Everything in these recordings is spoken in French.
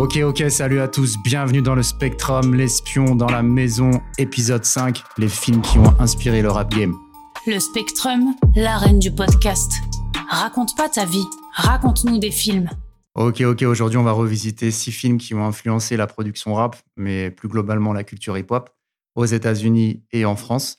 Ok, ok, salut à tous, bienvenue dans le Spectrum, l'espion dans la maison, épisode 5, les films qui ont inspiré le rap game. Le Spectrum, la reine du podcast. Raconte pas ta vie, raconte-nous des films. Ok, ok, aujourd'hui on va revisiter six films qui ont influencé la production rap, mais plus globalement la culture hip-hop, aux États-Unis et en France.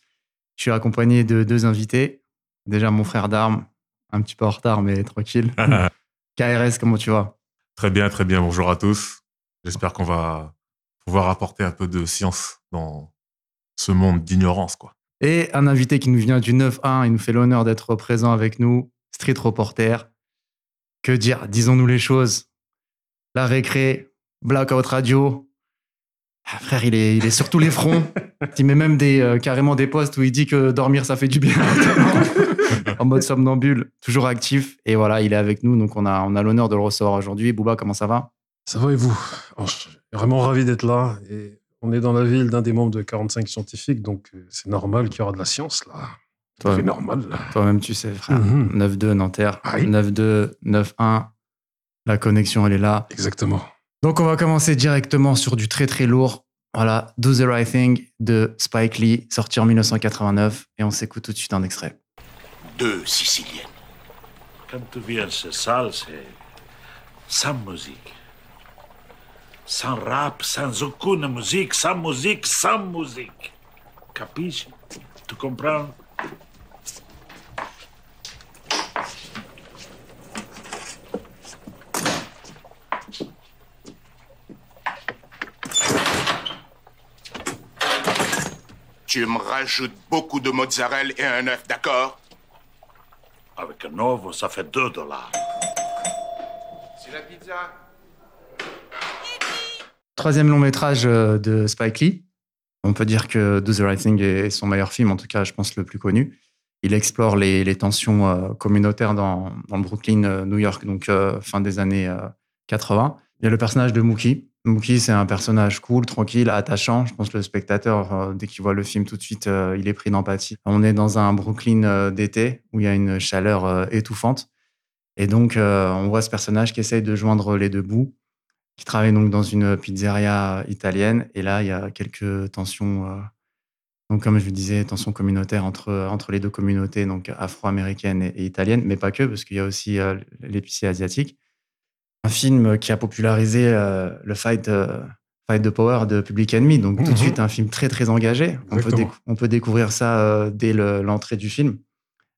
Je suis accompagné de deux invités. Déjà mon frère d'armes, un petit peu en retard, mais tranquille. KRS, comment tu vas? Très bien, très bien. Bonjour à tous. J'espère qu'on va pouvoir apporter un peu de science dans ce monde d'ignorance, quoi. Et un invité qui nous vient du 9-1, il nous fait l'honneur d'être présent avec nous, Street Reporter. Que dire Disons-nous les choses. La récré, Blackout Radio. Ah, frère, il est, il est sur tous les fronts. Il met même des, euh, carrément des posts où il dit que dormir, ça fait du bien. en mode somnambule, toujours actif. Et voilà, il est avec nous. Donc, on a, on a l'honneur de le recevoir aujourd'hui. Bouba, comment ça va? Ça va et vous? Oh, Je suis vraiment ravi d'être là. Et on est dans la ville d'un des membres de 45 scientifiques. Donc, euh, c'est normal qu'il y aura de la science là. C'est normal. là. Toi-même, tu sais, frère. Mhm. 9-2 Nanterre. Aïe. 9-2, 9-1. La connexion, elle est là. Exactement. Donc, on va commencer directement sur du très très lourd. Voilà, Do the Right Thing de Spike Lee, sorti en 1989. Et on s'écoute tout de suite un extrait. Deux Siciliennes. Quand tu viens ce salle, c'est sans musique. Sans rap, sans aucune musique, sans musique, sans musique. Capisci? Tu comprends? Tu me rajoutes beaucoup de mozzarella et un œuf, d'accord? Avec un ovo, ça fait 2 dollars. C'est la pizza. Troisième long métrage euh, de Spike Lee. On peut dire que Do the Right Thing est son meilleur film, en tout cas, je pense, le plus connu. Il explore les, les tensions euh, communautaires dans, dans le Brooklyn, euh, New York, donc fin des années euh, 80. Il y a le personnage de Mookie. Mookie, c'est un personnage cool, tranquille, attachant. Je pense que le spectateur, euh, dès qu'il voit le film, tout de suite, euh, il est pris d'empathie. On est dans un Brooklyn euh, d'été où il y a une chaleur étouffante. Et donc, on voit ce personnage qui essaye de joindre les deux bouts, qui travaille donc dans une pizzeria italienne. Et là, il y a quelques tensions, donc comme je vous disais, tensions communautaires entre, entre les deux communautés, donc afro-américaine et, et italienne, mais pas que, parce qu'il y a aussi l'épicier asiatique. Un film qui a popularisé euh, le fight, euh, fight de power de Public Enemy, donc tout de Mhm. suite un film très très engagé. On peut, on découvrir ça euh, dès le- l'entrée du film,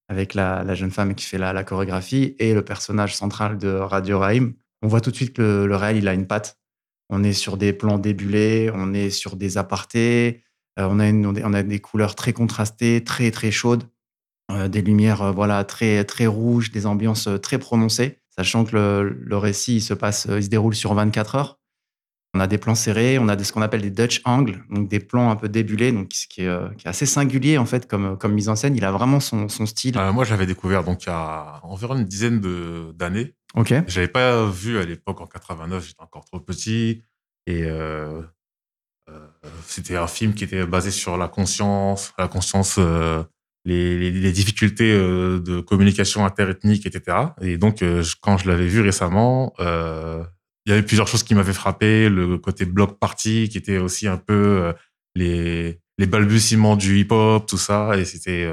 avec la, la jeune femme qui fait la, la chorégraphie et le personnage central de Radio Raïm. On voit tout de suite que le, le réel, il a une patte. On est sur des plans débulés, on est sur des apartés, euh, on, a une- on a- des couleurs très contrastées, très très chaudes, des lumières voilà très très rouges, des ambiances très prononcées, sachant que le, le récit il se passe, euh, il se déroule sur 24 heures. On a des plans serrés, on a des, ce qu'on appelle des Dutch angles, donc des plans un peu débulés, donc ce qui est, euh, qui est assez singulier en fait comme, comme mise en scène. Il a vraiment son, son style. Euh, moi, j'avais découvert donc il y a environ une dizaine d'années. Ok. Je l'avais pas vu à l'époque en 89, j'étais encore trop petit. Et euh, euh, c'était un film qui était basé sur la conscience, la conscience, les, les- difficultés euh, de communication interethnique, etc. Et donc, euh, quand je l'avais vu récemment, euh, il y avait plusieurs choses qui m'avaient frappé. Le côté block party, qui était aussi un peu les, les balbutiements du hip-hop, tout ça. Et c'était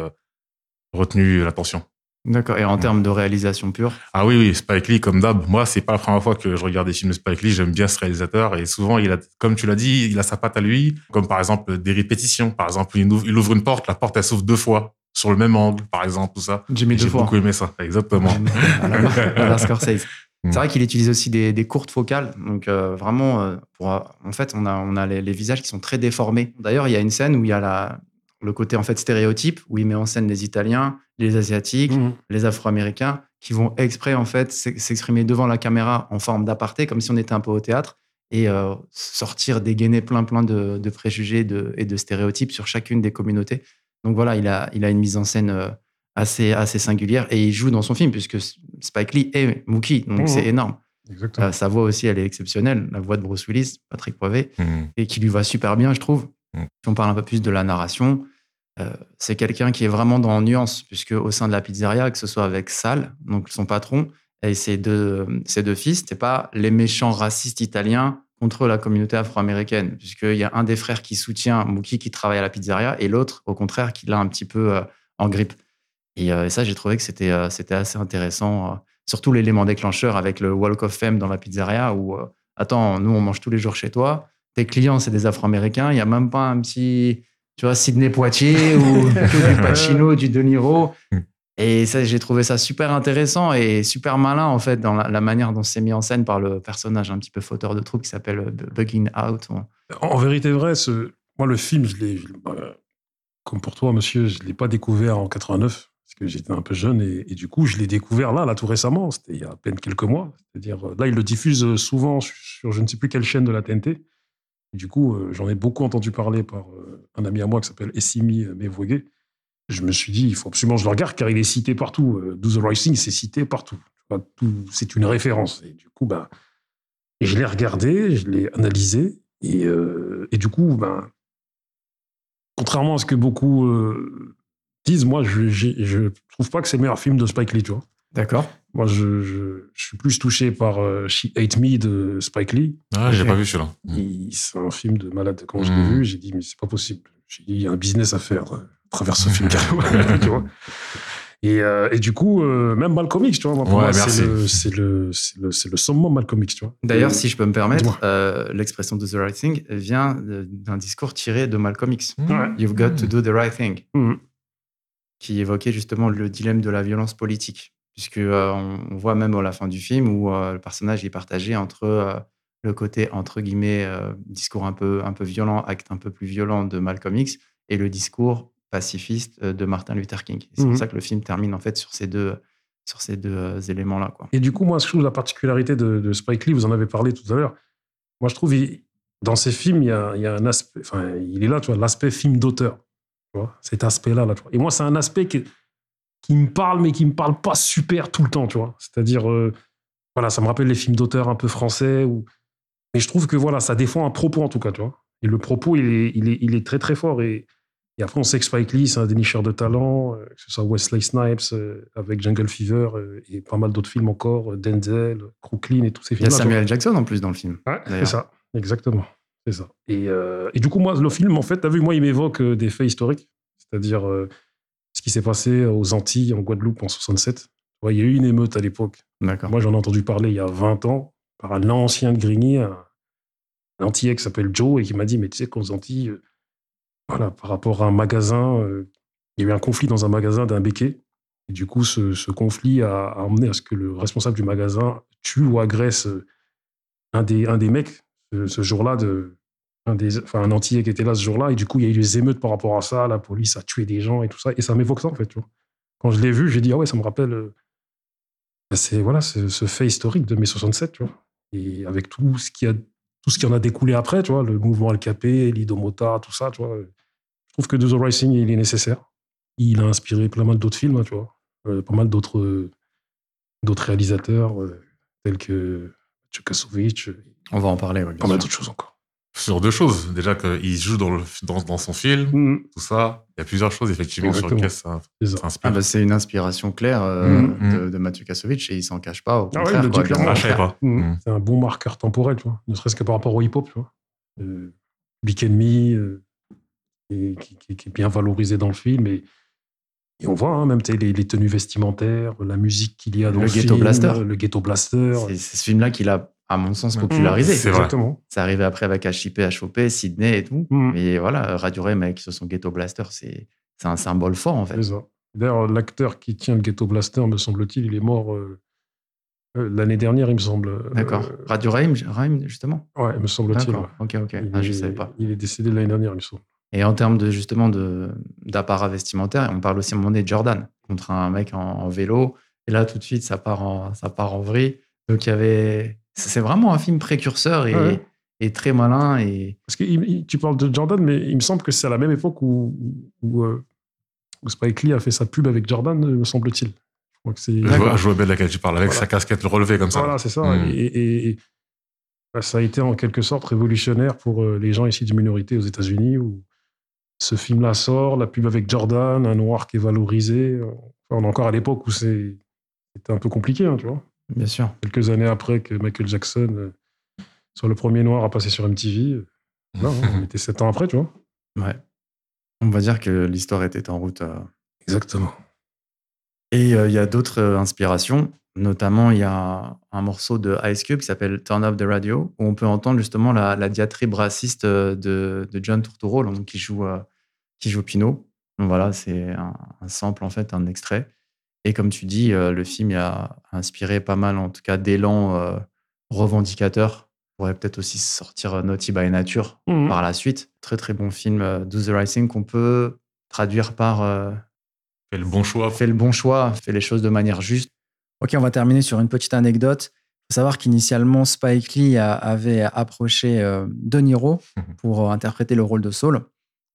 retenu l'attention. D'accord. Et en termes de réalisation pure, Ah oui, oui, Spike Lee, comme d'hab. Moi, c'est pas la première fois que je regarde des films de Spike Lee. J'aime bien ce réalisateur. Et souvent, il a, comme tu l'as dit, il a sa patte à lui. Comme par exemple, des répétitions. Par exemple, il ouvre, il ouvre une porte, la porte, elle s'ouvre deux fois. Sur le même angle, par exemple, tout ça. Jimmy J'ai beaucoup aimé ça. Exactement. À la, à la Scorsese. Mm. C'est vrai qu'il utilise aussi des, des courtes focales. Donc, euh, vraiment, euh, pour, euh, en fait, on a, on a les, les visages qui sont très déformés. D'ailleurs, il y a une scène où il y a la, le côté en fait stéréotype, où il met en scène les Italiens, les Asiatiques, Mhm. les Afro-Américains, qui vont exprès en fait s'ex- s'exprimer devant la caméra en forme d'aparté, comme si on était un peu au théâtre, et euh, sortir, dégainer plein plein de, de préjugés de- et de stéréotypes sur chacune des communautés. Donc voilà, il a, il a une mise en scène euh, assez, assez singulière, et il joue dans son film, puisque Spike Lee est Mookie, donc Mhm. c'est énorme. Exactement. Euh, sa voix aussi, elle est exceptionnelle, la voix de Bruce Willis, Patrick Poivet Mhm. et qui lui va super bien, je trouve. Mm. Si on parle un peu plus de la narration, euh, c'est quelqu'un qui est vraiment dans nuance, puisque au sein de la pizzeria, que ce soit avec Sal, donc son patron, et ses deux, ses deux fils, c'était pas les méchants racistes italiens contre la communauté afro-américaine, puisqu'il y a un des frères qui soutient Mookie qui travaille à la pizzeria et l'autre, au contraire, qui l'a un petit peu euh, en grippe. Et, euh, et ça, j'ai trouvé que c'était euh, assez intéressant, euh, surtout l'élément déclencheur avec le Walk of Fame dans la pizzeria où, attends, nous, on mange tous les jours chez toi, tes clients, c'est des afro-américains, il n'y a même pas un petit, tu vois, Sidney Poitier ou du Pacino, du De Niro. Et ça, j'ai trouvé ça super intéressant et super malin, en fait, dans la, manière dont c'est mis en scène par le personnage un petit peu fauteur de troupe qui s'appelle euh, Bugging Out. En, vérité vrai, ce, moi, le film, je l'ai, euh, comme pour toi, monsieur, je ne l'ai pas découvert en 89, parce que j'étais un peu jeune, et, du coup, je l'ai découvert là, là, tout récemment, c'était il y a à peine quelques mois. C'est-à-dire, euh, là, il le diffuse souvent sur, je ne sais plus quelle chaîne de la TNT. Du coup, euh, j'en ai beaucoup entendu parler par euh, un ami à moi qui s'appelle Essimi Mevouegé. Je me suis dit, il faut absolument que je le regarde, car il est cité partout. Euh, Do the Rising, c'est cité partout. C'est une référence. Et du coup, ben, et je l'ai regardé, je l'ai analysé, et, euh, et du coup, ben, contrairement à ce que beaucoup euh, disent, moi, je ne trouve pas que c'est le meilleur film de Spike Lee, tu vois. D'accord. Moi, je, je, je suis plus touché par euh, She Hate Me de Spike Lee. Ah, j'ai pas vu celui-là. Il- C'est un film de malade. Quand je l'ai Mhm. vu, j'ai dit, mais c'est pas possible. J'ai dit, il y a un business à faire travers ce film, carrément, tu vois. Et, euh, et du coup, euh, même Malcolm X, tu vois, pour Ouais, moi, merci. c'est le, c'est le, c'est le, c'est le summum Malcolm X, tu vois. D'ailleurs, Et- si je peux me permettre, euh, l'expression do the right thing vient de- d'un discours tiré de Malcolm X. Ouais. You've got to do the right thing, Mhm. qui évoquait justement le dilemme de la violence politique. Puisque euh, on, on voit même à la fin du film où euh, le personnage est partagé entre euh, le côté, entre guillemets, euh, discours un peu, un peu violent, acte un peu plus violent de Malcolm X, et le discours pacifiste euh, de Martin Luther King. C'est Mhm. pour ça que le film termine en fait sur ces deux, sur ces deux euh, éléments-là. quoi. Et du coup, moi, je trouve la particularité de, de Spike Lee, vous en avez parlé tout à l'heure. Moi, je trouve, il- dans ses films, il y a, il y a un aspect, enfin, il est là, tu vois, l'aspect film d'auteur. Tu vois, cet aspect-là, là, tu vois. Et moi, c'est un aspect qui, qui me parle, mais qui me parle pas super tout le temps, tu vois. C'est-à-dire, euh, voilà, ça me rappelle les films d'auteur un peu français. Ou... Mais je trouve que, voilà, ça défend un propos, en tout cas, tu vois. Et le propos, il est, il est, il est très, très fort. Et, et après, on sait que Spike Lee, c'est un dénicheur de talent, euh, que ce soit Wesley Snipes euh, avec Jungle Fever euh, et pas mal d'autres films encore, Denzel, Crooklyn et tous ces Il y a Samuel Jackson en plus dans le film. Ouais, c'est ça, exactement. C'est ça. Et, euh, et du coup, moi, le film, en fait, t'as vu, moi, il m'évoque des faits historiques, c'est-à-dire euh, ce qui s'est passé aux Antilles, en Guadeloupe, en 67. Ouais, il y a eu une émeute à l'époque. Moi, j'en ai entendu parler il y a 20 ans par un ancien de Grigny, un, un Antillais qui s'appelle Joe, et qui m'a dit, mais tu sais qu'aux Antilles, voilà, par rapport à un magasin, euh, il y a eu un conflit dans un magasin d'un béquet. Et du coup, ce, ce conflit a, a amené à ce que le responsable du magasin tue ou agresse euh, un des, un des mecs ce, ce jour-là, de, un, des, enfin, un Antillais qui était là ce jour-là. Et du coup, il y a eu des émeutes par rapport à ça. La police a tué des gens et tout ça. Et ça m'évoque ça, en fait. Tu vois. Quand je l'ai vu, j'ai dit, ah ouais, ça me rappelle euh, c'est, voilà, ce, fait historique de mai 67. Tu vois. Et avec tout ce, qui a, tout ce qui en a découlé après, tu vois, le mouvement LKP, l'Idomota, tout ça, tu vois. Je trouve que The Rising, il est nécessaire. Il a inspiré plein mal d'autres films, hein, tu vois. Euh, pas mal d'autres, euh, d'autres réalisateurs, euh, tels que Tchoukasovic, On va en parler. bien pas mal d'autres choses encore. Sur deux choses. Déjà qu'il joue dans, le, dans, dans son film, Mhm, tout ça. Il y a plusieurs choses, effectivement, sur Exactement. lesquelles ça c'est ça. s'inspire. Ah bah, c'est une inspiration claire euh, Mhm. de, de Mathieu Kassovitch et il s'en cache pas. Au Ah ouais, contraire, il le dit quoi, clairement. bien Ah, pas. C'est un bon marqueur temporel, tu vois. Ne serait-ce que par rapport au hip-hop, tu vois. Euh, Big Enemy, euh, et qui, qui- qui est bien valorisé dans le film. Et, et on voit hein, même les, les tenues vestimentaires, la musique qu'il y a dans Le le, Ghetto film, Blaster. Le Ghetto Blaster. C'est ce film-là qu'il a, à mon sens, popularisé. C'est vrai. Exactement. C'est arrivé après avec HIP, HOP, Sydney et tout. Mhm. Mais voilà, Radio Ray, avec son Ghetto Blaster, c'est c'est un symbole fort en fait. D'ailleurs, l'acteur qui tient le Ghetto Blaster, me semble-t-il, il est mort euh, euh, l'année dernière, il me semble. D'accord. Euh, Radio Ray, Ray, justement ouais, me semble-t-il. D'accord. Ok, ok. Il Ah, je est- savais pas. Il est décédé l'année dernière, il me semble. Et en termes de justement de d'apparat vestimentaire, on parle aussi à un moment donné de Jordan contre un mec en, en vélo. Et là, tout de suite, ça part en, ça part en vrille. Donc, il y avait. C'est vraiment un film précurseur et, Ouais. et très malin. Et Parce que tu parles de Jordan, mais il me semble que c'est à la même époque où, où, euh, où Spike Lee a fait sa pub avec Jordan, me semble-t-il. Je crois que c'est. Je vois, je vois bien de laquelle tu parles, avec Voilà. sa casquette relevée comme ça. Voilà, c'est ça. Mhm. Et, et- et- bah, ça a été en quelque sorte révolutionnaire pour euh, les gens ici de minorité aux États-Unis où ce film-là sort, la pub avec Jordan, un noir qui est valorisé. euh, enfin, on est encore à l'époque où c'était un peu compliqué, hein, tu vois. Bien sûr. Quelques années après que Michael Jackson, euh, sur le premier noir, a passé sur MTV. euh, Non, on était sept ans après, tu vois. Ouais. On va dire que l'histoire était en route. euh. Exactement. Et euh, il y a d'autres euh, inspirations. Notamment, il y a un morceau de Ice Cube qui s'appelle Turn Up the Radio, où on peut entendre justement la, la diatribe raciste euh, de, de John Turturro, donc, qui, joue, euh, qui joue Pino. Donc voilà, c'est un, un sample, en fait, un extrait. Et comme tu dis, euh, le film il a inspiré pas mal, en tout cas, d'élan euh, revendicateur. On pourrait peut-être aussi sortir Naughty by Nature Mhm. par la suite. Très, très bon film, Do the Right Thing, qu'on peut traduire par Fais le bon choix. fait le bon choix, fait les choses de manière juste. Ok, on va terminer sur une petite anecdote. Il faut savoir qu'initialement, Spike Lee a- avait approché euh, De Niro Mhm. pour euh, interpréter le rôle de Saul.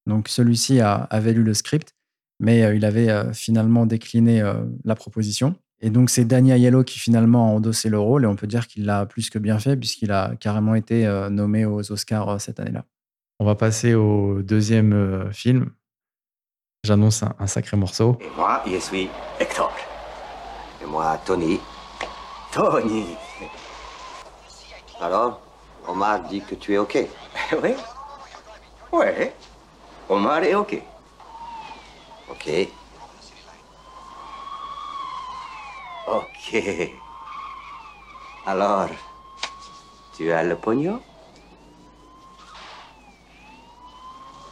Donc celui-ci avait lu le script, mais euh, il avait euh, finalement décliné la proposition. Et donc c'est Danny Aiello qui finalement a endossé le rôle, et on peut dire qu'il l'a plus que bien fait, puisqu'il a carrément été nommé aux Oscars cette année-là. On va passer au deuxième film. J'annonce un- un sacré morceau. Et moi, je suis Hector. Et moi, Tony. Tony Alors, Omar dit que tu es OK. oui. Oui. Omar est OK. OK. OK. Alors, tu as le pognon?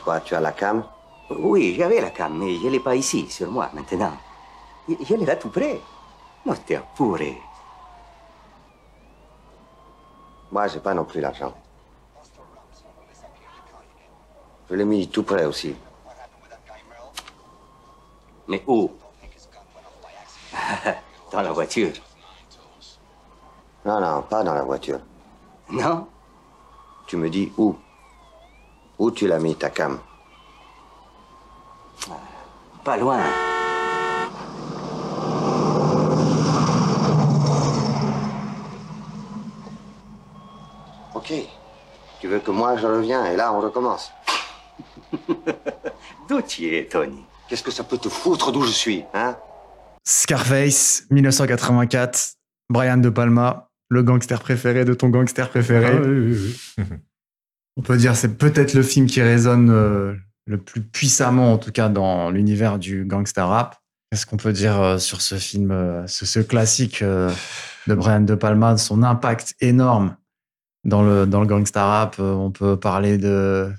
Toi, tu as la cam Oui, j'avais la cam, mais je l'ai pas ici, sur moi, maintenant. Je, je l'ai là tout près. Non, t'es apuré. Moi, j'ai pas non plus l'argent. Je l'ai mis tout près aussi. Mais où? Dans la voiture. Non, non, pas dans la voiture. Non? Tu me dis où? Où tu l'as mis, ta cam Pas loin. Ok. Tu veux que moi je reviens et là on recommence D'où tu es, Tony? Qu'est-ce que ça peut te foutre d'où je suis, hein? Scarface, 1984, Brian De Palma, le gangster préféré de ton gangster préféré. Ah, oui, oui, oui. On peut dire c'est peut-être le film qui résonne euh, le plus puissamment, en tout cas dans l'univers du gangster rap. Qu'est-ce qu'on peut dire euh, sur ce film, euh, ce, ce classique euh, de Brian De Palma, son impact énorme dans le, dans le gangster rap On peut parler de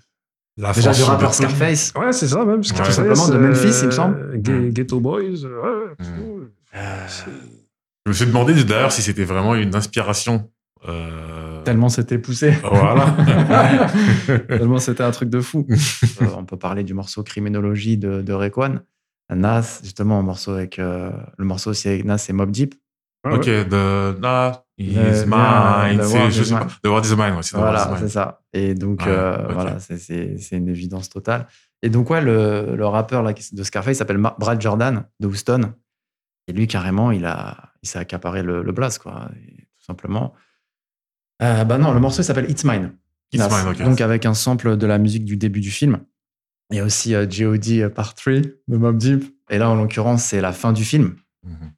La déjà France du rappeur. Scarface. Ouais, c'est ça, même. Scarface, simplement de Memphis, il me semble. Ghetto Boys. Ouais, Mm. Euh, Je me suis demandé d'ailleurs si c'était vraiment une inspiration. euh, tellement c'était poussé. Voilà. Tellement c'était un truc de fou. Euh, on peut parler du morceau Criminologie de, de Rayquan. Nas, justement, un morceau avec euh, le morceau aussi avec Nas et Mob Deep. ok, ouais. The je is. Mine. The World is mine, Voilà, c'est ça. Et donc, euh, voilà, c'est- une évidence totale. Et donc, ouais, le, le rappeur là, de Scarface s'appelle Brad Jordan de Houston. Et lui, carrément, il, a, il s'est accaparé le, le blast, quoi, et tout simplement. Euh, bah non, le morceau s'appelle It's Mine. It's Nas. Mine, ok. Donc, avec un sample de la musique du début du film. Il y a aussi euh, G.O.D. Part 3 de Mob Deep. Et là, en l'occurrence, c'est la fin du film. Mhm.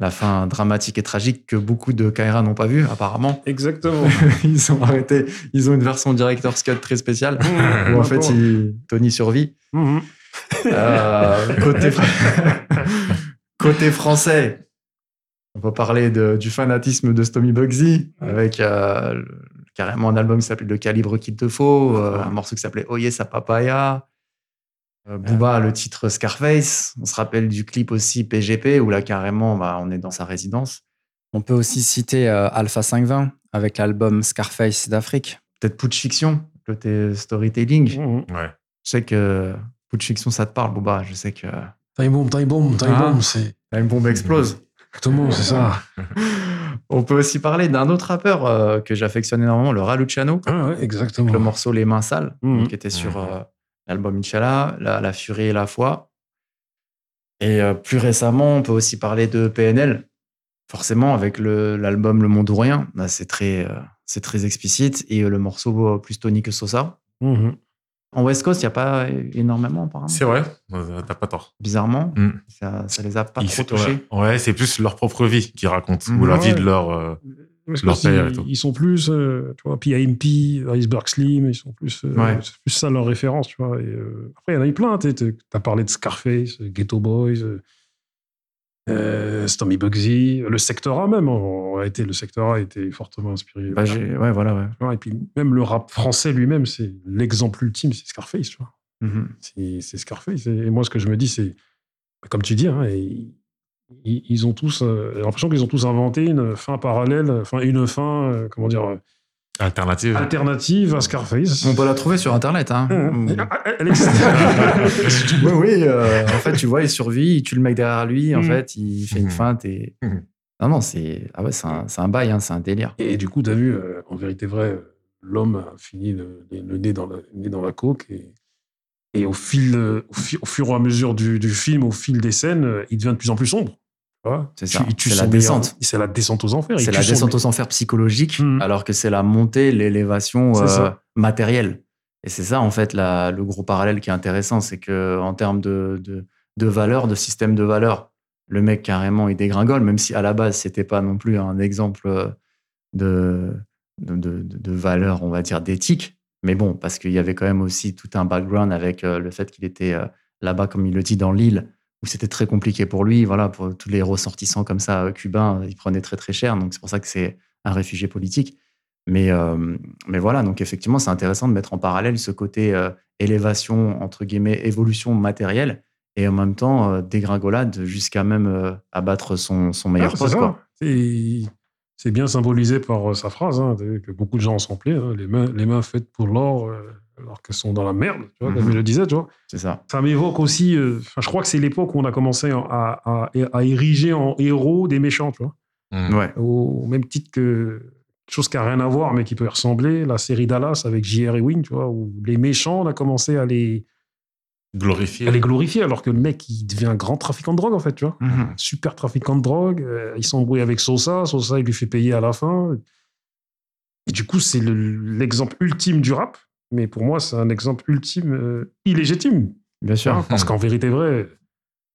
La fin dramatique et tragique que beaucoup de Kaira n'ont pas vue, apparemment. Exactement. ils ont arrêté. Ils ont une version director's cut très spéciale Mmh, où en fait il- Tony survit. Mhm. Euh, côté, côté français, on peut parler de- du fanatisme de Stomy Bugsy avec euh, le- carrément un album qui s'appelle Le calibre qu'il te faut, euh, un morceau qui s'appelait Oye sa papaya. Euh, Booba, le titre Scarface. On se rappelle du clip aussi PGP où là carrément bah, on est dans sa résidence. On peut aussi citer euh, Alpha 520 avec l'album Scarface d'Afrique. Peut-être Putsch Fiction, côté storytelling. Ouais. Je sais que Putsch Fiction, ça te parle, Booba. Je sais que Time bomb, time bomb, time Ah. bomb, c'est une bombe explose. Exactement, c'est ça. On peut aussi parler d'un autre rappeur euh, que j'affectionne énormément, le Raluciano, Ah ouais, exactement. le morceau Les Mains Sales, Mhm. qui était sur Mhm. euh, l'album Inch'Allah, la, la Furie et la Foi. Et euh, plus récemment, on peut aussi parler de PNL, forcément, avec le- l'album Le Monde ou Rien. Là, c'est très, c'est très explicite. Et le morceau Plus Tony que Sosa. Mhm. En West Coast, il n'y a pas énormément, apparemment. C'est vrai, euh, t'as pas tort. Bizarrement, Mm. ça, ça les a pas Ils- trop touchés. ouais, ouais, c'est plus leur propre vie qu'ils racontent, Mhm. ou la Ouais. vie de leur. euh, Leur père et ils, tout. ils sont plus, euh, tu vois, PIMP, Iceberg Slim, ils sont plus, euh, Ouais. c'est plus ça leur référence, tu vois. Et, euh, après, il y en a eu plein, tu as parlé de Scarface, Ghetto Boys, euh, Stormy Bugsy, le Sector A même, en réalité, le Sector A a été fortement inspiré. Bah, ouais, voilà, ouais. Et puis même le rap français lui-même, c'est l'exemple ultime, c'est Scarface, tu vois. Mhm. C'est c'est Scarface. Et moi, ce que je me dis, c'est, bah, comme tu dis, hein, ils, ils- ils ont tous, euh, l'impression qu'ils ont tous inventé une fin parallèle, enfin une fin, euh, comment dire, euh, alternative. alternative à Scarface. On peut la trouver sur Internet. Hein. Mmh. Mm. Ah, Elle existe. oui, oui. euh, en fait, tu vois, il survit, il tue le mec derrière lui. En Mhm. fait, il fait une feinte et. Non, non, c'est ah ouais, c'est un, c'est un bail, hein, c'est un délire. Et du coup, tu as vu, euh, en vérité vraie, euh, l'homme a fini le, le nez, dans la, le nez dans la coke. Et, et au, fil, au, fi- au fur et à mesure du, du film, au fil des scènes, il devient de plus en plus sombre. C'est ça, c'est la descente. C'est la descente aux enfers. C'est la descente aux enfers psychologique, Mhm. alors que c'est la montée, l'élévation euh, matérielle. Et c'est ça, en fait, la- le gros parallèle qui est intéressant, c'est que en termes de, de, de valeurs, de système de valeurs, le mec carrément il dégringole, même si à la base c'était pas non plus un exemple euh, de, de, de, valeur, on va dire, d'éthique. Mais bon, parce qu'il y avait quand même aussi tout un background avec euh, le fait qu'il était là-bas, comme il le dit, dans l'île, où c'était très compliqué pour lui. Voilà, pour tous les ressortissants comme ça euh, cubains, ils prenaient très très cher. Donc c'est pour ça que c'est un réfugié politique. Mais, euh, mais voilà, donc effectivement, c'est intéressant de mettre en parallèle ce côté euh, élévation, entre guillemets, évolution matérielle, et en même temps euh, dégringolade jusqu'à même euh, abattre son, son meilleur Ah. Et C'est bien symbolisé par euh, sa phrase, hein, que beaucoup de gens ont samplé, hein, les, mains, les mains faites pour l'or, euh, alors qu'elles sont dans la merde, tu vois, comme Mhm. je le disais, tu vois. C'est ça. Ça m'évoque aussi, euh, enfin, je crois que c'est l'époque où on a commencé à, à, à ériger en héros des méchants, tu vois. Mm. Ouais. Au, au même titre que quelque chose qui n'a rien à voir, mais qui peut y ressembler, la série Dallas avec J.R. Ewing, tu vois, où les méchants, on a commencé à les, Glorifié. à les glorifier, alors que le mec, il devient un grand trafiquant de drogue, en fait, tu vois. Mhm. Super trafiquant de drogue, euh, il s'embrouille avec Sosa, Sosa, il lui fait payer à la fin. Et du coup, c'est le- l'exemple ultime du rap, mais pour moi, c'est un exemple ultime euh, illégitime. Bien sûr. parce qu'en vérité vrai,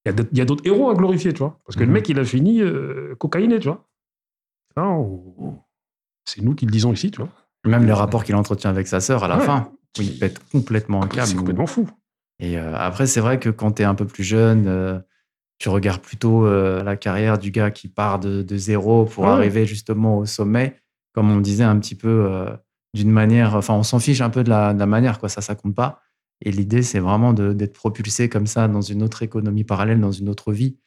il y a d'autres- héros à glorifier, tu vois. Parce que le Mhm. mec, il a fini euh, cocaïné, tu vois. On- c'est nous qui le disons ici, tu vois. Même les rapports qu'il entretient avec sa sœur à la Ouais. fin, où il pète complètement un câble. C'est complètement fou. Et euh, après, c'est vrai que quand tu es un peu plus jeune, euh, tu regardes plutôt euh, la carrière du gars qui part de, de zéro pour Ouais. arriver justement au sommet, comme on disait un petit peu d'une manière. Enfin, on s'en fiche un peu de la, de la manière, quoi. Ça, ça compte pas. Et l'idée, c'est vraiment d'être propulsé comme ça dans une autre économie parallèle, dans une autre vie.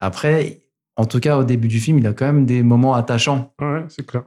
Après, en tout cas, au début du film, il a quand même des moments attachants Ouais, c'est clair.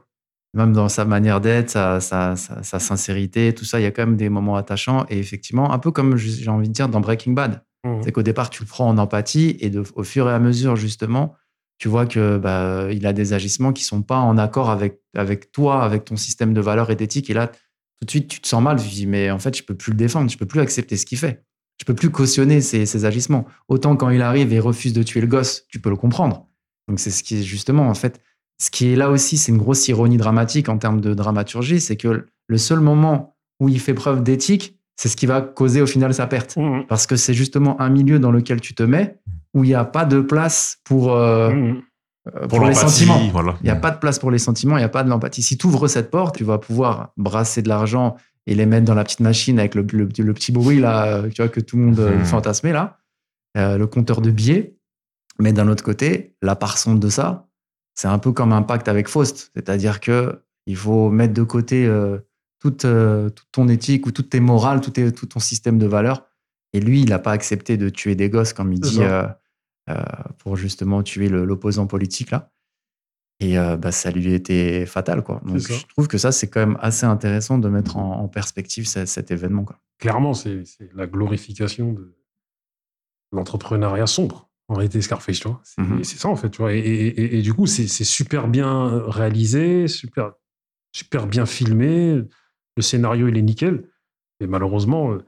même dans sa manière d'être, sa, sa, sa, sa sincérité, tout ça, il y a quand même des moments attachants. Et effectivement, un peu comme j'ai envie de dire dans Breaking Bad, Mhm. c'est qu'au départ, tu le prends en empathie et de, au fur et à mesure, justement, tu vois que bah, il a des agissements qui sont pas en accord avec, avec toi, avec ton système de valeurs et d'éthique. Et là, tout de suite, tu te sens mal. Tu te dis, mais en fait, je peux plus le défendre, je peux plus accepter ce qu'il fait. Je peux plus cautionner ses, ses agissements. Autant quand il arrive et refuse de tuer le gosse, tu peux le comprendre. Donc c'est ce qui est justement, en fait, ce qui est là aussi, c'est une grosse ironie dramatique en termes de dramaturgie, c'est que le seul moment où il fait preuve d'éthique, c'est ce qui va causer au final sa perte. Mhm. Parce que c'est justement un milieu dans lequel tu te mets où il n'y a pas de place pour, euh, euh, pour, les sentiments. Voilà. Il n'y a pas de place pour les sentiments, il n'y a pas de l'empathie. Si tu ouvres cette porte, tu vas pouvoir brasser de l'argent et les mettre dans la petite machine avec le, le- le petit bruit là, euh, tu vois, que tout le monde euh, Mhm. fantasmait là, euh, le compteur de billets. Mais d'un autre côté, la part sombre de ça, c'est un peu comme un pacte avec Faust. C'est-à-dire que il faut mettre de côté euh, toute, euh, toute ton éthique ou toutes tes morales, tout, tes- tout ton système de valeurs. Et lui, il n'a pas accepté de tuer des gosses, comme il dit, euh, euh, pour justement tuer l'opposant politique là. Et bah, ça lui était fatal, quoi. Donc je trouve que ça, c'est quand même assez intéressant de mettre en, en perspective ce- cet événement, quoi. Clairement, c'est la glorification de l'entrepreneuriat sombre. En réalité, Scarface, tu vois. C'est Mhm. c'est ça, en fait, tu vois. Et, et- et- et du coup, c'est c'est super bien réalisé, super, super bien filmé. Le scénario, il est nickel. Mais malheureusement, euh,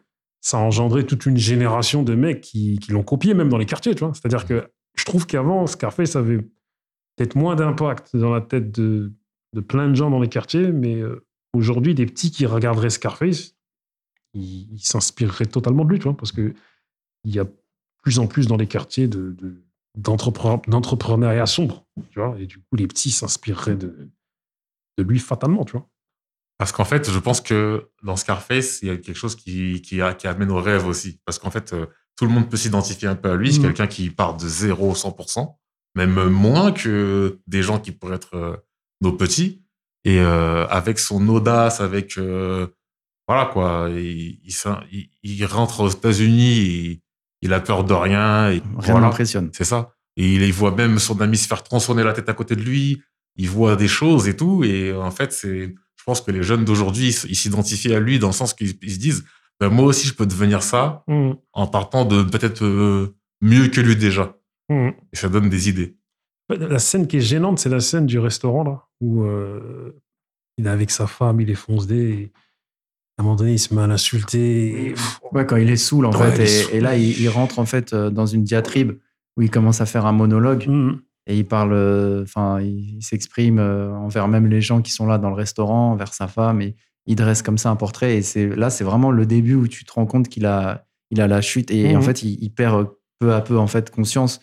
ça a engendré toute une génération de mecs qui, l'ont copié, même dans les quartiers, tu vois. C'est-à-dire que je trouve qu'avant, Scarface avait peut-être moins d'impact dans la tête de, plein de gens dans les quartiers, mais euh, aujourd'hui, des petits qui regarderaient Scarface, il, il s'inspirerait totalement de lui, tu vois, parce que il y a plus en plus dans les quartiers de, de- d'entrepre- d'entrepreneuriat sombre, et du coup, les petits s'inspireraient de, de lui fatalement, tu vois. Parce qu'en fait, je pense que dans Scarface, il y a quelque chose qui, qui, amène au rêve aussi. Parce qu'en fait, euh, tout le monde peut s'identifier un peu à lui. C'est Mhm. quelqu'un qui part de 0 100%, même moins que des gens qui pourraient être euh, nos petits. Et euh, avec son audace, avec... euh, voilà quoi, il, rentre aux États-Unis, il, il a peur de rien. Et Rien voilà. n'impressionne. C'est ça. Et il, voit même son ami se faire tronçonner la tête à côté de lui. Il voit des choses et tout. Et en fait, c'est, je pense que les jeunes d'aujourd'hui, ils s'identifient à lui dans le sens qu'ils ils se disent, ben, moi aussi, je peux devenir ça Mhm. en partant de peut-être euh, mieux que lui déjà. Mhm. Et ça donne des idées. La scène qui est gênante, c'est la scène du restaurant, là, où euh, il est avec sa femme, il est foncé, et à un moment donné, il se met à l'insulter. et- Ouais, quand il est saoul, en Ouais, fait. Et, là, il, il rentre, en fait, euh, dans une diatribe où il commence à faire un monologue Mhm. Et il parle, euh, enfin, il, il s'exprime euh, envers même les gens qui sont là dans le restaurant, envers sa femme, et il dresse comme ça un portrait. Et c'est là, c'est vraiment le début où tu te rends compte qu'il a, il a la chute et, en fait, il, il perd euh, peu à peu, en fait, conscience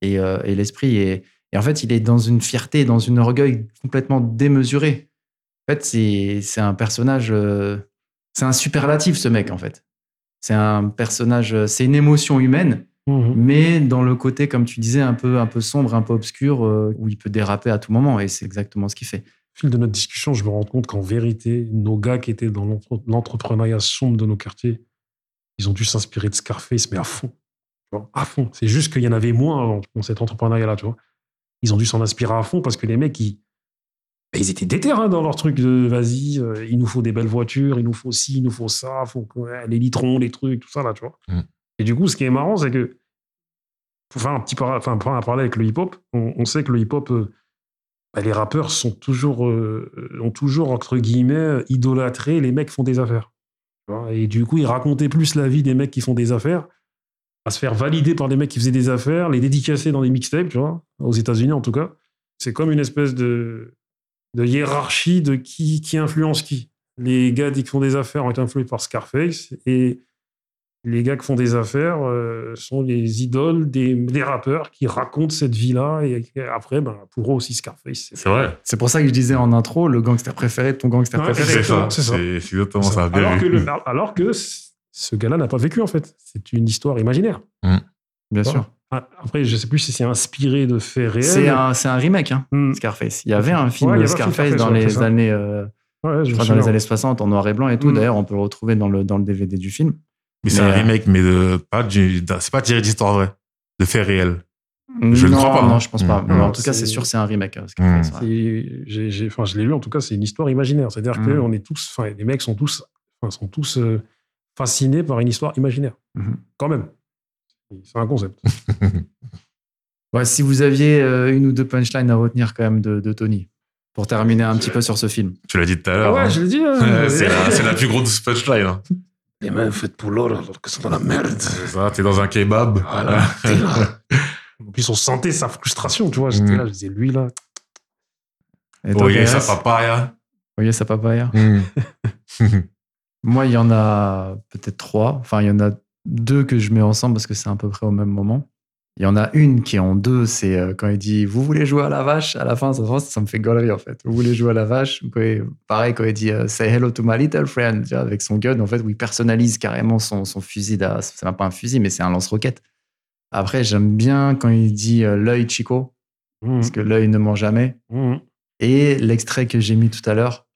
et, euh, et l'esprit. Et, et en fait, il est dans une fierté, dans une orgueil complètement démesuré. En fait, c'est un personnage, euh, c'est un superlatif, ce mec, en fait. C'est un personnage, c'est une émotion humaine, Mhm. mais dans le côté, comme tu disais, un peu, un peu sombre, un peu obscur, euh, où il peut déraper à tout moment. Et c'est exactement ce qu'il fait. Au fil de notre discussion, je me rends compte qu'en vérité, nos gars qui étaient dans l'entre- l'entrepreneuriat sombre de nos quartiers, ils ont dû s'inspirer de Scarface, mais à fond. À fond. C'est juste qu'il y en avait moins avant dans cet entrepreneuriat-là, tu vois. Ils ont dû s'en inspirer à fond parce que les mecs, ils, ben, ils étaient déter hein, dans leur truc de vas-y, euh, il nous faut des belles voitures, il nous faut ci, il nous faut ça, faut que, ouais, les litrons, les trucs, tout ça, là, tu vois. Mm. Et du coup, ce qui est marrant, c'est que, pour faire un petit enfin, pour un parallèle avec le hip-hop, on, sait que le hip-hop, euh, bah, les rappeurs sont toujours, euh, ont toujours, entre guillemets, idolâtré les mecs font des affaires. Et du coup, ils racontaient plus la vie des mecs qui font des affaires, à se faire valider par les mecs qui faisaient des affaires, les dédicacer dans des mixtapes, tu vois, aux États-Unis en tout cas. C'est comme une espèce de, hiérarchie de qui, influence qui. Les gars qui font des affaires ont été influencés par Scarface et les gars qui font des affaires euh, sont les idoles des, des rappeurs qui racontent cette vie-là et, et après, ben, pour eux aussi Scarface. C'est vrai. C'est pour ça que je disais en intro, le gangster préféré de ton gangster Ouais, préféré. C'est ça. c'est exactement ça. Alors, que le- alors que ce gars-là n'a pas vécu en fait. C'est une histoire imaginaire. Bien sûr. Ah, Après, je sais plus si c'est inspiré de faits réels. C'est un, remake, hein, Hmm. Scarface. Il y avait un film Ouais, il y avait un film Scarface Scarface, dans c'est les ça. années, euh, Ouais, je dans les années 60 en noir et blanc et tout. Hmm. D'ailleurs, on peut le retrouver dans le, dans le DVD du film. Mais c'est un euh, remake, mais de, pas du, c'est pas tiré d'histoire vraie. De faits réels. Je ne crois pas, Non, hein. je pense pas. Mais en tout cas, c'est sûr, c'est un remake. hein, j'ai- enfin, je l'ai lu en tout cas, c'est une histoire imaginaire. C'est-à-dire que on est tous, enfin, les mecs sont tous, enfin, sont tous euh, fascinés par une histoire imaginaire. Mhm. Quand même. C'est un concept. Ouais, si vous aviez euh, une ou deux punchlines à retenir quand même de, de Tony, pour terminer un petit peu sur ce film. Tu l'as dit tout à l'heure. ouais, hein. je l'ai dit. hein. C'est la, c'est la plus grosse punchline. Les mains faites pour l'or alors que c'est dans la merde. C'est ça, t'es dans un kebab. Voilà, t'es là. En plus, on sentait sa frustration, tu vois. J'étais Mm. là, je disais, lui, là. Et Oh, yeah, ça KRS? papaya. Voyez, ça papaya. Mm. Moi, il y en a peut-être trois. Enfin, il y en a deux que je mets ensemble parce que c'est à peu près au même moment. Il y en a une qui est en deux, c'est euh, quand il dit Vous voulez jouer à la vache? À la fin, ça, ça me fait gaulerie en fait. Vous voulez jouer à la vache? Pareil, quand il dit euh, Say hello to my little friend, avec son gun, en fait, où il personnalise carrément son, son fusil. C'est même pas un fusil, mais c'est un lance-roquette. Après, j'aime bien quand il dit euh, L'œil Chico, Mm. parce que l'œil ne ment jamais. Mm. Et l'extrait que j'ai mis tout à l'heure,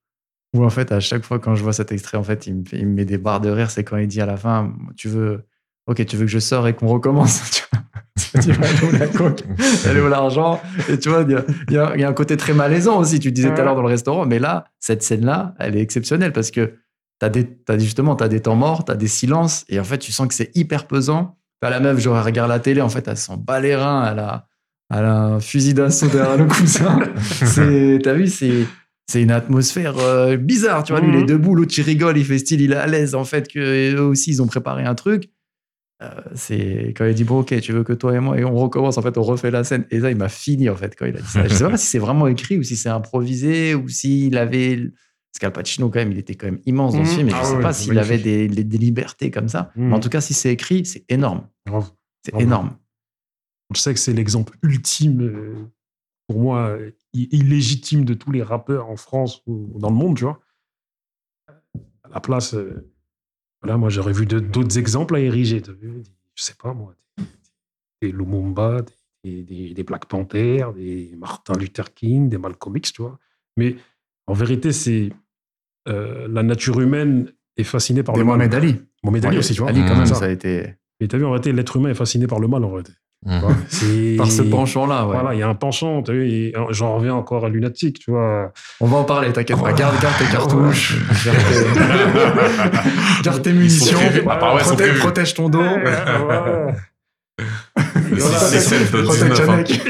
où en fait, à chaque fois quand je vois cet extrait, en fait, il me, fait- il me met des barres de rire. C'est quand il dit à la fin, tu veux, ok, tu veux que je sors et qu'on recommence. Tu vois? Tu dis, elle est où la coque Elle est où l'argent? Et tu vois, il y a, y y un côté très malaisant aussi. Tu disais tout à l'heure dans le restaurant, mais là, cette scène-là, elle est exceptionnelle parce que t'as des, t'as justement, t'as des temps morts, t'as des silences, et en fait, tu sens que c'est hyper pesant. T'as la meuf, genre, elle regarde la télé, en fait, elle s'en bat les reins, elle a, elle a un fusil d'assaut derrière le coussin. T'as vu, c'est, c'est une atmosphère euh, bizarre, tu vois. Lui, il est Mhm. debout, l'autre, il rigole, il fait style, il est à l'aise, en fait, que eux aussi, ils ont préparé un truc. Euh, c'est quand il dit, bon, ok, tu veux que toi et moi, et on recommence, en fait, on refait la scène. Et ça, il m'a fini, en fait, quand il a dit ça. Je sais pas si c'est vraiment écrit ou si c'est improvisé ou s'il avait Parce qu'Al Pacino, quand même, il était quand même immense dans ce Mhm. film. Et Ah je sais pas s'il avait des, des- des libertés comme ça. Mhm. Mais en tout cas, si c'est écrit, c'est énorme. C'est énorme. Je sais que c'est l'exemple ultime, euh, pour moi, illégitime de tous les rappeurs en France ou dans le monde, tu vois. À la place, euh, voilà, moi, j'aurais vu d'autres exemples à ériger. vu, je sais pas, moi, des, des Lumumba, des, des, des Black Panther, des Martin Luther King, des Malcolm X, tu vois. Mais en vérité, c'est euh, la nature humaine est fascinée par Des le mal. Mohamed Ali. Mohamed Ali Ouais, aussi, tu vois. Ali, quand même, Ça. ça a été. Mais t'as vu, en réalité, l'être humain est fasciné par le mal, en réalité. Vois. C'est- Par ce penchant-là, ouais. Voilà, il y a un penchant, tu vu, et j'en reviens encore à Lunatique, tu vois. On va en parler, t'inquiète pas. Garde, garde tes cartouches. Garde tes, garde tes munitions. Ah, bah ouais, sont protège, protège ton dos. Ouais, ouais. Le Voilà. 6 de Protège 19 ans. Yannick.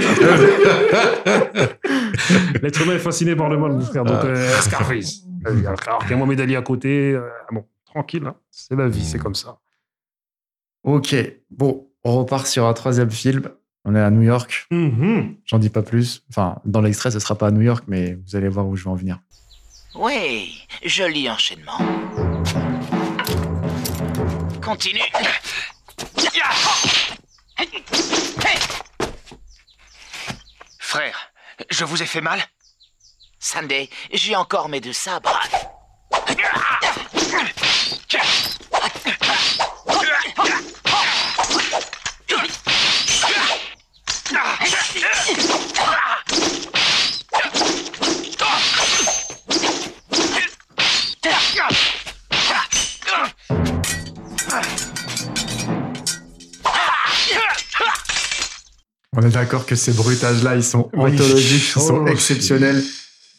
L'être humain est fasciné par le mal, mon frère. Donc, Ah. euh, Scarface. Alors qu'il y a Mohamed Ali à côté, euh, bon, tranquille, hein. c'est la vie, c'est comme ça. Ok, bon, on repart sur un troisième film. On est à New York. Mhm. J'en dis pas plus. Enfin, dans l'extrait, ce sera pas à New York, mais vous allez voir où je vais en venir. Oui, joli enchaînement. Continue. Frère, je vous ai fait mal? Sunday, j'ai encore mes deux sabres. On est d'accord que ces bruitages-là, ils sont Oui. ils sont Oh, exceptionnels.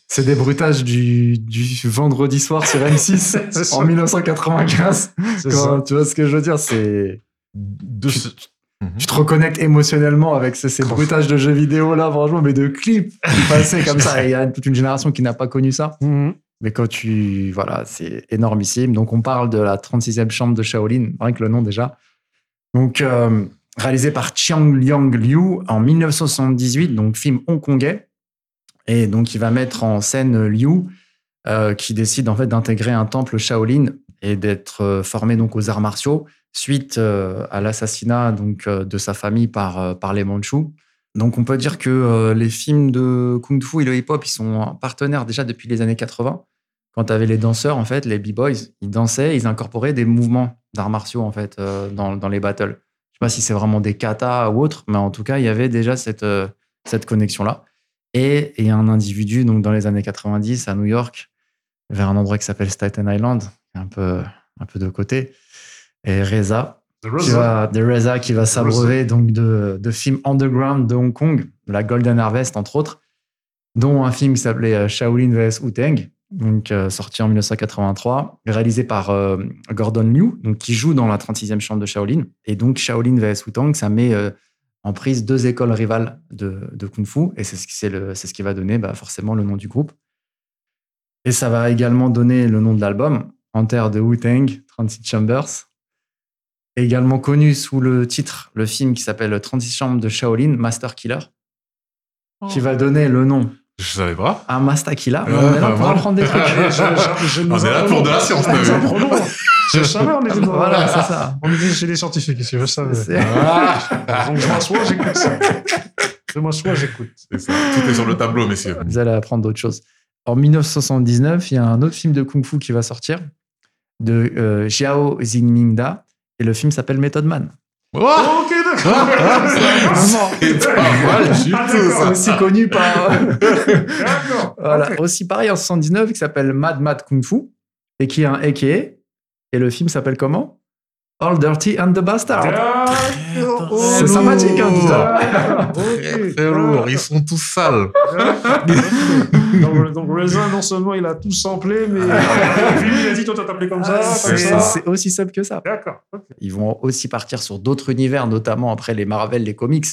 C'est des bruitages du, du vendredi soir sur M6 C'est ça. en 1995. C'est Quand- ça. Tu vois ce que je veux dire C'est De ce- tu te reconnectes émotionnellement avec ces, ces bruitages de jeux vidéo là, franchement, mais de clips passaient comme ça. Il y a toute une génération qui n'a pas connu ça. Mhm. Mais quand tu. Voilà, c'est énormissime. Donc, on parle de la 36e chambre de Shaolin, rien que le nom déjà. Donc, euh, réalisé par Chiang Liang Liu en 1978, donc film hongkongais. Et donc, il va mettre en scène Liu, euh, qui décide en fait d'intégrer un temple Shaolin et d'être euh, formé donc aux arts martiaux suite euh, à l'assassinat donc de sa famille par, par les Mandchous. Donc, on peut dire que les films de Kung Fu et le hip-hop, ils sont partenaires déjà depuis les années 80. Quand tu avais les danseurs, en fait, les B-Boys, ils dansaient, ils incorporaient des mouvements d'arts martiaux, en fait, dans, dans les battles. Je sais pas si c'est vraiment des katas ou autre, mais en tout cas, il y avait déjà cette, euh, cette connexion-là. Et il y a un individu, donc dans les années 90, à New York, vers un endroit qui s'appelle Staten Island, un peu, un peu de côté, et Reza, The qui Reza. va, de Reza qui va s'abreuver donc de, de films underground de Hong Kong, de la Golden Harvest entre autres, dont un film qui s'appelait euh, Shaolin vs Wu-Tang, donc euh, sorti en 1983, réalisé par euh, Gordon Liu, donc qui joue dans la 36e chambre de Shaolin. Et donc Shaolin vs Wu-Tang, ça met euh, en prise deux écoles rivales de, de Kung Fu, et c'est ce, qui- ce va donner bah, forcément le nom du groupe. Et ça va également donner le nom de l'album, Enter de Wu-Tang, 36 Chambers, également connu sous le titre, le film qui s'appelle 36 chambres de Shaolin, Master Killer, qui va donner le nom Je savais pas. Killer. Ouais, on est là pour apprendre des trucs. Je- je- je- On est là pour de la science. Je savais, on était dans- voilà, c'est ça. On était chez les scientifiques ici, je savais. Donc je m'assois, j'écoute ça. Je m'assois, j'écoute. C'est ça. Tout est sur le tableau, messieurs. Vous allez apprendre d'autres choses. En 1979, il y a un autre film de Kung Fu qui va sortir, de euh, Xiao Xingmingda, et le film s'appelle Method Man. Oh Ok. C'est pas mal du Ah, tout, d'accord. ça. aussi connu par. Voilà. Aussi pareil en 79 qui s'appelle Mad Mad Kung Fu et qui a un AKA. Et le film s'appelle comment? All Dirty and the Bastard. C'est sympathique, hein, tout ça. Très, très lourd. Ils sont tous sales. donc, donc Reza, non seulement il a tout samplé, mais il a dit toi t'as appelé comme ça, C'est comme ça. c'est aussi simple que ça. D'accord. Ils vont aussi partir sur d'autres univers, notamment après les Marvel, les comics,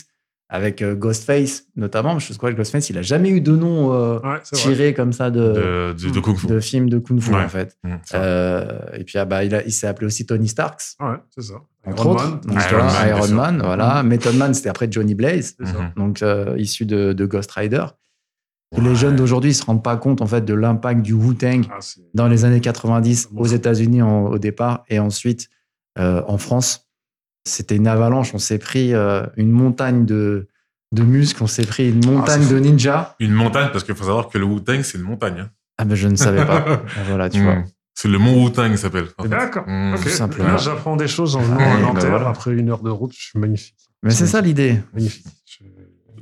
avec euh, Ghostface, notamment. Je crois que Ghostface, il a jamais eu de nom euh, Ouais, c'est vrai. tiré comme ça de, De, de, de Kung Fu. de films de Kung Fu, Ouais. en fait. Mmh. Euh, et puis, ah bah, il, s'est appelé aussi Tony Starks, Ouais, c'est ça. entre Iron autres. Man. Donc, Iron Man, Iron voilà. Method Man, c'était après Johnny Blaze, C'est ça. Mhm. donc euh, issu de, de Ghost Rider. Les jeunes d'aujourd'hui ne se rendent pas compte en fait de l'impact du Wu-Tang Ah, dans les années 90 Bon. aux États-Unis au départ et ensuite euh, en France. C'était une avalanche. On s'est pris euh, une montagne de, de muscles, on s'est pris une montagne c'est de ninjas. Une montagne, parce qu'il faut savoir que le Wu-Tang, c'est une montagne. hein. Ah ben je ne savais pas. Ah, voilà, tu Mm. vois. C'est le mont Wu-Tang, il s'appelle. en fait. D'accord. Mm. Ok. Tout simplement. Là, j'apprends des choses en venant Ouais, Nanterre voilà. après une heure de route. Je suis magnifique. Mais c'est ça l'idée. Magnifique. Je,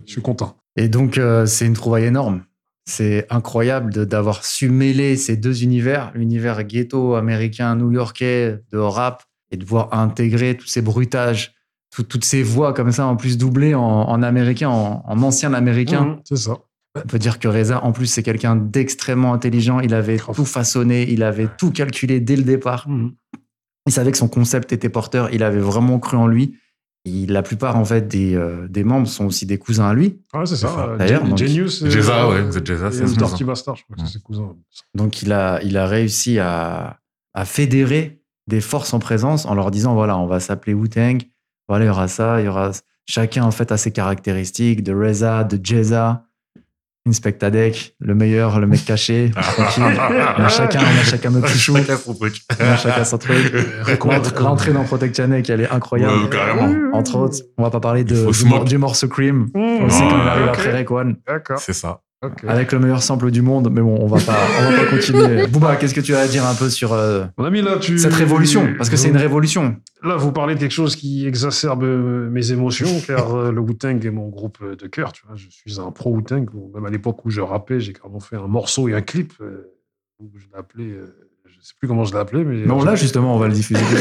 je suis content. Et donc, euh, c'est une trouvaille énorme. C'est incroyable d'avoir su mêler ces deux univers, l'univers ghetto américain, new-yorkais, de rap, et de voir intégrer tous ces bruitages, tout- toutes ces voix comme ça, en plus doublées en, en américain, en, en ancien américain. Mhm, c'est ça. On peut dire que Reza, en plus, c'est quelqu'un d'extrêmement intelligent. Il avait tout façonné, il avait tout calculé dès le départ. Mhm. Il savait que son concept était porteur, il avait vraiment cru en lui. Et la plupart, en fait, des, euh, des membres sont aussi des cousins à lui. Ouais, c'est ça. Euh, D'ailleurs, Gen- Genius. Jeza, ouais, c'est Jeza, c'est. Bastard, je crois que c'est ses cousins. Donc, il a, il a réussi à, à fédérer des forces en présence en leur disant voilà, on va s'appeler Wu-Tang. Voilà, il y aura ça, il y aura. Chacun, en fait, a ses caractéristiques de Reza, de Jeza, Inspectadec, le meilleur, le mec caché. tranquille. On a chacun, on a chacun notre chouchou. Chacun son truc. On a chacun son truc. L'entrée- dans Protect Channel, elle est incroyable. Ouais, carrément. Entre autres, on va pas parler de, du, mor- du morceau Cream. On Mhm. sait quand il arrive après Rek One, D'accord. C'est ça. Avec le meilleur sample du monde. Mais bon, on va pas, on va pas continuer. Bouba, qu'est-ce que tu as à dire un peu sur euh, Mon ami, là, tu. cette révolution? Parce que c'est une révolution. Là, vous parlez de quelque chose qui exacerbe euh, mes émotions, car euh, le Wu-Tang est mon groupe de cœur. Tu vois, je suis un pro Wu-Tang. Même à l'époque où je rappais, j'ai carrément fait un morceau et un clip. euh, où je l'ai appelé. euh, je sais plus comment je l'ai appelé, mais. Bon, là, justement, on va le diffuser.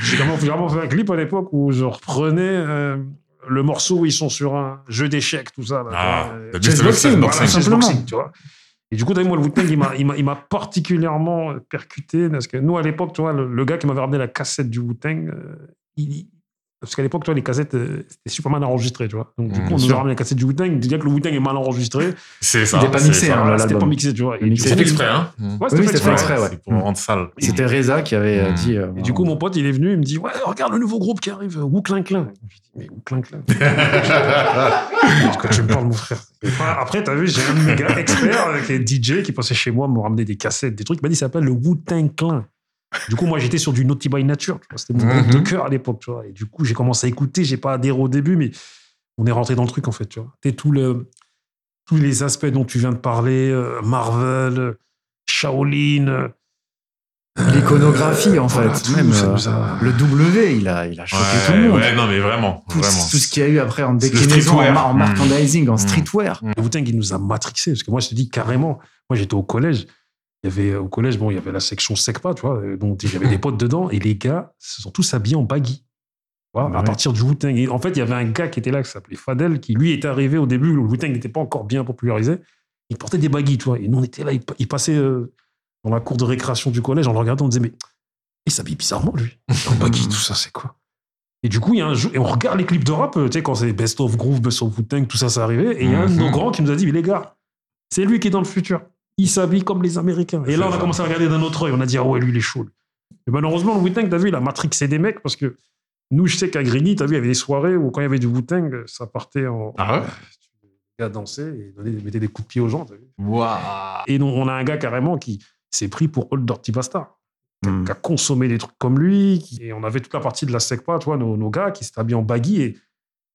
J'ai carrément, j'ai carrément fait un clip à l'époque où je reprenais euh, le morceau où ils sont sur un jeu d'échecs, tout ça. Là, Ah, vois, euh, boxing, voilà, simplement. boxing, tu vois. Et du coup, le Wu-Tang, il m'a- il m'a- il m'a particulièrement percuté. Parce que nous, à l'époque, tu vois, le, le gars qui m'avait ramené la cassette du Wu-Tang, euh, il- parce qu'à l'époque, tu vois, les cassettes, euh, c'était super mal enregistré, tu vois. Donc, du Mmh, coup, on nous a ramené la cassette du Wu-Tang. Déjà que le Wu-Tang est mal enregistré, C'est ça. Il est pas mixé, hein, c'était pas mixé, tu vois. C'est fait exprès, hein. Ouais, Oui, c'était c'était fait exprès, ouais. Pour rendre sale. C'était Reza qui avait euh, Mm. dit. euh, Et du coup, mon pote, il est venu, il me dit Ouais, regarde le nouveau groupe qui arrive, Wu Clin Clin. Je dis Mais Wu Clin Clin Quand tu me parles, mon frère. Après, t'as vu, j'ai un experts euh, qui est DJ qui passait chez moi, me ramener des cassettes, des trucs. Il m'a dit Ça s'appelle le Wu Tang Clin. Du coup, moi, j'étais sur du Naughty by Nature. C'était mon groupe de Mhm. cœur à l'époque. Et du coup, j'ai commencé à écouter. J'ai pas adhéré au début, mais on est rentré dans le truc, en fait. Tu vois. Tout le, tous les aspects dont tu viens de parler euh, Marvel, Shaolin. euh, L'iconographie, en fait. Même ça euh, a- le W, il a, il a choqué Ouais, tout le monde. ouais, non, mais vraiment. tout, vraiment. tout ce qu'il y a eu après en déclinaison, en, streetwear. mar- en Mm. merchandising, en Mm. streetwear. Le Wu-Tang, il nous a matrixé. Parce que moi, je te dis carrément, moi, j'étais au collège. Il y avait, au collège, bon, il y avait la section SECPA, tu vois, euh, donc j'avais des potes dedans, et les gars se sont tous habillés en baggy. Bah à ouais. partir du Wu-Tang. En fait, il y avait un gars qui était là, qui s'appelait Fadel, qui lui était arrivé au début, le Wu-Tang n'était pas encore bien popularisé. Il portait des baggy, tu vois. Et nous, on était là, il, il passait euh, dans la cour de récréation du collège, on le regardait, on disait, mais il s'habille bizarrement, lui. En baggy, tout ça, c'est quoi? Et du coup, il y a un jeu, et on regarde les clips de rap, euh, tu sais, quand c'est Best of Groove, Best of Wu-Tang, tout ça, c'est arrivé. Et il y a un de nos Mhm. grands qui nous a dit, mais les gars, c'est lui qui est dans le futur. Il s'habille comme les Américains. Et là, on a commencé à regarder d'un autre œil. On a dit, ah ouais, lui, il est chaud. lui. Et malheureusement, le Wu-Tang, t'as vu, il a matrixé des mecs parce que nous, je sais qu'à Grigny, t'as vu, il y avait des soirées où quand il y avait du Wu-Tang, ça partait en. Ah ouais Les gars dansaient et donnaient- mettaient des coups de pied aux gens. t'as vu. Waouh. Et donc, on a un gars carrément qui s'est pris pour Old Dirty Bastard Mm. qui a consommé des trucs comme lui. qui- Et on avait toute la partie de la SECPA, tu vois, nos, nos gars qui s'étaient habillés en baggy et,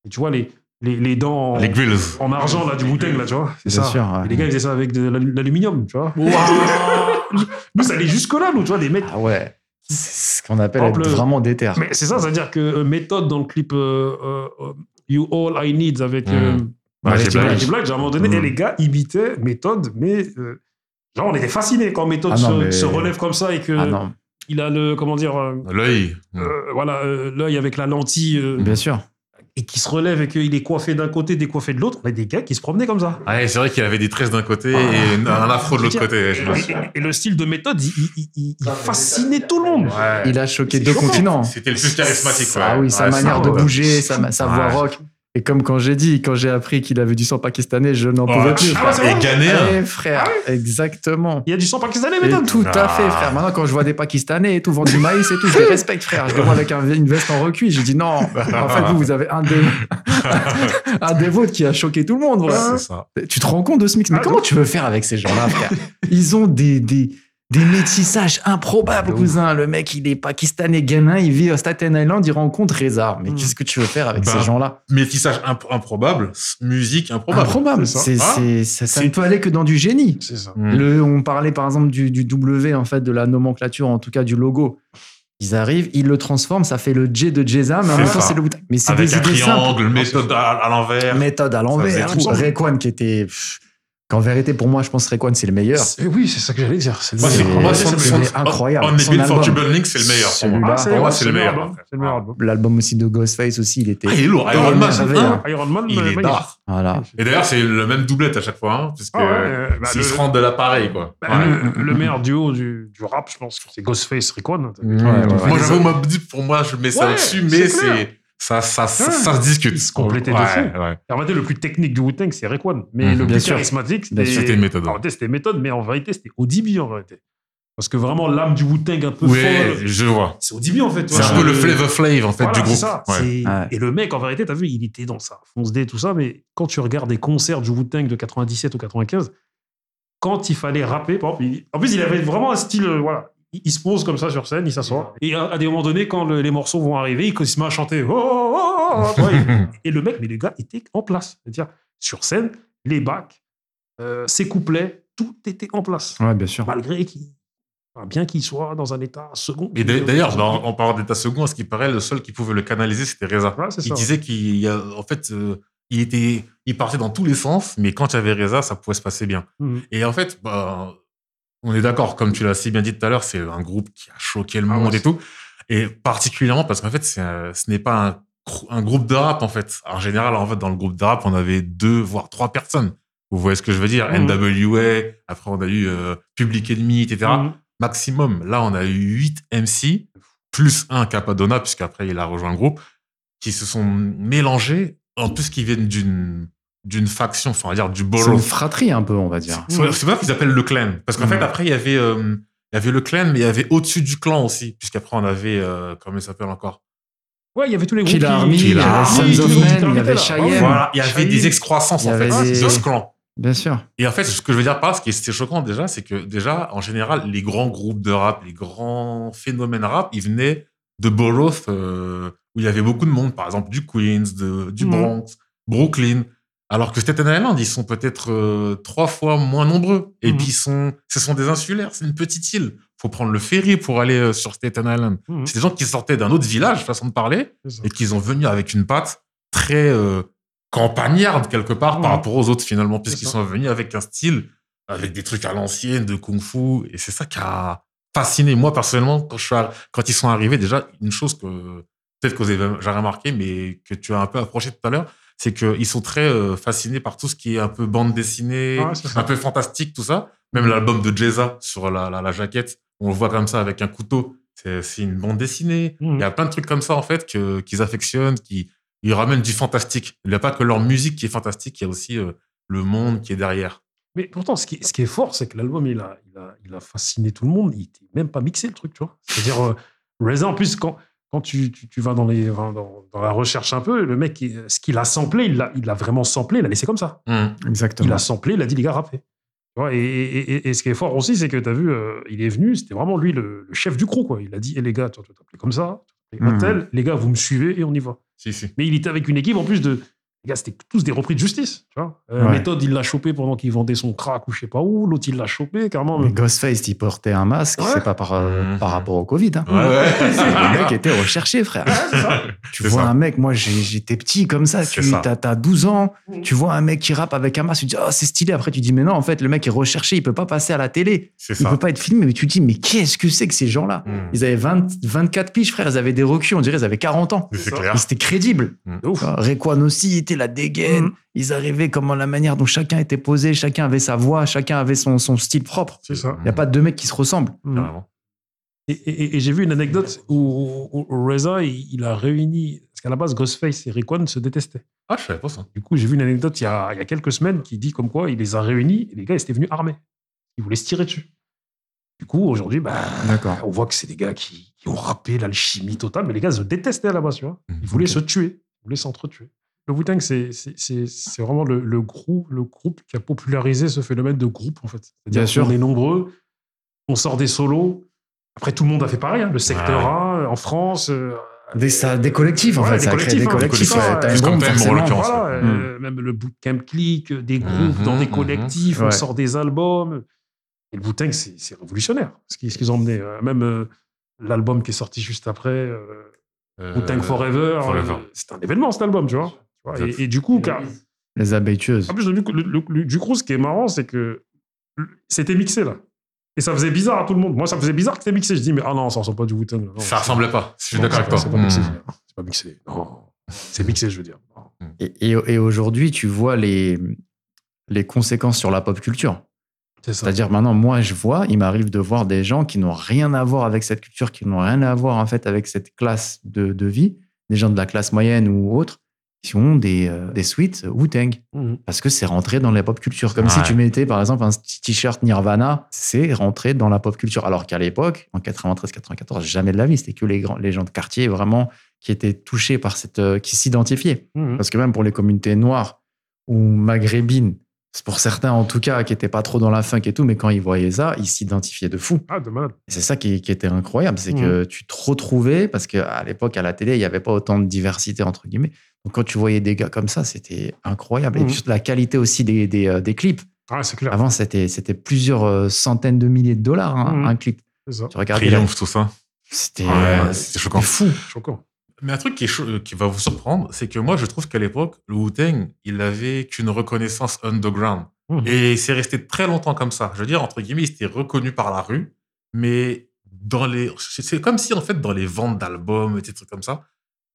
et tu vois, les, les, les dents en, Les grills. en argent là, du Wu-Tang, là, tu vois. C'est ça. sûr, ouais. Et les gars, ils faisaient ça avec de l'alu- l'aluminium, tu vois. nous, ça allait jusque-là, nous, tu vois, des mecs. Ah ouais. C'est ce qu'on appelle être vraiment déter. Mais c'est ça, c'est-à-dire que euh, méthode dans le clip euh, euh, You All I Need avec Mm. euh, Black. Magic Black, à un moment donné, Mm. et les gars imitaient méthode, mais euh, genre, on était fascinés quand méthode Ah non, se, mais- se relève comme ça et que Ah non, il a le, comment dire, L'œil. euh, voilà, euh, l'œil avec la lentille euh, bien sûr. Et qui se relève et qu'il est coiffé d'un côté, décoiffé de l'autre. On a des gars qui se promenaient comme ça. Ouais, c'est vrai qu'il avait des tresses d'un côté Ah. et un afro de l'autre côté. dire, je pense. Et, le style de méthode, il, il- il- il fascinait tout le monde. Ouais. Il a choqué deux choquant. continents. C'était le plus charismatique. Ah ouais. oui, sa Ouais, manière ça, de ouais. bouger, sa, sa voix Ouais. rock. Et comme quand j'ai dit, quand j'ai appris qu'il avait du sang pakistanais, je n'en Oh, pouvais plus. ah, frère. et ghanéen. Eh, frère, exactement. Il y a du sang pakistanais, méthode. tout à fait, Ah. frère. Maintenant, quand je vois des Pakistanais et tout vendre du maïs et tout, je les respecte, frère. Je les vois avec un- une veste en recuit. Je dis non. En fait, vous, vous avez un des, un des vôtres qui a choqué tout le monde. voilà. C'est ça. Tu te rends compte de ce mix? Mais Ah, comment donc- tu veux faire avec ces gens-là, frère? Ils ont des, des, des métissages improbables, ouf. cousin. Le mec, il est pakistanais, ghanéen, il vit à Staten Island, il rencontre Reza. Mais Mm. qu'est-ce que tu veux faire avec Bah, ces gens-là? Métissage imp- improbable, musique improbable. Improbable. c'est ça. C'est, Ah. c'est- ça, ça C'est- ne peut aller que dans du génie. C'est ça. Mm. Le, on parlait par exemple du, du W, en fait, de la nomenclature, en tout cas du logo. Ils arrivent, ils le transforment, ça fait le J de Jeza, mais en C'est même temps, ça. c'est le Mais c'est des un idées simples. triangle, méthode à, à l'envers. Méthode à l'envers. Rayquan qui était. pff, qu'en vérité, pour moi, je pense que Rayquan, c'est le meilleur. Oui, c'est ça que j'allais dire. C'est incroyable. On est for Link, c'est le meilleur pour moi. Celui-là, Ah, c'est Pour moi, ouais, c'est le meilleur. L'album aussi de Ghostface aussi, il était. Ah, il est lourd. Iron il Man, hein, hein. Iron Man, il est magnifique. d'art. Voilà. Et d'ailleurs, c'est le même doublette à chaque fois, hein, Ah ouais, euh, bah, s'ils se rendent de l'appareil, quoi. Bah, Ouais. le, le meilleur duo du, du rap, je pense, que c'est Ghostface Rayquan. Moi, j'avoue, pour moi, je mets ça dessus, mais c'est ça, ça, ça, ça se discute. Ils se complétaient de Ouais. En fait, le plus technique du Wu-Tang, c'est Rayquan. Mais Mhm. le plus sûr. charismatique, c'était méthode. En réalité, c'était méthode, mais en vérité, c'était Audibi en réalité. Parce que vraiment, l'âme du Wu-Tang un peu Oui, folle, je vois. c'est Audibi en fait. C'est un peu le flavor flav, en fait, voilà, du groupe. c'est ça. Ouais. C'est- Ouais. Et le mec, en vérité, t'as vu, il était dans ça. Fonce D, tout ça, mais quand tu regardes des concerts du Wu-Tang de 97 ou 95, quand il fallait rapper, par exemple, il- en plus, il avait vraiment un style, euh, voilà. Il, il se pose comme ça sur scène, il s'assoit. Et à, à des moments donnés, quand le- les morceaux vont arriver, il, il se met à chanter. Oh, oh, oh, oh, et, le mec, mais les gars étaient en place. C'est-à-dire, sur scène, les bacs, euh, ses couplets, tout était en place. Ouais, bien sûr. Malgré qu'il. Bien qu'il soit dans un état second. Et d'a- d'ailleurs, en parlant d'état second, à ce qui paraît, le seul qui pouvait le canaliser, c'était Reza. Il ça. disait qu'il y a, en fait, euh, il était, il partait dans tous les sens, mais quand il y avait Reza, ça pouvait se passer bien. Mhm. Et en fait, bah, on est d'accord, comme tu l'as si bien dit tout à l'heure, c'est un groupe qui a choqué le Ah monde ouais, et tout. Et particulièrement parce qu'en fait, un- ce n'est pas un, groupe de rap, en fait. En général, en fait, dans le groupe de rap, on avait deux, voire trois personnes. Vous voyez ce que je veux dire? Mhm. NWA, après on a eu euh, Public Enemy, etc. Mhm. Maximum. Là, on a eu 8 MC, plus un Capadonna, puisqu'après il a rejoint le groupe, qui se sont mélangés, en plus qui viennent d'une d'une faction, enfin, on va dire du C'est borough. une fratrie un peu, on va dire. C'est c'est pour ça qu'ils appellent le clan. Parce qu'en Mhm. fait, après, il y avait, euh, il y avait le clan, mais il y avait au-dessus du clan aussi. Puisqu'après, on avait, euh, comment il s'appelle encore? Ouais, il y avait tous les groupes. Killer qui- Army, Killer il y avait. Cheyenne. Voilà, il y avait des excroissances, Il y en fait, de ce clan. Bien sûr. Et en fait, ce que je veux dire par là, ce qui était choquant déjà, c'est que déjà, en général, les grands groupes de rap, les grands phénomènes rap, ils venaient de boroughs euh, où il y avait beaucoup de monde, par exemple du Queens, de, du Mhm. Bronx, Brooklyn. Alors que Staten Island, ils sont peut-être euh, trois fois moins nombreux. Et Mhm. puis, ils sont, ce sont des insulaires, c'est une petite île. faut prendre le ferry pour aller euh, sur Staten Island. Mhm. C'est des gens qui sortaient d'un autre village, façon de parler, et qui sont venus avec une patte très euh, campagnarde quelque part par rapport aux autres finalement, puisqu'ils sont venus avec un style, avec des trucs à l'ancienne, de kung-fu, et c'est ça qui a fasciné moi personnellement quand, je suis quand ils sont arrivés. Déjà, une chose que peut-être que vous avez jamais remarqué, mais que tu as un peu approché tout à l'heure, c'est qu'ils sont très euh, fascinés par tout ce qui est un peu bande dessinée, un peu fantastique, tout ça. Même l'album de Jeza sur la, la, la jaquette, on le voit comme ça avec un couteau. C'est une bande dessinée. Mhm. Il y a plein de trucs comme ça, en fait, qu'ils affectionnent, qui ils ramènent du fantastique. Il n'y a pas que leur musique qui est fantastique, il y a aussi euh, le monde qui est derrière. Mais pourtant, ce qui, ce qui est fort, c'est que l'album, il a, il, a, il a fasciné tout le monde. Il n'était même pas mixé, le truc, tu vois. C'est-à-dire, euh, Reza, en plus, quand, quand tu, tu, tu vas dans, les, enfin, dans, dans la recherche un peu, le mec, il- ce qu'il a samplé, il l'a il l'a vraiment samplé, il l'a laissé comme ça. Il Exactement. a samplé, il a dit, les gars, rappez. Tu et, et, et- et ce qui est fort aussi, c'est que tu as vu, euh, il est venu, c'était vraiment lui le, le chef du crew, quoi. Il a dit, Eh, les gars, tu vas t'appeler comme ça, tu vas t'appeler Mhm. tel. les gars, vous me suivez et on y va. Si, si. Mais il était avec une équipe en plus de. Les gars, c'était tous des repris de justice. Tu vois Euh, Ouais. Méthode, il l'a chopé pendant qu'il vendait son crack ou je sais pas où. L'autre, il l'a chopé carrément. Mais Ghostface, il portait un masque, Ouais. c'est pas par, euh, Mhm. par rapport au Covid. hein. Ouais, ouais. Le mec était recherché, frère. ça. Tu vois ça. un mec, moi j'étais petit comme ça, tu ça. as, 12 ans, Mhm. tu vois un mec qui rappe avec un masque, tu te dis oh, c'est stylé. Après tu dis mais non, en fait le mec est recherché, il peut pas passer à la télé, il ça. peut pas être filmé. Mais tu te dis mais qu'est-ce que c'est que ces gens-là? Hum. Ils avaient 20 24 piges, frère, ils avaient des recus, on dirait ils avaient 40 ans. C'était crédible. De ouf. Rayquan aussi, la dégaine. Mhm. Ils arrivaient comme la manière dont chacun était posé, chacun avait sa voix, chacun avait son, son style propre. C'est ça. Il n'y a pas deux mecs qui se ressemblent. Carrément. Et, et- et j'ai vu une anecdote où, où- où Reza, il, il a réuni. Parce qu'à la base, Ghostface et Raekwon se détestaient. Ah, je savais pas ça. Du coup, j'ai vu une anecdote il y, a, il y a quelques semaines qui dit comme quoi il les a réunis et les gars, ils étaient venus armés. Ils voulaient se tirer dessus. Du coup, aujourd'hui, bah, D'accord. on voit que c'est des gars qui, qui ont rappé l'alchimie totale, mais les gars se détestaient à la base, tu vois. Ils voulaient Ok. se tuer, ils voulaient s'entretuer. Le Wu-Tang, c'est c'est- c'est- c'est vraiment le, le groupe, le groupe qui a popularisé ce phénomène de groupe, en fait. Bien sûr. qu'on est nombreux, on sort des solos. Après, tout le monde a fait pareil. hein. Le secteur Ouais. A, en France, euh, Des, ça, des collectifs, en Ouais, fait. des Ça crée des collectifs, hein, collectifs. ouais. L'occurrence. voilà, euh, même le bootcamp click, des groupes Mhm, dans des mhm. collectifs, on Ouais. sort des albums. Et le Wu-Tang, c'est c'est révolutionnaire, ce qu'ils ont emmené. Euh, Même euh, l'album qui est sorti juste après, euh, Euh, Wu-Tang Forever, Forever. euh, c'est un événement cet album, tu vois. Vois, et, et du coup, car, Les abeilles tueuses. en plus, le, le- le- le- du coup, ce qui est marrant, c'est que c'était mixé là. Et ça faisait bizarre à tout le monde. Moi, ça me faisait bizarre que c'était mixé. Je dis, mais ah non, ça ressemble pas du. Non, Ça c'est- ressemblait pas. Je suis d'accord avec toi. C'est pas mixé. Hmm. C'est pas mixé. Non. C'est mixé, je veux dire. Et, et- et aujourd'hui, tu vois les, les conséquences sur la pop culture. C'est ça. C'est-à-dire maintenant, moi, je vois, il m'arrive de voir des gens qui n'ont rien à voir avec cette culture, qui n'ont rien à voir en fait avec cette classe de, de vie, des gens de la classe moyenne ou autre, qui ont des, euh, des suites Wu-Tang. Mhm. Parce que c'est rentré dans la pop culture. Comme si tu mettais, par exemple, un t-shirt Nirvana, c'est rentré dans la pop culture. Alors qu'à l'époque, en 93-94, jamais de la vie, c'était que les, grands, les gens de quartier vraiment qui étaient touchés par cette. euh, qui s'identifiaient. Mhm. Parce que même pour les communautés noires ou maghrébines, pour certains en tout cas qui n'étaient pas trop dans la funk et tout, mais quand ils voyaient ça, ils s'identifiaient de fou. Ah, de malade. C'est ça qui, qui était incroyable, c'est que tu te retrouvais, parce qu'à l'époque, à la télé, il n'y avait pas autant de diversité, entre guillemets. Donc quand tu voyais des gars comme ça, c'était incroyable. Et puis surtout la qualité aussi des, des, euh, des clips. Ah, c'est clair. Avant, c'était c'était plusieurs euh, centaines de milliers de dollars hein, Mhm. un clip. C'est ça. Tu regardais, la- Triomphe, tout ça. c'était Ouais, euh, c'était c'était choquant. fou. Choquant. Mais un truc qui, est chaud- qui va vous surprendre, c'est que moi, je trouve qu'à l'époque, le Wu-Tang, il avait qu'une reconnaissance underground. Mhm. Et c'est resté très longtemps comme ça. Je veux dire, entre guillemets, il était reconnu par la rue, mais dans les, c'est comme si, en fait, dans les ventes d'albums et des trucs comme ça,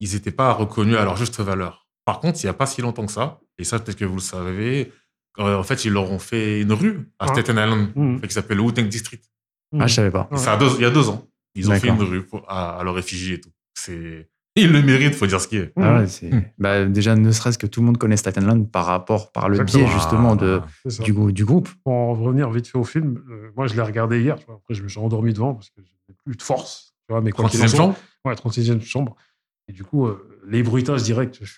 ils n'étaient pas reconnus à leur juste valeur. Par contre, il n'y a pas si longtemps que ça, et ça, peut-être que vous le savez, euh, en fait, ils leur ont fait une rue à Ah. Staten Island, Mhm. qui s'appelle le Wu-Tang District. Ah, je savais pas. Ça a deux- il y a deux ans. Ils ont fait une rue pour- à, à leurs réfugiés et tout. C'est, ils le méritent, faut dire ce qui est. Ah ouais, c'est- Mhm. bah, déjà, ne serait-ce que tout le monde connaît Staten Island par rapport, par le Exactement. biais justement de, ça. du, grou- du groupe. Pour en revenir vite fait au film, euh, moi, je l'ai regardé hier. tu vois. Après, je me suis endormi devant parce que j'avais plus de force. Tu vois, mais quoi qu'il en 36e soit- chambre? Ouais, 36e chambre. Et du coup, euh, les bruitages directs, je,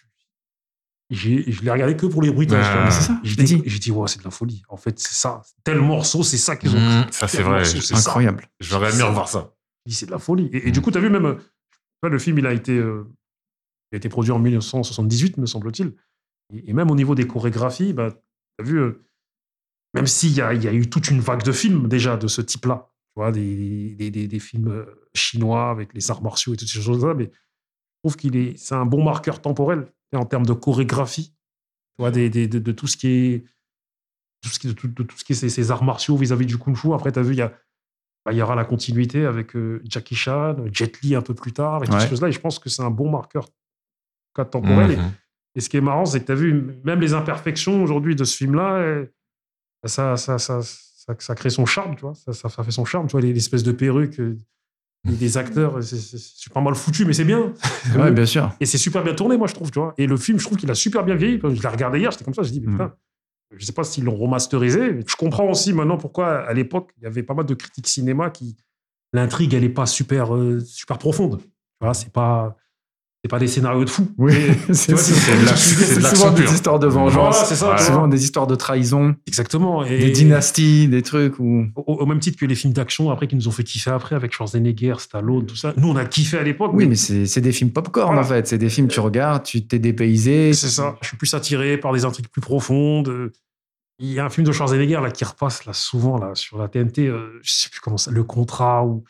j'ai- je l'ai regardé que pour les bruitages. Ah. C'est ça, J'ai dit, dit. j'ai dit, ouais, c'est de la folie. En fait, c'est ça. Tel morceau, c'est ça qu'ils ont Mmh, pris. ça, c'est vrai. morceau, c'est. Incroyable. J'aurais aimé revoir ça. C'est de la folie. Et, et du coup, tu as vu même, euh, le film, il a été, euh, produit en 1978, me semble-t-il. Et, même au niveau des chorégraphies, bah, tu as vu, euh, même s'il y a, y a eu toute une vague de films déjà de ce type-là, tu vois, des, films euh, chinois avec les arts martiaux et toutes ces choses-là, mais je trouve qu'il est, c'est un bon marqueur temporel en termes de chorégraphie, tu vois, de, tout ce qui est, tout ce qui, de tout, ce qui ces, arts martiaux vis-à-vis du kung-fu. Après, tu as vu, il y a, bah, il y aura la continuité avec euh, Jackie Chan, Jet Li un peu plus tard, et toutes Ouais. ces choses-là. Et je pense que c'est un bon marqueur cas temporel. Et- Mhm. Et, ce qui est marrant, c'est que tu as vu, même les imperfections aujourd'hui de ce film-là, euh, ça, ça, ça, ça, crée son charme, tu vois. Ça, fait son charme, tu vois, les- l'espèce de perruque euh, des- acteurs. c'est- pas mal foutu, mais c'est bien. Ouais, bien sûr. Et c'est super bien tourné, moi, je trouve, tu vois. Et le film, je trouve qu'il a super bien vieilli. Je l'ai regardé hier, j'étais comme ça, je dis, mais Mm. Je sais pas s'ils l'ont remasterisé. Je comprends aussi maintenant pourquoi, à l'époque, il y avait pas mal de critiques cinéma qui. L'intrigue, elle est pas super, euh, super profonde. Tu vois, c'est pas. C'est pas des scénarios de fou. Oui, c'est souvent des histoires de Voilà, vengeance. c'est ça, souvent des histoires de trahison, Exactement. Et des dynasties, des trucs où. Au, au même titre que les films d'action après qui nous ont fait kiffer après avec Schwarzenegger, Stallone, tout ça. Nous, on a kiffé à l'époque. Oui, mais c'est c'est des films popcorn Voilà. en fait. C'est des films tu regardes, tu t'es dépaysé. c'est ça. Je suis plus attiré par des intrigues plus profondes. Il y a un film de Schwarzenegger là qui repasse là souvent là sur la TNT. euh, je sais plus comment ça, le contrat ou. ou,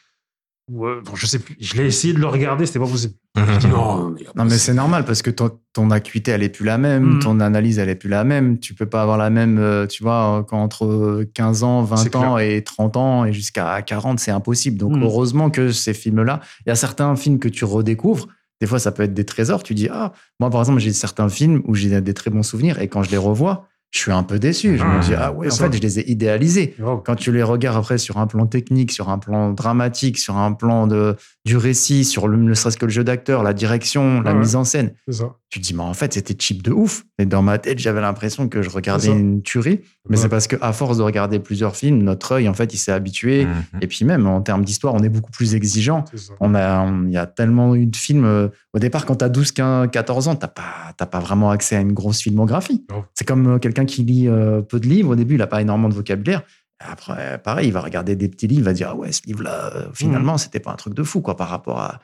euh, bon, je sais plus. Je l'ai essayé de le regarder, c'était pas possible. Dis non, mais, Non, mais c'est normal parce que ton, ton acuité, elle est plus la même, Mhm. ton analyse, elle est plus la même. Tu peux pas avoir la même, euh, tu vois, quand entre 15 ans, 20 C'est ans et 30 ans et jusqu'à 40, c'est impossible. Donc, Mhm. heureusement que ces films-là, il y a certains films que tu redécouvres. Des fois, ça peut être des trésors. Tu dis, ah, moi, par exemple, j'ai certains films où j'ai des très bons souvenirs et quand je les revois, je suis un peu déçu. Je me Ah, dis, ah ouais, en ça. fait, je les ai idéalisés. Grave. Quand tu les regardes après sur un plan technique, sur un plan dramatique, sur un plan de, du récit, sur le, ne serait-ce que le jeu d'acteur, la direction, la Ouais. mise en scène, ça. tu te dis, mais en fait, c'était cheap de ouf. Et dans ma tête, j'avais l'impression que je regardais une tuerie. Mais Ouais. c'est parce qu'à force de regarder plusieurs films, notre œil, en fait, il s'est habitué. Mhm. Et puis même, en termes d'histoire, on est beaucoup plus exigeant. On a, il y a tellement eu de films. euh, au départ, quand tu as 12, 15, 14 ans, tu pas, t'as pas vraiment accès à une grosse filmographie. C'est comme euh, quelqu'un qui lit euh, peu de livres. Au début, il n'a pas énormément de vocabulaire. Après, pareil, il va regarder des petits livres, il va dire Ah ouais, ce livre-là, euh, finalement, c'était pas un truc de fou quoi, par rapport à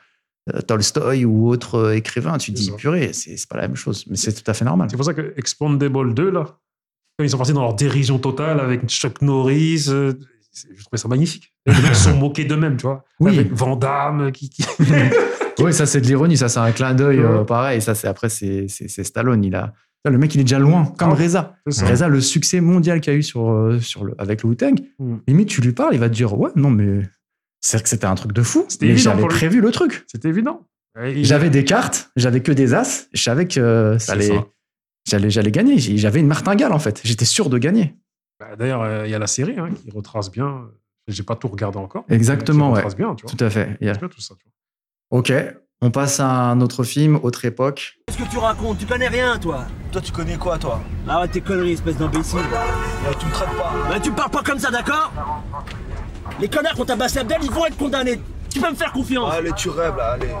euh, Tolstoï ou autre écrivain. Tu te dis purée, c'est pas la même chose. Mais c'est tout à fait normal. C'est pour ça que Expandable 2, là, ils sont partis dans leur dérision totale avec Chuck Norris, euh, je trouvais ça magnifique. Les mecs se sont moqués d'eux-mêmes, tu vois. Oui. Avec Van Damme qui. qui- Oui, ça c'est de l'ironie, ça c'est un clin d'œil euh, pareil. Ça c'est après c'est Stallone. Il a le mec il est déjà loin, comme Ah, Reza. Reza, le succès mondial qu'il a eu sur, euh, sur le, avec le Wu-Tang, Mm. limite, tu lui parles, il va te dire Ouais, non, mais c'est que c'était un truc de fou. C'était Mais évident j'avais prévu le truc. C'était évident. J'avais des cartes, j'avais que des as, je savais que ça C'est allait, ça. j'allais, j'allais gagner. J'avais une martingale, en fait. J'étais sûr de gagner. Bah, D'ailleurs, euh, il y a la série hein, qui retrace bien. J'ai pas tout regardé encore. Exactement, ouais. retrace bien, tu vois. Tout à fait. Yeah. Bien tout ça, tu vois. Ok, on passe à un autre film, autre époque. Qu'est-ce que tu racontes? Tu connais rien, toi Toi, tu connais quoi, toi? Arrête tes conneries, espèce d'imbécile. Ouais, Tu me traites pas. Bah, tu me parles pas comme ça, d'accord? Les connards qui ont tabassé Abdel, ils vont être condamnés. Tu peux me faire confiance. Allez, tu rêves, là, allez.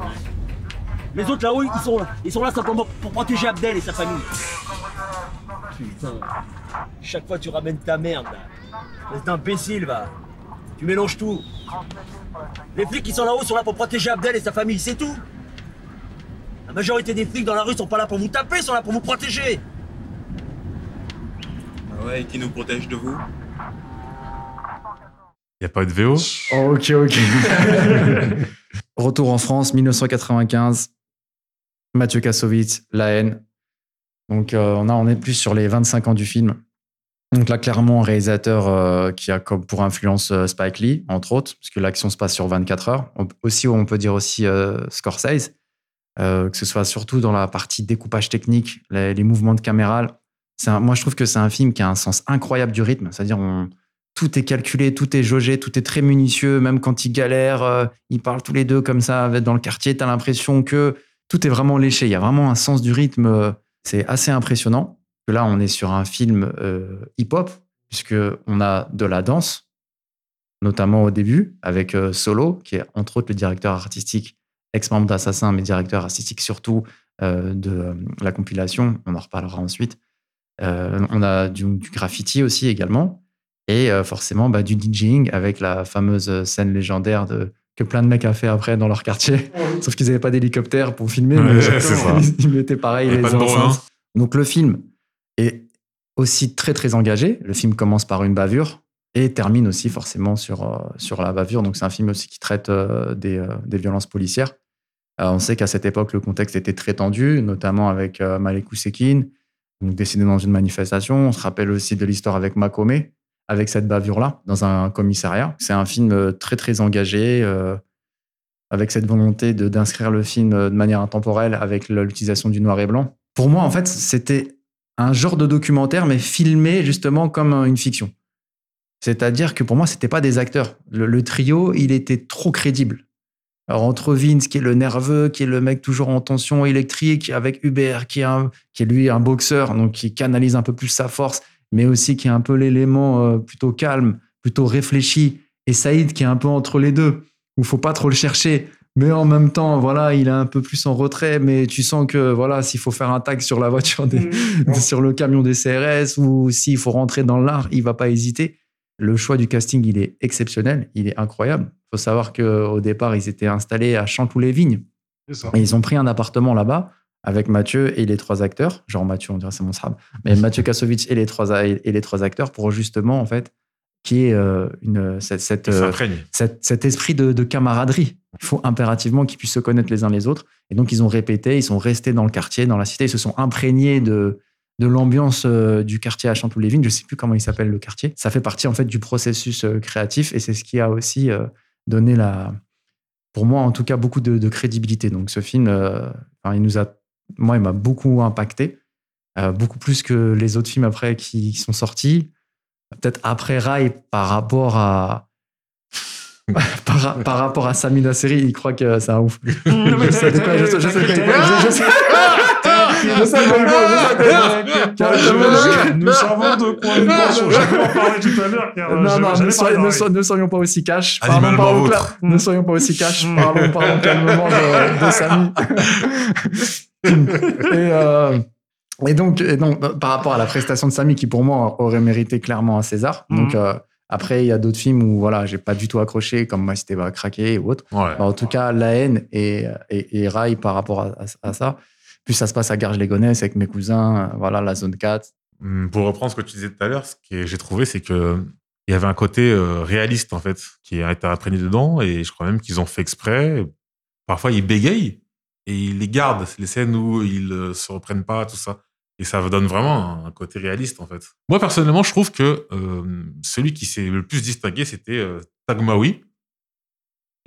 Les autres là-haut, ils sont, ils sont là simplement pour protéger Abdel et sa famille. Putain. Chaque fois, tu ramènes ta merde, là. Espèce d'imbécile, va. Tu mélanges tout. Les flics qui sont là-haut sont là pour protéger Abdel et sa famille, c'est tout. La majorité des flics dans la rue sont pas là pour vous taper, ils sont là pour vous protéger. Ah ouais, et qui nous protège de vous Il n'y a pas eu de VO Ok, ok. Retour en France, 1995. Mathieu Kassovitz, La haine. Donc, euh, on, a, on est plus sur les 25 ans du film. Donc là, clairement, un réalisateur euh, qui a comme pour influence euh, Spike Lee, entre autres, parce que l'action se passe sur 24 heures. Aussi, on peut dire aussi euh, Scorsese, euh, que ce soit surtout dans la partie découpage technique, les, mouvements de caméra. Moi, je trouve que c'est un film qui a un sens incroyable du rythme. C'est-à-dire, tout est calculé, tout est jaugé, tout est très minutieux. Même quand ils galèrent, ils parlent tous les deux comme ça dans le quartier. Tu as l'impression que tout est vraiment léché. Il y a vraiment un sens du rythme. C'est assez impressionnant. Que là, on est sur un film euh, hip-hop, puisqu'on a de la danse, notamment au début, avec euh, Solo, qui est entre autres le directeur artistique, ex-membre d'Assassin, mais directeur artistique surtout euh, de euh, la compilation. On en reparlera ensuite. Euh, on a du, du graffiti aussi également. Et euh, forcément, bah, du DJing avec la fameuse scène légendaire de, que plein de mecs a fait après dans leur quartier. Sauf qu'ils n'avaient pas d'hélicoptère pour filmer. Ouais, mais. Ils, ils mettaient pareil les enceintes. Donc le film est aussi très très engagé. Le film commence par une bavure et termine aussi forcément sur, euh, sur la bavure. Donc c'est un film aussi qui traite euh, des, euh, des violences policières. On sait qu'à cette époque, le contexte était très tendu, notamment avec Malek Ousekine, donc décédé dans une manifestation. On se rappelle aussi de l'histoire avec Makome, avec cette bavure-là, dans un commissariat. C'est un film très très engagé, avec cette volonté d'inscrire le film de manière intemporelle, avec l'utilisation du noir et blanc. Pour moi, en fait, c'était un genre de documentaire, mais filmé justement comme une fiction. C'est-à-dire que pour moi, c'était pas des acteurs. Le, trio, il était trop crédible. Alors, entre Vince, qui est le nerveux, qui est le mec toujours en tension électrique, avec Hubert, qui est, un- qui est lui un boxeur, donc qui canalise un peu plus sa force, mais aussi qui est un peu l'élément euh, plutôt calme, plutôt réfléchi, et Saïd qui est un peu entre les deux, où faut pas trop le chercher, mais en même temps, voilà, il est un peu plus en retrait, mais tu sens que voilà, s'il faut faire un tag sur la voiture, des- sur le camion des CRS, ou s'il faut rentrer dans l'art, il va pas hésiter. Le choix du casting, il est exceptionnel, il est incroyable. Il faut savoir qu'au départ, ils étaient installés à Chanteloup-les-Vignes. Et ils ont pris un appartement là-bas avec Mathieu et les trois acteurs. Genre Mathieu, on dirait c'est mon srab. Mais Mathieu Kassovitz et les trois, et les trois acteurs pour justement, en fait, qui est euh, une, cette, cette, euh, s'imprègne. cet, esprit de, de camaraderie. Il faut impérativement qu'ils puissent se connaître les uns les autres. Et donc, ils ont répété, ils sont restés dans le quartier, dans la cité, ils se sont imprégnés de, de l'ambiance euh, du quartier à Chanteloup-les-Vignes. Je ne sais plus comment il s'appelle le quartier. Ça fait partie, en fait, du processus créatif et c'est ce qui a aussi donné la, pour moi, en tout cas, beaucoup de, de crédibilité. Donc, ce film, euh, il nous a, moi, il m'a beaucoup impacté. beaucoup plus que les autres films après qui, qui sont sortis. Peut-être après Rai par rapport à. par, par rapport à Sami la série, il croit que c'est un ouf. je sais de quoi, je sais, je sais. Je sais- je sais de quoi il parle, je sais de quoi il parle. Nous savons de quoi nous. J'avais en parlé tout à l'heure. Non, non, ne, soyons- ne d'Harry. so- ne soyons pas aussi cash. Parlons, parlons vôtre. cla- ne soyons pas aussi cash. Parlons, parlons calmement de, de Samy. et, euh, et donc, et donc, bah, par rapport à la prestation de Samy, qui pour moi aurait mérité clairement un César. Donc, Mhm. euh, après, il y a d'autres films où voilà, j'ai pas du tout accroché, comme moi, c'était pas craqué ou autre. Ouais. Bah, en tout cas, La haine et, et, et Rail par rapport à, à- à ça. Puis ça se passe à Garges-les-Gonesse avec mes cousins, voilà, la zone 4. Hum, Pour reprendre ce que tu disais tout à l'heure, ce que j'ai trouvé, c'est que il y avait un côté euh, réaliste en fait qui a été imprégné dedans, et je crois même qu'ils ont fait exprès. Parfois, ils bégayent et ils les gardent, les scènes où ils euh, se reprennent pas, tout ça, et ça donne vraiment un côté réaliste en fait. Moi personnellement, je trouve que euh, celui qui s'est le plus distingué, c'était euh, Tagmaoui,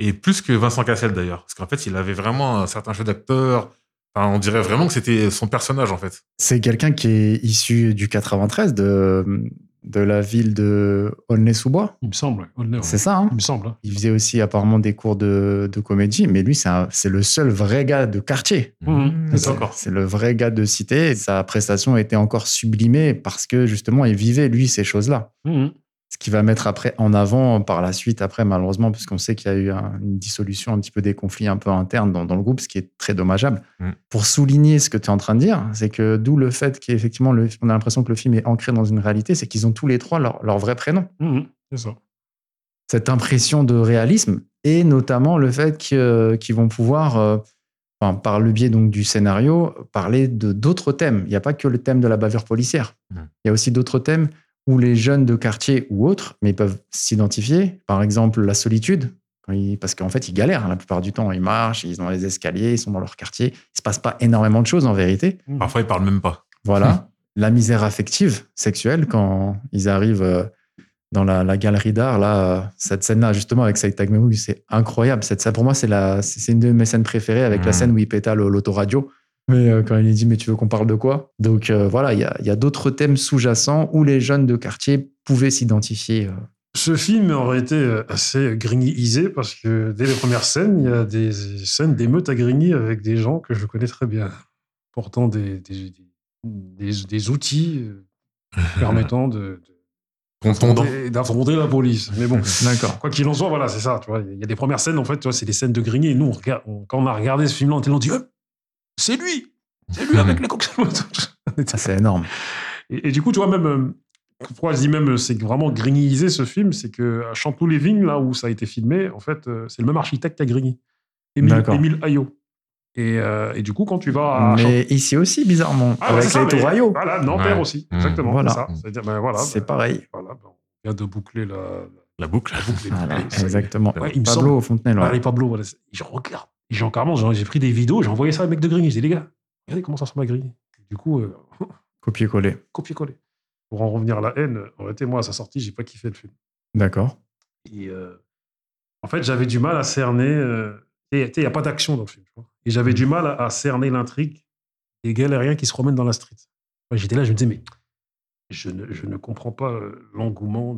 et plus que Vincent Cassel d'ailleurs, parce qu'en fait, il avait vraiment un certain jeu d'acteur. On dirait vraiment que c'était son personnage en fait. C'est quelqu'un qui est issu du 93, de, de la ville de Aulnay-sous-Bois. Il me semble. ouais. Aulnay, ouais. C'est ça, hein Il me semble. hein. Il faisait aussi apparemment des cours de, de comédie, mais lui, c'est un- c'est le seul vrai gars de quartier. Mhm. C'est C'est le vrai gars de cité. Et sa prestation était encore sublimée parce que justement, il vivait, lui, ces choses-là. Mhm. Ce qui va mettre après en avant par la suite, après, malheureusement, puisqu'on sait qu'il y a eu un- une dissolution, un petit peu des conflits un peu internes dans, dans le groupe, ce qui est très dommageable. Mm. Pour souligner ce que tu es en train de dire, c'est que d'où le fait qu'effectivement, le- on a l'impression que le film est ancré dans une réalité, c'est qu'ils ont tous les trois leur, leur vrai prénom. Mhm. C'est ça. Cette impression de réalisme et notamment le fait que- qu'ils vont pouvoir, euh, enfin, par le biais donc du scénario, parler de d'autres thèmes. Il n'y a pas que le thème de la bavure policière. Mm. Il y a aussi d'autres thèmes où les jeunes de quartier ou autres, mais ils peuvent s'identifier. Par exemple, la solitude. quand ils- Parce qu'en fait, ils galèrent hein, la plupart du temps. Ils marchent, ils sont dans les escaliers, ils sont dans leur quartier. Il ne se passe pas énormément de choses en vérité. Parfois, ils parlent même pas. Voilà. la misère affective, sexuelle, quand ils arrivent euh, dans la, la galerie d'art, là, euh, cette scène-là, justement, avec Saïd Tagmeoui, c'est incroyable. Cette scène, pour moi, c'est une de mes scènes préférées avec la Mhm. scène où il pétale l'autoradio. Mais euh, quand il lui dit, mais tu veux qu'on parle de quoi? Donc euh, voilà, il y a, il y a d'autres thèmes sous-jacents où les jeunes de quartier pouvaient s'identifier. euh. Ce film aurait été assez grignyisé parce que dès les premières scènes, il y a des scènes d'émeutes à Grigny avec des gens que je connais très bien, portant des, des, des- des outils permettant de, de- d'affronter- la police. Mais bon, D'accord. quoi qu'il en soit, voilà, c'est ça. Tu vois, il y a des premières scènes, en fait, tu vois, c'est des scènes de Grigny. Et nous, on regarde- on- quand on a regardé ce film-là, on dit, c'est lui, c'est lui avec les cocktails. Ça, c'est énorme. Et, et du coup, tu vois, même. euh, Pourquoi je dis même, euh, c'est vraiment grignyisé ce film, c'est que à Chanteloup-les-Vignes, là où ça a été filmé, en fait, euh, c'est le même architecte qui a Grigny. Émile. Émile Ayot. Et, euh, et du coup, quand tu vas à Mais ici aussi, bizarrement, Ah, ouais, avec c'est ça, les mais- touraillots. Voilà, Nanterre Ouais. aussi, Mmh. exactement. Voilà. C'est ben, voilà, ben, pareil. voilà, ben, on vient de boucler la, La boucle. la boucle. Voilà, exactement. Ouais, Pablo semble- Fontenelle. ouais. Allez, Pablo, voilà. c'est- Je regarde. J'ai carrément, j'ai j'ai pris des vidéos, j'ai envoyé ça à un mec de Grigny. J'ai dit, les gars, regardez comment ça ressemble à Grigny. Du coup, euh, Copier-coller. copier-coller. Pour en revenir à la haine, en réalité, moi, à sa sortie, j'ai pas kiffé le film. D'accord. Et euh, en fait, j'avais du mal à cerner. euh, il n'y a pas d'action dans le film. tu vois. Et j'avais du mal à, à cerner l'intrigue des galériens qui se promènent dans la street. J'étais là, je me disais, mais je ne, je ne comprends pas euh, l'engouement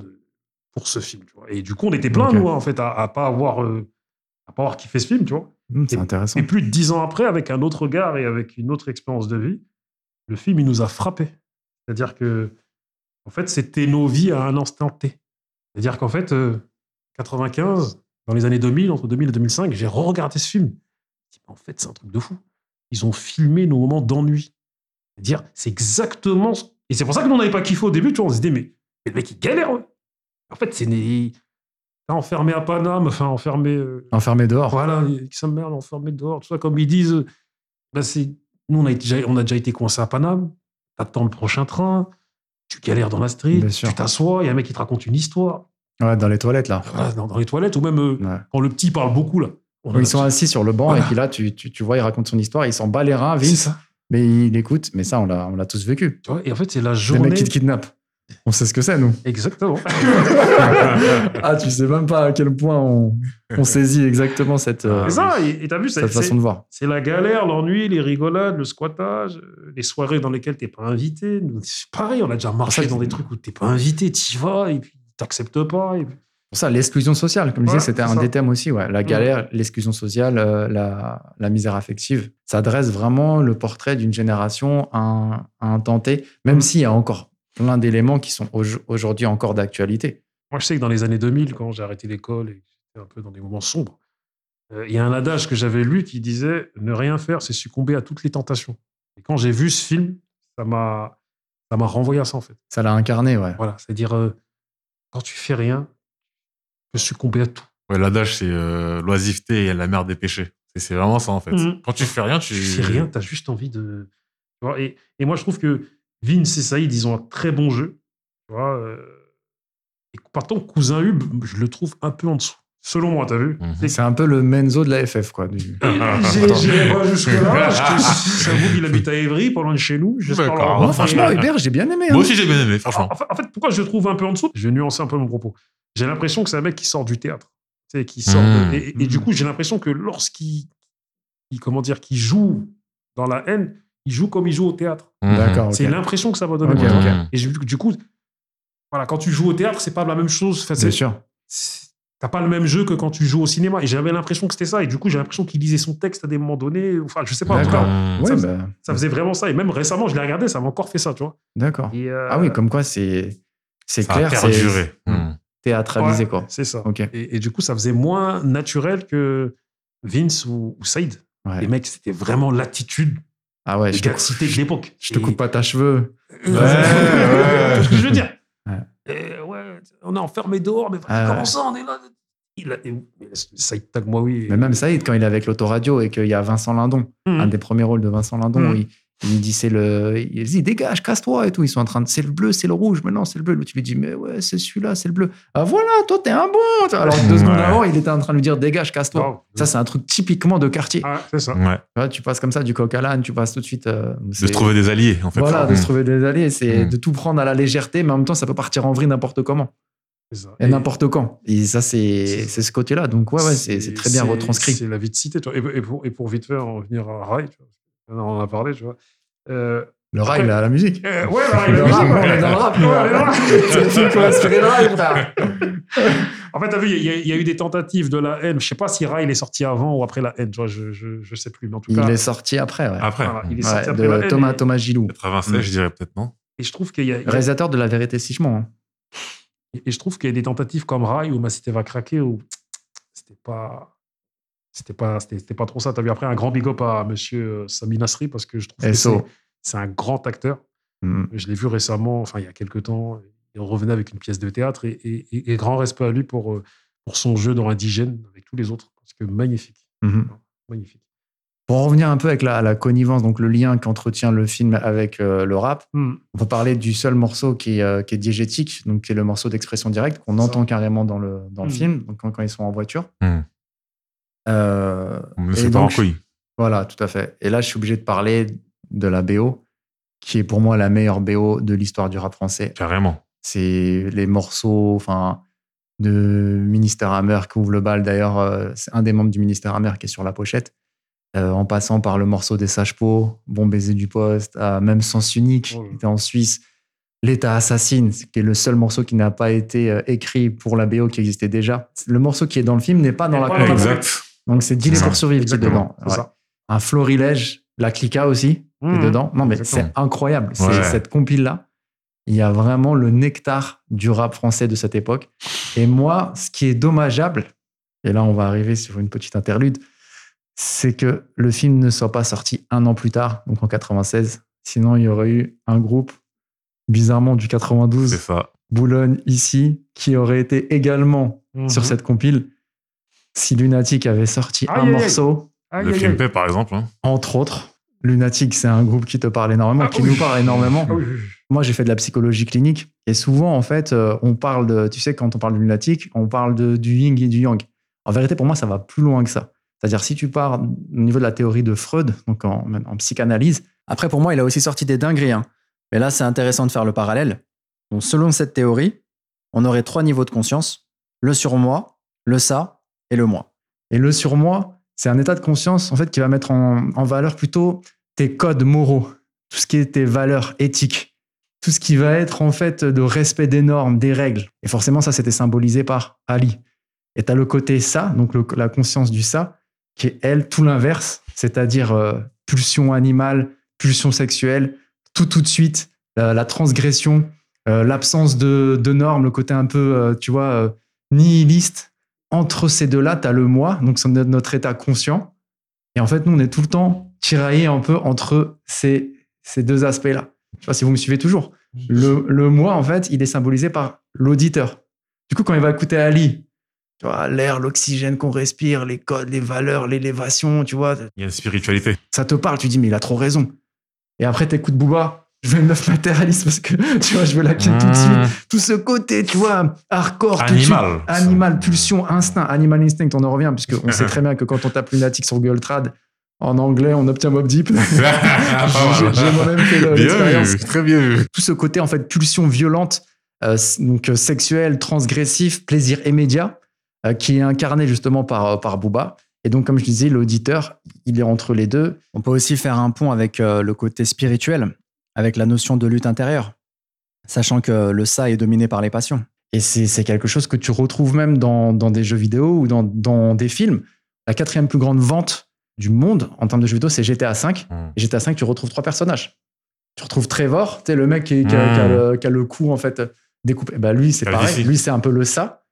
pour ce film. tu vois. Et du coup, on était plein, Ok. nous, hein, en fait, à, à pas avoir. euh, à pas avoir kiffé ce film, tu vois. Hum, c'est intéressant. Et plus de dix ans après, avec un autre regard et avec une autre expérience de vie, le film, il nous a frappés. C'est-à-dire que, en fait, c'était nos vies à un instant T. C'est-à-dire qu'en fait, euh, 95, dans les années 2000, entre 2000 et 2005, j'ai re-regardé ce film. En fait, c'est un truc de fou. Ils ont filmé nos moments d'ennui. C'est-à-dire, c'est exactement. Et c'est pour ça que nous, on n'avait pas kiffé au début, tu vois. On se disait, mais, mais le mec, il galère. ouais. En fait, c'est. Enfermé à Paname, enfin, enfermé. euh, Enfermé dehors. voilà, qui sa mère enfermé dehors, tout ça, comme ils disent. euh, c'est, nous, on a, déjà, on a déjà été coincé à Paname, t'attends le prochain train, tu galères dans la street, tu t'assois, il y a un mec qui te raconte une histoire, Ouais, dans les toilettes, là. voilà, dans, dans les toilettes, ou même euh, Ouais. quand le petit parle beaucoup, là. On ils sont assis sur le banc Voilà. et puis là, tu, tu, tu vois, il raconte son histoire, il s'en bat les reins, Vince, mais il écoute. Mais ça, on l'a, tous vécu. Tu vois, et en fait, c'est la journée. mecs qui te kidnappent. On sait ce que c'est, nous. Exactement. ah, tu sais même pas à quel point on, on saisit exactement cette, euh, C'est ça, et et t'as vu, c'est- cette c'est façon de voir. c'est la galère, l'ennui, les rigolades, le squattage, euh, les soirées dans lesquelles t'es pas invité. Pareil, on a déjà marché dans des trucs où t'es pas invité, t'y vas, et puis t'acceptes pas. Et puis... Pour ça, l'exclusion sociale, comme je disais, c'était un ça. des thèmes aussi. Ouais. La galère, l'exclusion sociale, euh, la, la misère affective. Ça dresse vraiment le portrait d'une génération à un, à un temps T, même s'il y a encore plein d'éléments qui sont au- aujourd'hui encore d'actualité. Moi, je sais que dans les années 2000, quand j'ai arrêté l'école et que j'étais un peu dans des moments sombres, euh, il y a un adage que j'avais lu qui disait Ne rien faire, c'est succomber à toutes les tentations. Et quand j'ai vu ce film, ça m'a ça m'a renvoyé à ça, en fait. Ça l'a incarné, ouais. Voilà, c'est-à-dire, euh, quand tu fais rien, tu peux succomber à tout. Ouais, l'adage, c'est euh, l'oisiveté et la mère des péchés. C'est- vraiment ça, en fait. Mhm. Quand tu fais rien, tu. Tu fais rien, tu as juste envie de. et moi, je trouve que Vince et Saïd, ils ont un très bon jeu. Tu vois, euh, et par contre, Cousin Hub, je le trouve un peu en dessous. Selon moi, t'as vu? Mhm. C'est un peu le menzo de la FF, quoi. du- J'ai- J'irai pas jusque-là. Je te- si ça vous, il habite à Évry, pas loin de chez nous. Moi, Moi, franchement. Hubert, j'ai bien aimé. Moi hein. aussi, j'ai bien aimé, franchement. En fait, en fait, pourquoi je le trouve un peu en dessous? Je vais nuancer un peu mon propos. J'ai l'impression que c'est un mec qui sort du théâtre. Tu sais, qui sort de- Mmh. et, et du coup, j'ai l'impression que lorsqu'il il- comment dire, qu'il joue dans la haine, il joue comme il joue au théâtre. Mhm. D'accord. C'est l'impression que ça va donner. Ok, moi, tu vois. ok. Et je- du coup, voilà, quand tu joues au théâtre, c'est pas la même chose. Enfin, Bien c'est- sûr. T'as pas le même jeu que quand tu joues au cinéma. Et j'avais l'impression que c'était ça. Et du coup, j'ai l'impression qu'il lisait son texte à des moments donnés. Enfin, je sais pas. En tout cas. Ouais, ça, bah, ça faisait vraiment ça. Et même récemment, je l'ai regardé, ça m'a encore fait ça, tu vois. D'accord. Euh, Ah oui, comme quoi c'est c'est Ça a clair, c'est perduré. Mhm. théâtralisé, ouais, quoi. C'est ça. Ok. Et, et du coup, ça faisait moins naturel que Vince ou, ou Saïd. Ouais. Les mecs, c'était vraiment l'attitude Ah ouais, je te, de l'époque. je te coupe pas ta cheveux. Ouais, ouais. Tu vois ce que je veux dire Ouais. Et ouais, on est enfermé dehors, mais Ah comment ouais. ça, on est là? Il a, Saïd Tagmaoui. Mais même Saïd, quand il est avec l'autoradio et qu'il y a Vincent Lindon, Mhm. un des premiers rôles de Vincent Lindon, Mhm. où il, il dit c'est le. Il dit dégage, casse-toi et tout. Ils sont en train de. C'est le bleu, c'est le rouge. Maintenant, c'est le bleu. L'autre, tu lui dis mais ouais, c'est celui-là, c'est le bleu. Ah voilà, toi, t'es un bon. Alors deux secondes Ouais. avant, il était en train de lui dire dégage, casse-toi. Ça, c'est un truc typiquement de quartier. Ah, c'est ça. Ouais. Tu passes comme ça du coq à l'âne, tu passes tout de suite. euh, De se trouver des alliés, en fait. Voilà, de se trouver des alliés, c'est Mhm. de tout prendre à la légèreté, mais en même temps, ça peut partir en vrille n'importe comment et Et- n'importe quand. Et ça, c'est ce côté-là. Donc, ouais, ouais, c'est très bien retranscrit. C'est la vie de cité. Et, et pour, et pour vite faire en venir à Rai, tu vois, on en a parlé, tu vois. Euh, Le rail, la, la musique. euh, ouais, la, Le la rap, musique, on est dans le rap. C'est le film qui m'a inspiré le rail. En fait, t'as vu, il y, a- il y a eu des tentatives de la haine. Je sais pas si Rai il est sorti avant ou après la haine. Tu vois, je, je, je sais plus. Mais en tout Il cas, est sorti après, ouais. Après, voilà, il est Ouais, sorti après la de haine. Thomas, et, Thomas Gilou, 96, je dirais peut-être, non et je trouve qu'il y a, il y a- réalisateur de La Vérité si je mens. hein. et je trouve qu'il y a des tentatives comme Rai où ma cité va craquer où c'était pas. C'était pas, c'était, c'était pas trop ça. T'as vu après un grand big up à monsieur Sami Nasri parce que je trouve que SO. c'est, c'est un grand acteur. Mm. Je l'ai vu récemment, enfin il y a quelques temps. Il revenait avec une pièce de théâtre et, et- et- et grand respect à lui pour, euh, pour son jeu dans Indigène avec tous les autres. Parce que magnifique. Mhm. Magnifique. Pour en revenir un peu avec la, la connivence, donc le lien qu'entretient le film avec euh, le rap, Hmm. on peut parler du seul morceau qui est, euh, qui est diégétique, donc qui est le morceau d'expression directe qu'on entend carrément dans le, dans le Mm. film, donc quand, quand ils sont en voiture. Mm. Euh, fait pas en couille. Voilà, tout à fait. Et là, je suis obligé de parler de la BO, qui est pour moi la meilleure BO de l'histoire du rap français. Carrément. C'est les morceaux, enfin, de Ministère Hammer qui ouvre le bal. D'ailleurs, euh, c'est un des membres du Ministère Hammer qui est sur la pochette. Euh, en passant par le morceau des Sages-Peaux, Bon baiser du poste, à même Sens Unique, Oh qui était en Suisse. L'État assassine, qui est le seul morceau qui n'a pas été euh, écrit pour la BO qui existait déjà. Le morceau qui est dans le film n'est pas dans la compil. Exact. Donc c'est Dealer pour ça. survivre qui est Exactement, dedans. Ouais. Un florilège, la Clica aussi, qui est dedans. Non, mais c'est incroyable. C'est Ouais. cette compile-là. Il y a vraiment le nectar du rap français de cette époque. Et moi, ce qui est dommageable, et là on va arriver sur une petite interlude, c'est que le film ne soit pas sorti un an plus tard, donc en 96. Sinon, il y aurait eu un groupe, bizarrement du C'est 92, ça. Boulogne ici, qui aurait été également Mhm. sur cette compile. Si Lunatic avait sorti un morceau, Aïe, Le film. P, par exemple. hein. entre autres, Lunatic, c'est un groupe qui te parle énormément, Ah qui oui. nous parle énormément. Ah oui. Moi, j'ai fait de la psychologie clinique et souvent, en fait, euh, on parle de, tu sais, quand on parle de lunatique, on parle de, du yin et du yang. En vérité, pour moi, ça va plus loin que ça. C'est-à-dire, si tu pars au niveau de la théorie de Freud, donc en, en psychanalyse, après, pour moi, il a aussi sorti des dingueries. hein. Mais là, c'est intéressant de faire le parallèle. Donc, selon cette théorie, on aurait trois niveaux de conscience le surmoi, le ça et le moi. Et le surmoi, c'est un état de conscience en fait qui va mettre en, valeur plutôt tes codes moraux, tout ce qui est tes valeurs éthiques, tout ce qui va être en fait de respect des normes, des règles. Et forcément, ça, c'était symbolisé par Ali. Et tu as le côté ça, donc la conscience du ça, qui est elle, tout l'inverse, c'est-à-dire euh, pulsion animale, pulsion sexuelle, tout tout de suite, la, transgression, euh, l'absence de, normes, le côté un peu, euh, tu vois, nihiliste. Entre ces deux-là, tu as le moi, donc c'est notre, état conscient. Et en fait, nous, on est tout le temps tiraillé un peu entre ces, ces deux aspects-là. Je sais pas si vous me suivez toujours. Le, le moi, en fait, il est symbolisé par l'auditeur. Du coup, quand il va écouter Ali, tu vois, l'air, l'oxygène qu'on respire, les codes, les valeurs, l'élévation, tu vois, Il y a une spiritualité. ça te parle, tu dis, mais il a trop raison. Et après, t'écoutes Booba, je veux une meuf matérialiste parce que, tu vois, je veux la ken tout de Mmh. suite. Tout ce côté, tu vois, hardcore. tout de Animal. suite. Animal, pulsion, instinct, animal instinct, on en revient, puisqu'on sait très bien que quand on tape lunatique sur Google Trad, en anglais, on obtient Mob Deep. J'ai j'ai moi-même fait l'expérience. très bien vu. Tout ce côté, en fait, pulsion violente, euh, donc euh, sexuel, transgressif, plaisir immédiat, euh, qui est incarné justement par, euh, par Booba. Et donc, comme je disais, l'auditeur, il est entre les deux. On peut aussi faire un pont avec euh, le côté spirituel, avec la notion de lutte intérieure, sachant que le ça est dominé par les passions. Et c'est quelque chose que tu retrouves même dans, dans des jeux vidéo ou dans, dans des films. La quatrième plus grande vente du monde en termes de jeux vidéo, c'est GTA V. Et GTA V, tu retrouves trois personnages. Tu retrouves Trevor, tu sais, le mec qui, qui a, qui a le, qui a le cou en fait découpé. Bah, lui, c'est pareil. défi. Lui, c'est un peu le ça.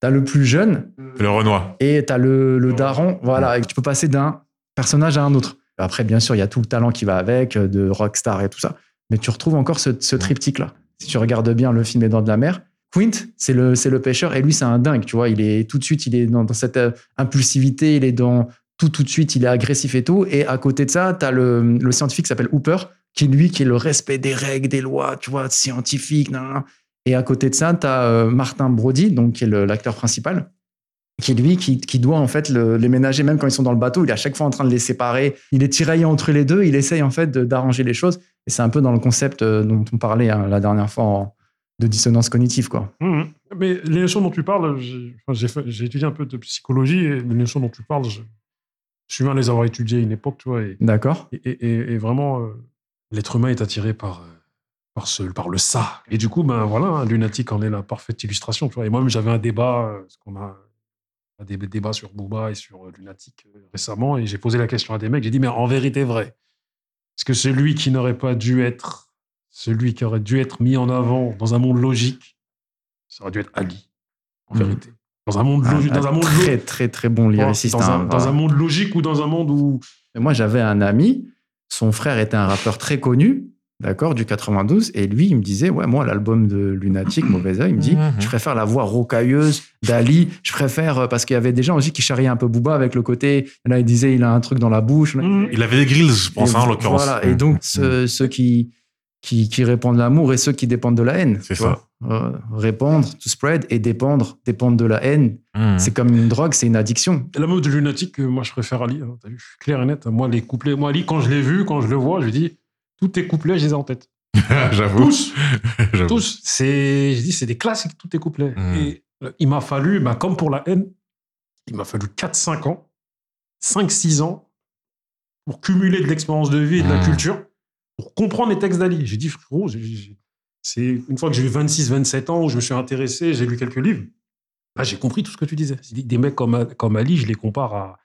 T'as le plus jeune Le Renoir. et t'as le, le daron. Voilà, et tu peux passer d'un personnage à un autre. Après, bien sûr, il y a tout le talent qui va avec, euh, de rockstar et tout ça. Mais tu retrouves encore ce, ce triptyque-là. Si tu regardes bien le film Les Dents de la Mer, Quint, c'est le, c'est le pêcheur et lui, c'est un dingue. Tu vois, il est tout de suite, il est dans, dans cette euh, impulsivité, il est dans tout, tout de suite, il est agressif et tout. Et à côté de ça, t'as le, le scientifique qui s'appelle Hooper, qui lui, qui est le respect des règles, des lois, tu vois, scientifique. nan, nan. Et à côté de ça, t'as euh, Martin Brody, donc qui est l'acteur principal, qui lui, qui, qui doit en fait le- les ménager, même quand ils sont dans le bateau, il est à chaque fois en train de les séparer. Il est tiraillé entre les deux, il essaye en fait d'arranger les choses. Et c'est un peu dans le concept euh, dont on parlait hein, la dernière fois en- de dissonance cognitive, quoi. Mhm. Mais les notions dont tu parles, j'ai enfin, étudié un peu de psychologie et les notions dont tu parles, je, je suis bien les avoir étudiées à une époque, tu vois. D'accord. et, et- et vraiment, euh, l'être humain est attiré par, euh, par, ce, par le ça. Et du coup, ben voilà, lunatique en est la parfaite illustration, tu vois. Et moi-même, j'avais un débat, parce qu'on a des débats sur Booba et sur euh, Lunatic euh, récemment, et j'ai posé la question à des mecs, j'ai dit, mais en vérité vrai, est-ce que celui qui n'aurait pas dû être, celui qui aurait dû être mis en avant dans un monde logique, ça aurait dû être Ali, en Mhm. vérité. Dans un monde Un- logique, dans un monde lo- très, très, très bon lyriciste. dans, un, hein, dans un monde logique ou dans un monde où Et Moi, j'avais un ami, son frère était un rappeur très connu, d'accord, du 92, et lui, il me disait, ouais, moi, l'album de Lunatic, Mauvais Oeil, il me dit, Mhm. je préfère la voix rocailleuse d'Ali, je préfère, euh, parce qu'il y avait des gens aussi qui charriaient un peu Booba avec le côté, là, il disait, il a un truc dans la bouche. Il avait des grilles, je pense, Et hein, en l'occurrence. Voilà, et donc, ceux, ceux qui, qui, qui répandent l'amour et ceux qui dépendent de la haine. C'est tu ça. vois. Euh, répandre, to spread, et dépendre, dépendre de la haine. C'est comme une drogue, c'est une addiction. La mode de lunatique, euh, moi je préfère Ali. hein, t'as vu, je suis clair et net. Moi, les couplets, moi Ali, quand je l'ai vu, quand je le vois, je lui dis, tous tes couplets, je les ai en tête. J'avoue. Tous. C'est, je dis, c'est des classiques, tous tes couplets. Mm. Et euh, il m'a fallu, bah, comme pour la haine, il m'a fallu 4-5 ans, 5-6 ans pour cumuler de l'expérience de vie et de la Mm. culture, pour comprendre les textes d'Ali. J'ai dit, frérot, c'est une fois que j'ai eu 26-27 ans, où je me suis intéressé, j'ai lu quelques livres, là, j'ai compris tout ce que tu disais. Des mecs comme, comme Ali, je les compare à.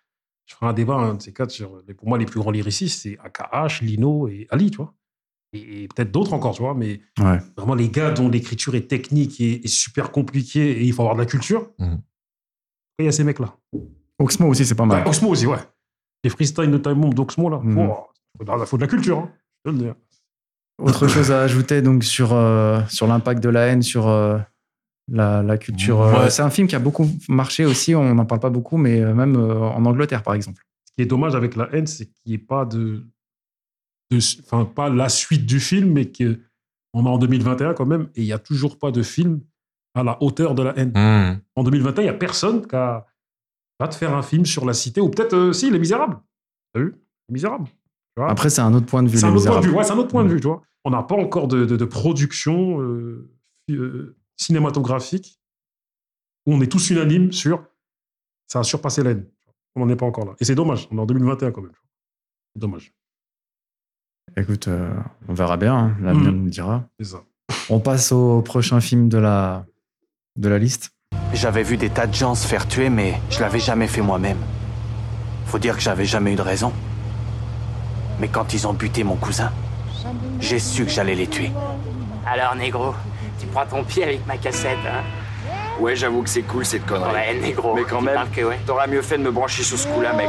Je ferai un débat, un de ces quatre, sur. Pour moi, les plus grands lyricistes, c'est AKH, Lino et Ali, tu vois. Et, et peut-être d'autres encore, tu vois, mais Ouais. vraiment les gars dont l'écriture est technique et, et super compliquée et il faut avoir de la culture. Mhm. Il y a ces mecs-là? Oxmo aussi, c'est pas mal. Oxmo aussi, ouais. Les freestyles Bomb d'Oxmo, là. Mhm. Oh, faut, de- faut de la culture, hein. Je peux le dire. Autre chose à ajouter donc sur, euh, sur l'impact de la haine sur euh, la, la culture. euh, Ouais. C'est un film qui a beaucoup marché aussi, on n'en parle pas beaucoup, mais euh, même euh, en Angleterre par exemple. Ce qui est dommage avec la haine, c'est qu'il n'y ait pas de. Enfin, pas la suite du film, mais qu'on est en 2021 quand même, et il n'y a toujours pas de film à la hauteur de la haine. Mm. En 2021, il n'y a personne qui a- va te faire un film sur la cité, ou peut-être, euh, si, Les Misérables. T'as vu? Les Misérables. Tu vois Après, c'est un autre point de vue. C'est un autre point de Misérables. vue. Ouais, c'est un autre point de vue, tu vois. On n'a pas encore de, de- de production euh, euh, cinématographique où on est tous unanimes sur ça a surpassé la haine. On n'en est pas encore là. Et c'est dommage. On est en 2021 quand même. C'est dommage. Écoute, euh, on verra bien. hein. L'avenir Mm. nous dira. C'est ça. On passe au prochain film de la, de la liste. J'avais vu des tas de gens se faire tuer, mais je l'avais jamais fait moi-même. Faut dire que j'avais jamais eu de raison. Mais quand ils ont buté mon cousin, j'ai su que j'allais les tuer. Alors, négro, tu prends ton pied avec ma cassette, hein Ouais, j'avoue que c'est cool cette connerie. Ouais, négro. Mais quand même, parles que ouais. t'aurais mieux fait de me brancher sur ce coup-là, mec.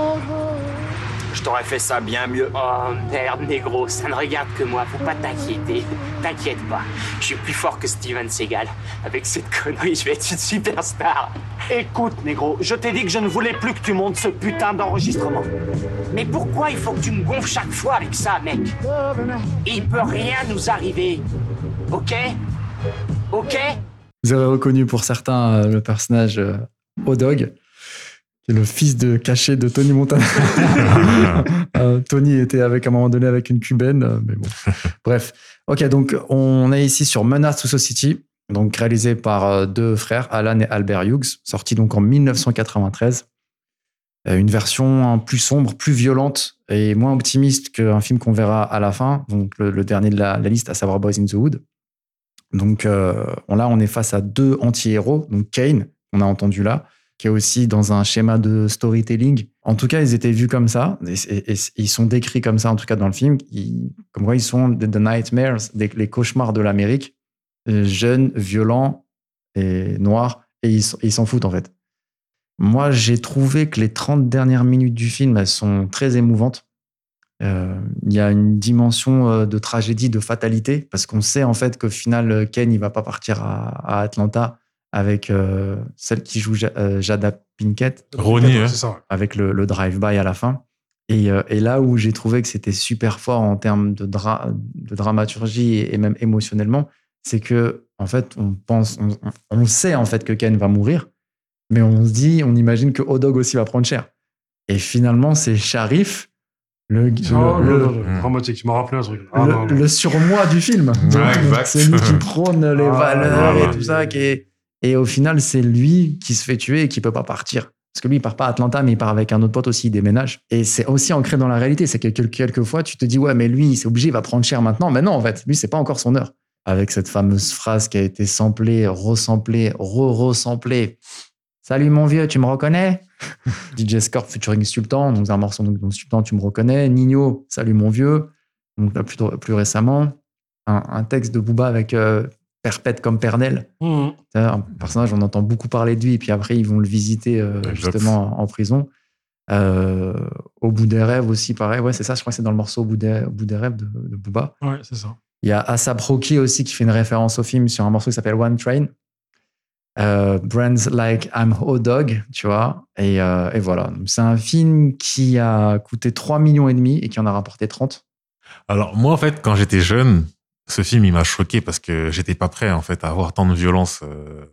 Je t'aurais fait ça bien mieux. Oh merde, négro, ça ne regarde que moi, faut pas t'inquiéter. T'inquiète pas, je suis plus fort que Steven Seagal. Avec cette connerie, je vais être une superstar. Écoute, négro, je t'ai dit que je ne voulais plus que tu montes ce putain d'enregistrement. Mais pourquoi il faut que tu me gonfles chaque fois avec ça, mec? Il peut rien nous arriver. Ok? Ok Vous avez reconnu pour certains euh, le personnage euh, O-Dog, qui est le fils de caché de Tony Montana. Euh, Tony était avec à un moment donné avec une cubaine, mais bon. Bref. Ok, donc on est ici sur Menace to Society, donc réalisé par deux frères, Alan et Albert Hughes, sorti donc en 1993. Euh, Une version plus sombre, plus violente et moins optimiste qu'un film qu'on verra à la fin, donc le, le dernier de la, la liste, à savoir Boys in the Hood. Donc euh, on- là, on est face à deux anti-héros, donc Kane, qu'on a entendu là, qui est aussi dans un schéma de storytelling. En tout cas, ils étaient vus comme ça, et, ils sont décrits comme ça, en tout cas dans le film. Comme quoi, ils sont the, nightmares, les cauchemars de l'Amérique, euh, jeunes, violents et noirs, et ils s'en foutent en fait. Moi, j'ai trouvé que les 30 dernières minutes du film, elles sont très émouvantes. Euh, Il y a une dimension euh, de tragédie, de fatalité, parce qu'on sait en fait qu'au final, euh, Ken, il va pas partir à, à Atlanta avec euh, celle qui joue Ja- euh, Jada Pinkett. Ronnie, ouais. Avec le, le drive-by à la fin. Et, euh, et là où j'ai trouvé que c'était super fort en termes de, dra- de dramaturgie et, et même émotionnellement, c'est que en fait, on pense, on sait en fait que Ken va mourir, mais on se dit, on imagine que Odog aussi va prendre cher. Et finalement, c'est Sharif, le, le- Oh, le- non, non, dramatique. Tu m'as rappelé un truc. Ah, le, non, non. le surmoi du film. Ouais. C'est lui qui prône les Ah, valeurs ouais, et ouais. tout ça. Qui est... Et au final, c'est lui qui se fait tuer et qui peut pas partir. Parce que lui, il part pas à Atlanta, mais il part avec un autre pote aussi, il déménage. Et c'est aussi ancré dans la réalité. C'est que quel- quelquefois, tu te dis, ouais, mais lui, c'est obligé, il va prendre cher maintenant. Mais non, en fait, lui, c'est pas encore son heure. Avec cette fameuse phrase qui a été samplée, resamplée, re-resamplée. Salut mon vieux, tu me reconnais? DJ Scorp featuring Sultan, donc un morceau donc, Sultan, tu me reconnais. Nino, salut mon vieux. Donc là, plus, plus récemment, un, un texte de Booba avec euh, Perpète comme Pernel. C'est Un personnage, on entend beaucoup parler de lui, et puis après, ils vont le visiter euh, Exact. justement en prison. Euh, au bout des rêves aussi, pareil. Ouais, c'est ça, je crois que c'est dans le morceau Au bout des, au bout des rêves de, de Booba. Ouais, c'est ça. Il y a Asap Rocky aussi qui fait une référence au film sur un morceau qui s'appelle One Train. Euh, Brands Like I'm Hot Dog, tu vois. Et, euh, voilà. C'est un film qui a coûté 3 millions et demi et qui en a rapporté 30. Alors, moi, en fait, quand j'étais jeune, ce film, il m'a choqué parce que j'étais pas prêt, en fait, à avoir tant de violence. euh,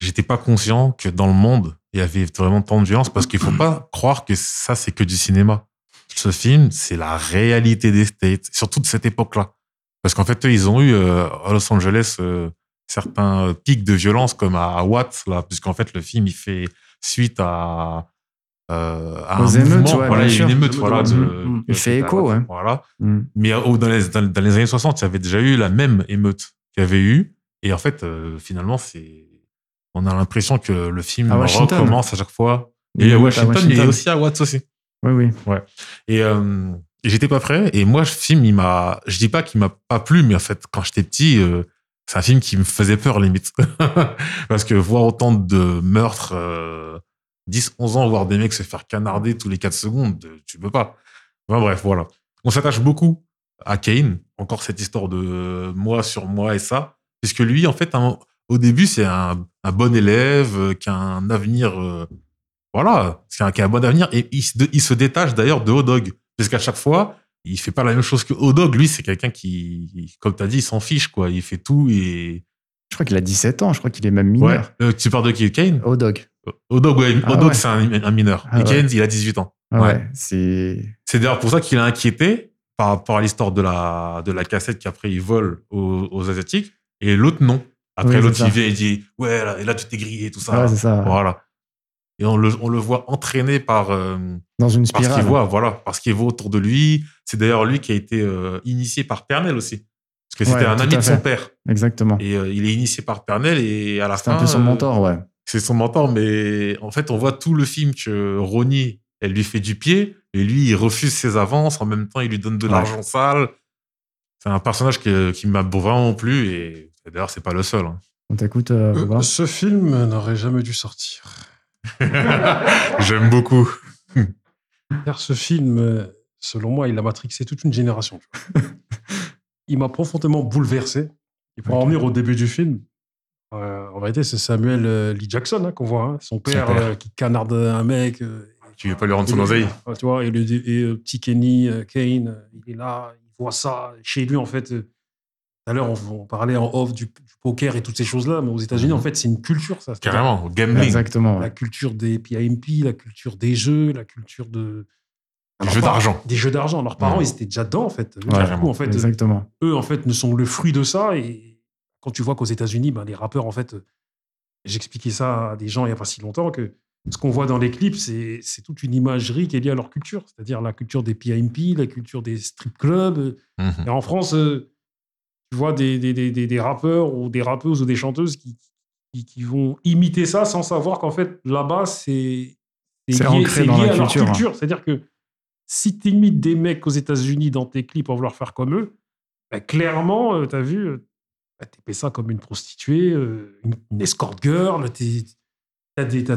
J'étais pas conscient que dans le monde, il y avait vraiment tant de violence parce qu'il faut pas croire que ça, c'est que du cinéma. Ce film, c'est la réalité des States, surtout de cette époque-là. Parce qu'en fait, eux, ils ont eu à Los Angeles certains pics de violence comme à, à Watts, là, puisqu'en fait, le film, il fait suite à, euh, à Aux un émeutes, mouvement, ouais, voilà, il y a une émeute, voilà, de- Mm, mm. Il fait écho, ouais. Voilà. Mm. Mais au- dans, les, dans, dans les années 60, il y avait déjà eu la même émeute qu'il y avait eu. Et en fait, euh, finalement, c'est, on a l'impression que le film À Washington. recommence à chaque fois. Et à à Washington, mais Washington. aussi à Watts aussi. Oui, oui. Ouais. Et, euh, j'étais pas prêt. Et moi, ce film, il m'a, je dis pas qu'il m'a pas plu, mais en fait, quand j'étais petit, euh, c'est un film qui me faisait peur, limite. Parce que voir autant de meurtres, euh, 10, 11 ans, voir des mecs se faire canarder tous les 4 secondes, euh, tu peux pas. Enfin, bref, voilà. On s'attache beaucoup à Kane. Encore cette histoire de euh, moi sur moi et ça. Puisque lui, en fait, un- au début, c'est un, bon élève euh, qui a un avenir, voilà, qui a, un bon avenir. Et il se, détache d'ailleurs de Odog. Parce qu'à chaque fois, il fait pas la même chose que Odog. Lui, c'est quelqu'un qui, comme tu as dit, il s'en fiche, quoi. Il fait tout et. Je crois qu'il a 17 ans, je crois qu'il est même mineur. Ouais. Euh, tu parles de qui Kane? Odog. Odog, ouais. Ah Odog, ouais. c'est un, un mineur. Ah et ouais. Kane, il a 18 ans. Ah ouais, c'est. C'est d'ailleurs pour ça qu'il a inquiété par rapport à l'histoire de la, de la cassette qu'après il vole aux, aux Asiatiques et l'autre non. Après, Oui, l'autre, il vient et dit Ouais, là, là tu t'es grillé, tout ça. Ouais, c'est ça. Voilà. Et on le, on le voit entraîné par. euh, Dans une Parce spirale. qu'il voit, voilà, parce qu'il voit autour de lui. C'est d'ailleurs lui qui a été euh, initié par Pernel aussi. Parce que c'était Ouais, un ami de son père. Exactement. Et euh, il est initié par Pernel et à la C'est fin. un peu son euh, mentor, ouais. C'est son mentor, mais en fait, on voit tout le film que Ronnie, elle lui fait du pied, et lui, il refuse ses avances. En même temps, il lui donne de Ouais. l'argent sale. C'est un personnage qui, qui m'a vraiment plu, et d'ailleurs, c'est pas le seul. hein. On t'écoute, euh, Euh, ce film n'aurait jamais dû sortir. J'aime beaucoup. Car ce film, euh, selon moi, il a matrixé toute une génération. il m'a profondément bouleversé. Et pour en revenir au début du film, euh, en vérité, c'est Samuel euh, Lee Jackson hein, qu'on voit. hein. Son père, père. euh, qui canarde un mec. Tu veux pas lui rendre son oseille Ouais, tu vois, et, le, et, petit Kenny Kane, il est là, il voit ça. Chez lui, en fait, tout à l'heure, on, on parlait en off du, du poker et toutes ces choses-là, mais aux États-Unis, en fait, c'est une culture, ça. Carrément, gambling. Exactement. La culture des PIMP, la culture des jeux, la culture de. Alors, jeux d'argent. Des jeux d'argent. Leurs parents, Ouais. ils étaient déjà dedans, en fait. Ouais, coup, en fait, Exactement. eux, en fait, ne sont le fruit de ça. Et quand tu vois qu'aux États-Unis, ben, les rappeurs, en fait, j'expliquais ça à des gens il n'y a pas si longtemps que ce qu'on voit dans les clips, c'est c'est toute une imagerie qui est liée à leur culture, c'est-à-dire la culture des PIMP, la culture des strip clubs. Mhm. Et en France, euh, tu vois des, des, des, des- rappeurs ou des rappeuses ou des chanteuses qui, qui, qui vont imiter ça sans savoir qu'en fait, là-bas, c'est lié, ancré dans lié la à leur culture, hein. culture. C'est-à-dire que si tu imites des mecs aux États-Unis dans tes clips pour vouloir faire comme eux, bah, clairement, tu as vu, euh, bah, tu fais ça comme une prostituée, euh, une, une escort girl, tu es,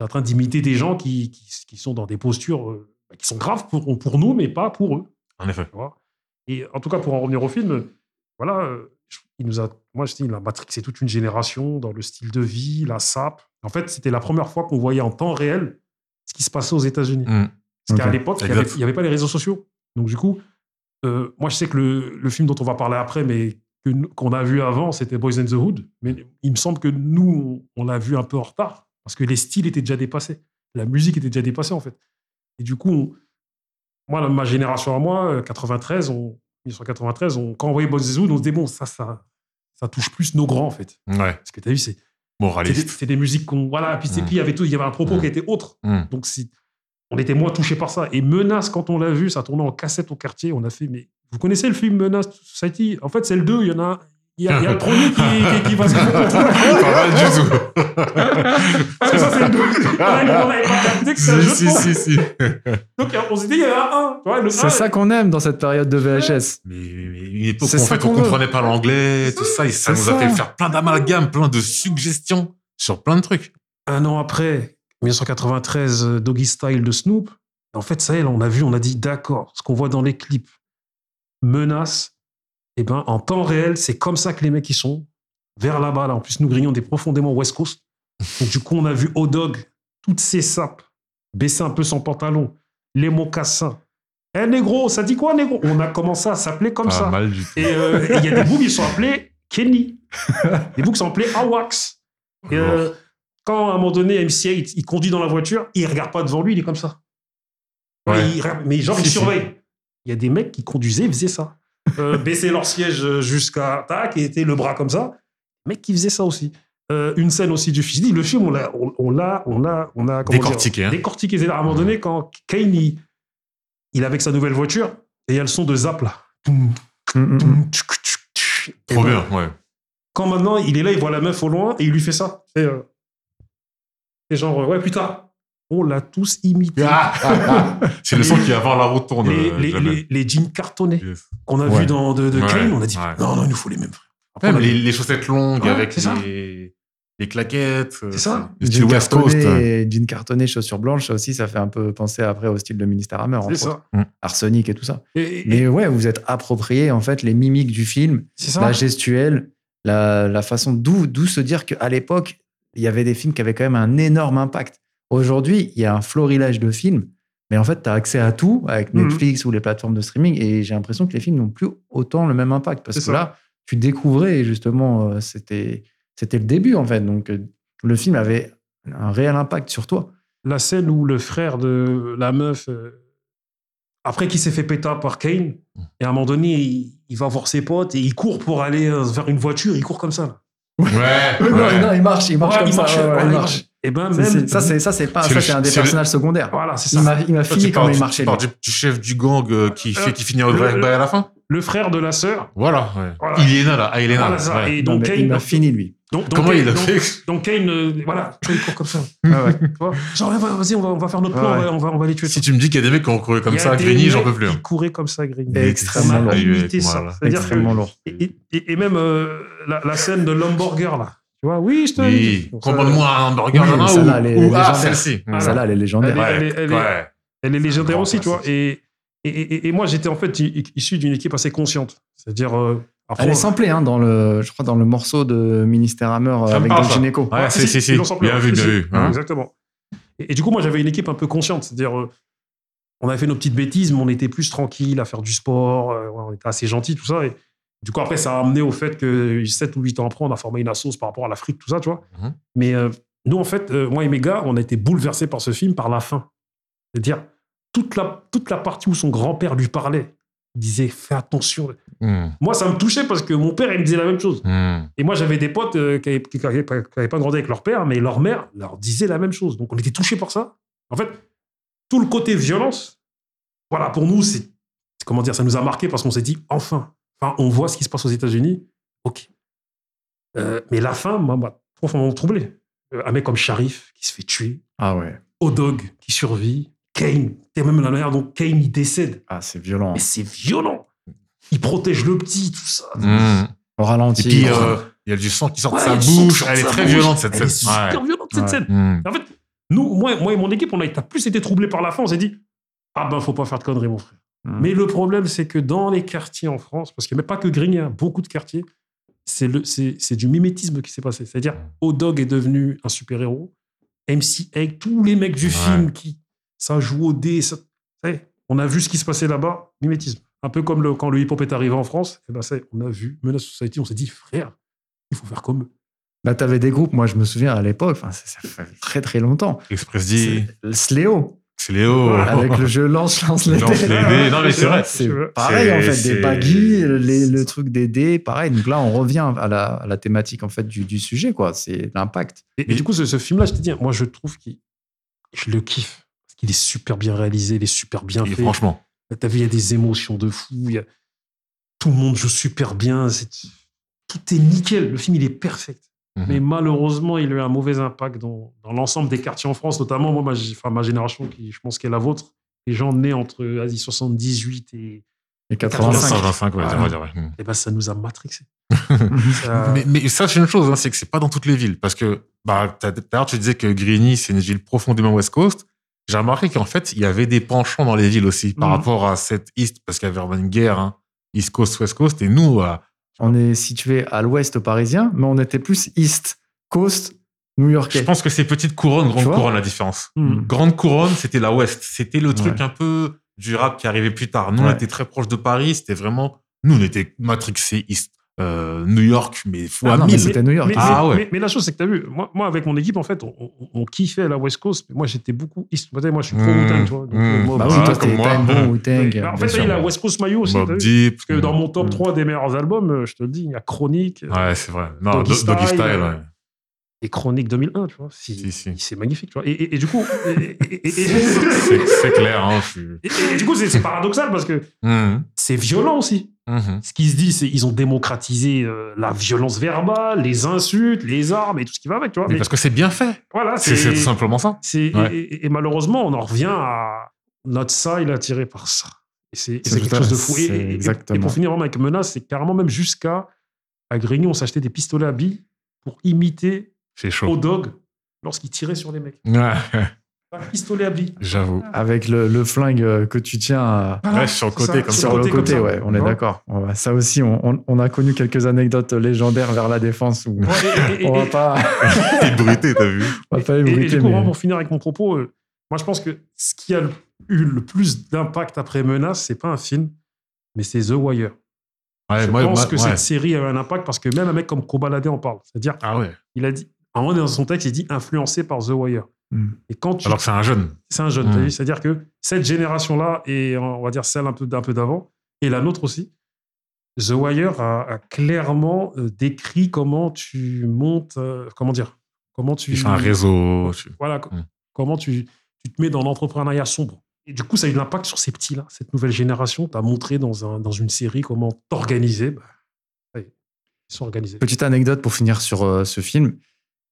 en train d'imiter des gens qui, qui, qui sont dans des postures euh, bah, qui sont graves pour, pour nous, mais pas pour eux. En effet. Et en tout cas, pour en revenir au film, voilà, euh, il nous a, moi je dis, il a matrixé toute une génération dans le style de vie, la sape. En fait, c'était la première fois qu'on voyait en temps réel ce qui se passait aux États-Unis. Mm. Parce qu'à l'époque, il n'y avait, pas les réseaux sociaux. Donc, du coup, euh, moi, je sais que le, le film dont on va parler après, mais qu'on a vu avant, c'était Boys in the Hood. Mais il me semble que nous, on, on l'a vu un peu en retard. Parce que les styles étaient déjà dépassés. La musique était déjà dépassée, en fait. Et du coup, on- moi, ma génération à moi, euh, 93, on, 1993, on, quand on voyait Hood, on se dit, bon, ça, ça, ça touche plus nos grands, en fait. Ouais. Parce que tu as vu, c'est Moraliste. c'est des musiques qu'on. Voilà, puis, c'est- Mm. puis il y avait tout, il y avait un propos Mm. qui était autre. Mm. Donc, c'est- on était moins touchés par ça. Et Menace, quand on l'a vu, ça tournait en cassette au quartier, on a fait, mais vous connaissez le film Menace Society? En fait, c'est le 2, il y en a. Il y a, il y a le premier qui, qui, qui va se Pas mal du tout. Parce que ça, c'est le 2. On n'avait pas capté que c'est un jeu de Si, si. Donc, on s'est dit, il y en a un. C'est ça qu'on aime dans cette période de VHS. Mais, mais une époque C'est où en ça fait, on qu'on veut. comprenait pas l'anglais, tout ça, et ça nous a fait faire plein d'amalgames, plein de suggestions sur plein de trucs. un an après, 1993, euh, Doggy Style de Snoop. En fait, ça y est, là, on a vu, on a dit, d'accord, ce qu'on voit dans les clips, menace, eh ben, en temps réel, c'est comme ça que les mecs, ils sont, vers là-bas. Là. En plus, nous, Grignon, on est profondément West Coast. Donc, du coup, on a vu O-Dog, toutes ses sapes, baisser un peu son pantalon, les mocassins. Eh, négro, ça dit quoi, négro? On a commencé à s'appeler comme Pas ça. mal du tout. Et euh, il y a des boucs qui sont appelés Kenny. Des boucs qui sont appelés Awax. Et, euh, quand à un moment donné, MCA, il, il conduit dans la voiture, il regarde pas devant lui, il est comme ça. Ouais, il mais genre, il surveille. Il y a des mecs qui conduisaient, ils faisaient ça. Euh, baisser leur siège jusqu'à tac et étaient le bras comme ça. Mec qui faisait ça aussi. Euh, une scène aussi du dis, le film, on l'a, on, on l'a, on a, on a Décortiqué, dire, hein. décortiqué. C'est-à-dire, À un moment donné, quand Kane, il, il est avec sa nouvelle voiture, et il y a le son de Zap là. Trop bien, ouais. quand maintenant il est là, il voit la meuf au loin et il lui fait ça. Et, euh, genre, ouais, putain, on l'a tous imité. C'est le son qui avant la route tourne. les, euh, les, Jamel. les, les jeans cartonnés Yes. qu'on a Ouais. vu dans de, de Ouais, Kane, on a dit ouais. non, non, il nous faut les mêmes. Après, Même on a les, chaussettes longues Ouais, avec les, les claquettes. euh, C'est ça. Le style Jean West Coast. cartonné, jean cartonné, chaussures blanches, ça aussi, ça fait un peu penser après au style de Ministère Hammer, entre c'est ça. Arsenic et tout ça. Et- et- Mais ouais, vous êtes approprié en fait les mimiques du film, ça. la gestuelle, la, la façon d'où d'où se dire qu'à l'époque, il y avait des films qui avaient quand même un énorme impact. Aujourd'hui, il y a un florilège de films, mais en fait, tu as accès à tout avec Mhm. Netflix ou les plateformes de streaming, et j'ai l'impression que les films n'ont plus autant le même impact. Parce que ça. là, tu découvrais, et justement, euh, c'était c'était le début, en fait. Donc, euh, le film avait un réel impact sur toi. la scène où le frère de la meuf, euh, après qu'il s'est fait péter par Kane, et à un moment donné, il, il va voir ses potes et il court pour aller vers une voiture, il court comme ça. Ouais. non, ouais. non, il marche, il marche Ouais, comme il ça. marche, ouais, ouais, ouais, il marche. Et ben C'est- même. ça, c'est ça, c'est pas, C'est ça, c'est un des le- personnages secondaires. Voilà, c'est Il ça. m'a, il m'a parles comment il marchait. tu parles lui. du, du chef du gang euh, qui, fait, qui finit au à la fin Le frère de la sœur. Voilà, ouais. Voilà. Iléna, là. Ah, Iléna. Voilà. Et donc il m'a fini, lui. Donc- donc Comment Kane- il a donc- fait Donc Kane, euh, voilà, tu vois, il court comme ça. Ah ouais. Genre, vas-y, on va, on va faire notre plan, Ouais, on, va, on, va, les tuer. Si tu me dis qu'il y a des mecs qui ont couru comme ça à Grigny, j'en peux plus. Qui hein. couraient comme ça à Grigny. Extrêmement. Voilà. C'est-à-dire Extrêmement que- lourd. Et, et- et même euh, la, la scène de l'hamburger, là. Tu vois, oui, je te. Oui, commande-moi un hamburger, Oui, là, mais ou, celle-là, elle est ou ah, légendaire. celle-ci. Celle-là, elle est légendaire. elle est- elle est- ouais. elle est légendaire aussi, tu vois. Et, et, moi, j'étais en fait issu d'une équipe assez consciente. C'est-à-dire. Elle est samplée, hein, dans le, je crois, dans le morceau de Ministère Hammer Ça avec Don. Gineco. Ouais, Ouais, si, si, si. samplé, Bien vu, bien Si, vu. si. hein. Exactement. Et, et du coup, moi, j'avais une équipe un peu consciente. C'est-à-dire, euh, on avait fait nos petites bêtises, mais on était plus tranquille à faire du sport. euh, on était assez gentils, tout ça. Et du coup, après, ça a amené au fait que 7 ou 8 ans après, on a formé une assoce par rapport à l'Afrique, tout ça, tu vois. Mhm. Mais euh, nous, en fait, euh, moi et mes gars, on a été bouleversés par ce film par la fin. C'est-à-dire, toute la, toute la partie où son grand-père lui parlait, il disait Fais attention. Hmm, Moi, ça me touchait parce que mon père, il me disait la même chose. hmm. Et moi, j'avais des potes euh, qui n'avaient pas, grandi avec leur père, mais leur mère leur disait la même chose. Donc, on était touchés par ça. En fait, tout le côté violence, voilà, pour nous, c'est comment dire, ça nous a marqué parce qu'on s'est dit, enfin, enfin, on voit ce qui se passe aux États-Unis. Ok. Euh, mais la fin m'a profondément troublé. Euh, un mec comme Sharif qui se fait tuer, Ah ouais. Odog qui survit, Kane, t'es même la manière dont Kane il décède. Ah, c'est violent. Mais c'est violent. Il protège le petit, tout ça. Hmm. Au ralenti. Et puis, euh, il y a du sang qui sort de sa bouche. Elle est très bouche. violente, cette Elle scène. est super Ouais. violente, cette Ouais. scène. Hmm. En fait, nous, moi, moi et mon équipe, on a été- plus été troublés par la fin. On s'est dit, ah ben, faut pas faire de conneries, mon frère. Hmm. Mais le problème, c'est que dans les quartiers en France, parce qu'il n'y a pas que Grigny, hein, beaucoup de quartiers, c'est le- c'est c'est du mimétisme qui s'est passé. C'est-à-dire, O-Dog est devenu un super-héros. MC Egg, tous les mecs du Ouais. film qui ça joue au dé, ça- on a vu ce qui se passait là-bas, mimétisme. Un peu comme le- quand le hip-hop est arrivé en France, et ben ça on a vu Menace Society, on s'est dit, frère, il faut faire comme eux. Là, t'avais des groupes, moi, je me souviens à l'époque, ça, ça fait très très longtemps. Express D, C'est- Sléo. c'est Léo. Avec le jeu lance, lance les Lance dés. les. Non, mais c'est vrai. C'est pareil, en fait, des baggy, les- le truc des dés, pareil. Donc là, on revient à la, à la thématique, en fait, du, du sujet, quoi. C'est l'impact. Et, et du coup, ce, ce film-là, je te dis, moi, je trouve qu'il. Je le kiffe. Parce qu'il est super bien réalisé, il est super bien Et fait. franchement. T'as vu, il y a des émotions de fou. y a- Tout le monde joue super bien. c'est- Tout est nickel. Le film, il est perfect. Mhm. Mais malheureusement, il a eu un mauvais impact dans, dans l'ensemble des quartiers en France, notamment moi, ma, g- enfin, ma génération, qui je pense qu'est la vôtre. Les gens nés entre vas-y, 78 et, Et 85. 85, ouais, Voilà. on va dire, ouais. Hmm. et ben, ça nous a matrixé. Ça- Mais, mais ça, c'est une chose, hein, c'est que c'est pas dans toutes les villes. Parce que, bah, t'as- tout à l'heure, tu disais que Grigny, c'est une ville profondément West Coast. J'ai remarqué qu'en fait, il y avait des penchants dans les villes aussi par Mhm. rapport à cette East, parce qu'il y avait vraiment une guerre, hein, East Coast, West Coast. Et nous, euh, On est situé à l'ouest parisien, mais on était plus East Coast new-yorkais. je pense que c'est petite couronne, grande couronne, la différence. Hmm. Grande couronne, c'était la West. C'était le truc Ouais. un peu du rap qui arrivait plus tard. Nous, on était très proche de Paris. C'était vraiment, nous, on était matrixés East. Euh, New York, mais fois Ah non, mais mille. c'était New York. Mais, Ah mais- ouais. mais- mais la chose, c'est que tu as vu, moi, moi, avec mon équipe, en fait, on, on- on kiffait la West Coast, mais moi, j'étais beaucoup East. Moi, je suis pro Mmh, Wu-Tang, tu vois. Donc, mmh. euh, moi, Bah bah, oui, Ah, toi, t'es Bomb, Wu-Tang. bah, en fait, sûr. il y a la West Coast Mayo aussi. t'as Bob vu Deep. Parce que dans mon top Mm. 3 des meilleurs albums, euh, je te le dis, il y a Chronique Ouais, c'est vrai. Non, Doggy Do- Doggy Style, ouais. Et Chronique 2001, tu vois. C'est Si, si. c'est magnifique, tu vois. Et, et- et du coup, C'est clair, hein, je et- et du coup, c'est paradoxal parce que Mhm. c'est violent aussi. Mhm. Ce qui se dit, c'est ils ont démocratisé euh, la violence verbale, les insultes, les armes et tout ce qui va avec, tu vois. Mais Mais parce que c'est bien fait. voilà, C'est tout simplement ça. Ouais. et, malheureusement, on en revient à notre ça, il est attiré par ça. Et c'est quelque chose de fou. Et, pour finir vraiment avec Menace, c'est carrément même jusqu'à à Grigny, on s'achetait des pistolets à billes pour imiter C'est au chaud. dog lorsqu'il tirait sur les mecs. Ouais, Un pistolet à billes. j'avoue. Avec le, le flingue euh, que tu tiens à- Voilà, Ouais, sur le côté, ça, comme sur ça. le comme côté, ça, ouais, on est d'accord. Ça aussi, on, on- on a connu quelques anecdotes légendaires vers la défense où Ouais, et- et- on va et- pas, bruité, t'as vu on va pas Et, et ébruiter, du coup, mais- pour finir avec mon propos, euh, moi je pense que ce qui a eu le plus d'impact après Menace, c'est pas un film, mais c'est The Wire. Ouais, je moi, pense moi- que ouais. cette série a eu un impact parce que même un mec comme Kobalade en parle. C'est-à-dire, Ah ouais. il a dit, un moment dans son texte, il dit influencé par The Wire. Mm. Et quand tu. Alors que c'est un jeune. c'est un jeune, Mm. vu? C'est-à-dire que cette génération-là, et on va dire celle un peu, un peu d'avant, et la nôtre aussi, The Wire a, a clairement euh, décrit comment tu montes, euh, comment dire, comment tu. Tu fais un réseau. tu- Voilà, co- Mm. comment tu, tu te mets dans l'entrepreneuriat sombre. Et du coup, ça a eu de l'impact sur ces petits-là, cette nouvelle génération. Tu as montré dans, un, dans une série comment t'organiser. Bah, ça y est, ils sont organisés. Petite anecdote pour finir sur euh, ce film.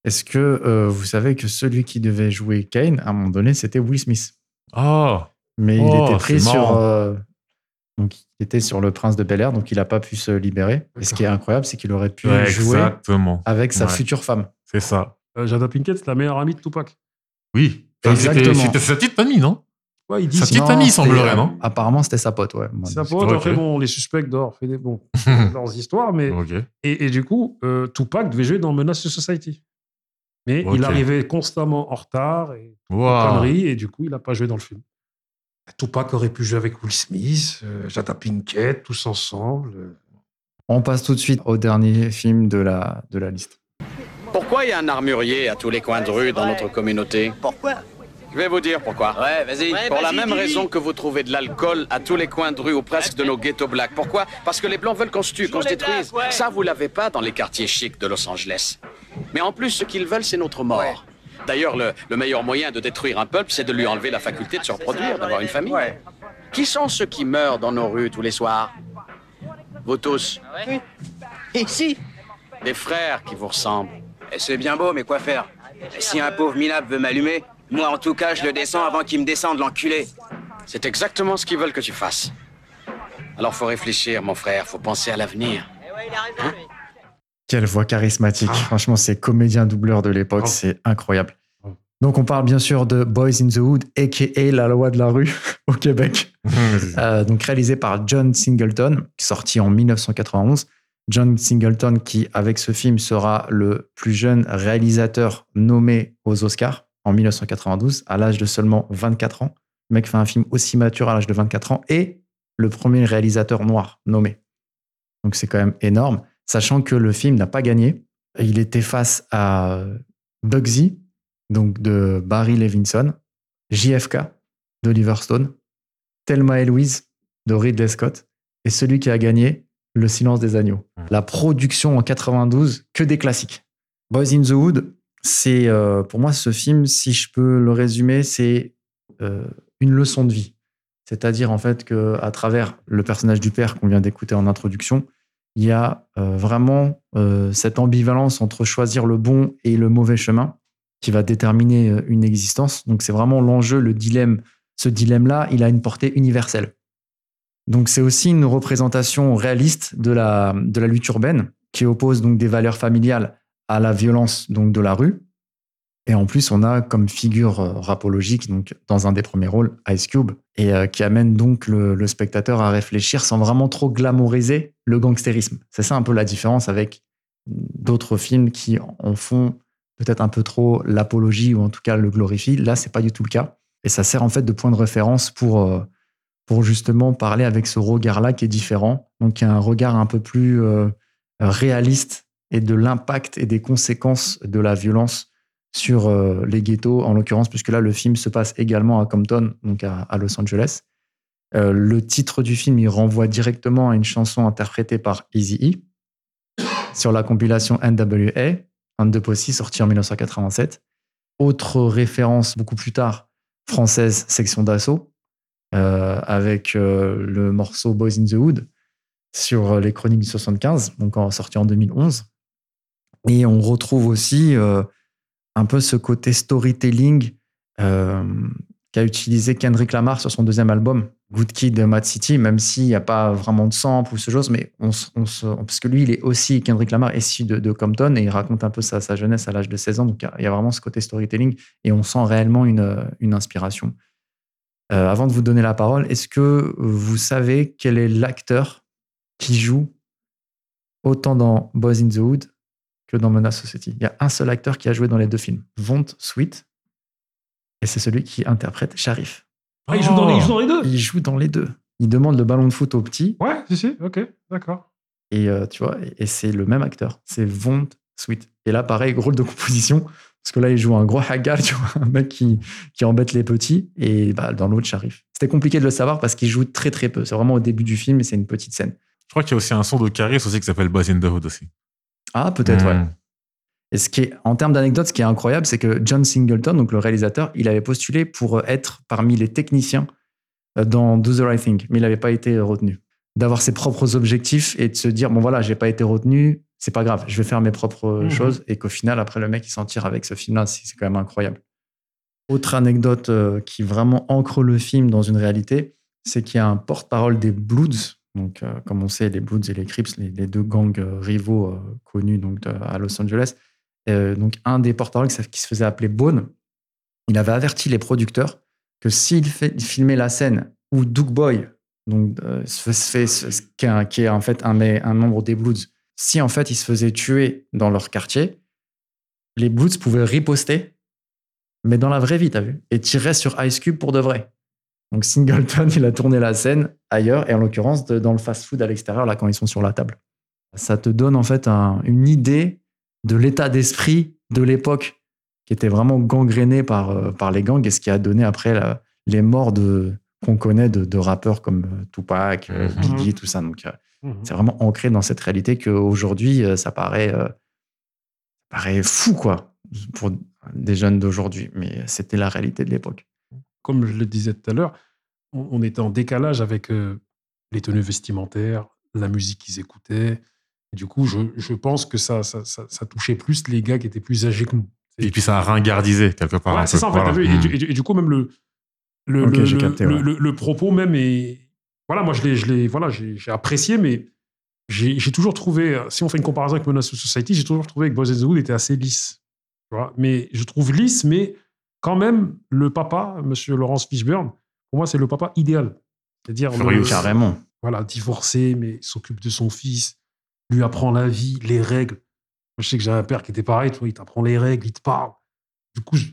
Est-ce que euh, vous savez que celui qui devait jouer Kane, à un moment donné, c'était Will Smith Ah Mais il Oh, était pris sur. euh, donc, il était sur le prince de Bel Air, donc il n'a pas pu se libérer. Et ce qui est incroyable, c'est qu'il aurait pu Ouais, jouer exactement. avec sa Ouais. future femme. C'est ça. Euh, Jada Pinkett, c'est la meilleure amie de Tupac. Oui. C'était- Exactement. C'était sa petite famille, non? Ouais, il dit Sa c'est- petite famille, il c'était- semblerait, non? Apparemment, c'était sa pote, ouais. Donc, pote, après, bon, les suspects d'or, fait des bons, leurs histoires, mais. Ok. Et, et du coup, euh, Tupac devait jouer dans Menace to Society. Mais il arrivait constamment en retard et Waouh. conneries, et du coup, il n'a pas joué dans le film. Tupac aurait pu jouer avec Will Smith, euh, Jada Pinkett, tous ensemble. euh. On passe tout de suite au dernier film de la, de la liste. Pourquoi il y a un armurier à tous les coins de rue dans notre communauté? Pourquoi? Je vais vous dire pourquoi. Ouais, vas-y. Pour la même raison que vous trouvez de l'alcool à tous les coins de rue ou presque de nos ghettos blacks. Pourquoi? Parce que les blancs veulent qu'on se tue, qu'on se détruise. Ça, vous l'avez pas dans les quartiers chics de Los Angeles. Mais en plus, ce qu'ils veulent, c'est notre mort. D'ailleurs, le, le meilleur moyen de détruire un peuple, c'est de lui enlever la faculté de se reproduire, d'avoir une famille. Qui sont ceux qui meurent dans nos rues tous les soirs? Vous tous. Ici Des frères qui vous ressemblent. Eh, C'est bien beau, mais quoi faire? Et Si un pauvre minable veut m'allumer, moi en tout cas, je le descends avant qu'il me descende, l'enculé. C'est exactement ce qu'ils veulent que tu fasses. Alors faut réfléchir, mon frère, faut penser à l'avenir. Quelle voix charismatique. Franchement, ces comédiens doubleurs de l'époque, c'est incroyable. Donc, on parle bien sûr de Boys in the Hood, a.k.a. La loi de la rue au Québec. Euh, donc, réalisé par John Singleton, sorti en 1991. John Singleton, qui, avec ce film, sera le plus jeune réalisateur nommé aux Oscars en 1992, à l'âge de seulement 24 ans. Le mec fait un film aussi mature à l'âge de 24 ans et le premier réalisateur noir nommé. Donc, c'est quand même énorme sachant que le film n'a pas gagné. Il était face à Bugsy, donc de Barry Levinson, JFK d'Oliver Stone, Thelma et Louise de Ridley Scott, et celui qui a gagné, Le silence des agneaux. La production en 92, que des classiques. Boys in the Hood, c'est euh, pour moi ce film, si je peux le résumer, c'est euh, une leçon de vie. C'est-à-dire en fait que à travers le personnage du père qu'on vient d'écouter en introduction, il y a euh, vraiment euh, cette ambivalence entre choisir le bon et le mauvais chemin qui va déterminer euh, une existence. Donc c'est vraiment l'enjeu, le dilemme. Ce dilemme-là, il a une portée universelle. Donc c'est aussi une représentation réaliste de la, de la lutte urbaine qui oppose donc des valeurs familiales à la violence donc de la rue. Et en plus, on a comme figure euh, rapologique, donc dans un des premiers rôles, Ice Cube, et euh, qui amène donc le, spectateur à réfléchir sans vraiment trop glamouriser le gangstérisme. C'est ça un peu la différence avec d'autres films qui en font peut-être un peu trop l'apologie ou en tout cas le glorifient. Là, c'est pas du tout le cas. Et ça sert en fait de point de référence pour, euh, pour justement parler avec ce regard-là qui est différent. Donc, un regard un peu plus réaliste et de l'impact et des conséquences de la violence sur euh, les ghettos, en l'occurrence, puisque là, le film se passe également à Compton, donc à, Los Angeles. Euh, le titre du film, il renvoie directement à une chanson interprétée par Eazy-E sur la compilation NWA, un de Posse, sorti en 1987. Autre référence beaucoup plus tard, française, section d'assaut, euh, avec le morceau Boys in the Hood sur les chroniques du 75, donc en, sorti en 2011. Et on retrouve aussi un peu ce côté storytelling euh, qu'a utilisé Kendrick Lamar sur son deuxième album, Good Kid Mad City, même s'il n'y a pas vraiment de sample ou ce chose, mais on, parce que lui, il est aussi, Kendrick Lamar, issu de, de Compton et il raconte un peu sa, sa jeunesse à l'âge de 16 ans. Donc il y a- vraiment ce côté storytelling et on sent réellement une, une inspiration. Euh, avant de vous donner la parole, est-ce que vous savez quel est l'acteur qui joue autant dans Boys in the Hood que dans Menace Society Il y a un seul acteur qui a joué dans les deux films, Vont Sweet, et c'est celui qui interprète Sharif. Ah, il joue dans les- il joue dans les deux Il joue dans les deux. Il demande le ballon de foot au petit. Ouais, si, si, ok, d'accord. Et euh, tu vois, et, et c'est le même acteur. C'est Vont Sweet. Et là, pareil, rôle de composition. Parce que là, il joue un gros hagar, tu vois, un mec qui, qui embête les petits. Et bah, dans l'autre, Sharif. C'était compliqué de le savoir parce qu'il joue très très peu. C'est vraiment au début du film et c'est une petite scène. Je crois qu'il y a aussi un son de Caris aussi qui s'appelle Boys in the Hood aussi. Ah, peut-être, ouais. Et ce qui est, en termes d'anecdotes, ce qui est incroyable, c'est que John Singleton, donc le réalisateur, il avait postulé pour être parmi les techniciens euh, dans Do the Right Thing, mais il n'avait pas été retenu. D'avoir ses propres objectifs et de se dire, bon voilà, j'ai pas été retenu, c'est pas grave, je vais faire mes propres Mhm. choses, et qu'au final, après, le mec, il s'en tire avec ce film-là, c'est c'est quand même incroyable. Autre anecdote euh, qui vraiment ancre le film dans une réalité, c'est qu'il y a un porte-parole des Bloods. Donc, euh, comme on sait, les Bloods et les Crips, les, deux gangs euh, rivaux euh, connus donc, à Los Angeles. Donc, un des porte-paroles qui, se faisait appeler Bone, il avait averti les producteurs que s'il filmait la scène où Duke Boy, donc, qui, est en fait un membre des Bloods, si en fait il se faisait tuer dans leur quartier, les Bloods pouvaient riposter, mais dans la vraie vie, t'as vu, et tirer sur Ice Cube pour de vrai. Donc Singleton, il a tourné la scène ailleurs, et en l'occurrence dans le fast-food à l'extérieur, là, quand ils sont sur la table. Ça te donne en fait un- une idée de l'état d'esprit de l'époque, qui était vraiment gangréné par, euh, par les gangs, et ce qui a donné après la- les morts de qu'on connaît de, de rappeurs comme euh, Tupac, euh, Mhm. Biggie, tout ça. Donc Mhm. c'est vraiment ancré dans cette réalité qu'aujourd'hui, ça paraît, euh, ça paraît fou, quoi, pour des jeunes d'aujourd'hui. Mais c'était la réalité de l'époque. Comme je le disais tout à l'heure, on, on était en décalage avec euh, les tenues vestimentaires, la musique qu'ils écoutaient. Et du coup, je, je pense que ça, ça, ça, ça touchait plus les gars qui étaient plus âgés que nous. Et puis ça a ringardisé quelque part. Ouais, c'est ça, en fait. Voilà. vu, et, du, et du- et du coup, même le, le, le, j'ai le- capté, le- ouais. le- le propos même est. Voilà, moi, je l'ai, voilà, j'ai, apprécié, mais j'ai, toujours trouvé, si on fait une comparaison avec Menace Society, j'ai toujours trouvé que Boys in the Hood était assez lisse. Vois mais je trouve lisse, mais quand même, le papa, monsieur Laurence Fishburne, pour moi, c'est le papa idéal. C'est-à-dire. Furieux, le- carrément. Voilà, divorcé, mais s'occupe de son fils, lui apprend la vie, les règles. Moi, je sais que j'ai un père qui était pareil, tu vois, il t'apprend les règles, il te parle. Du coup, je,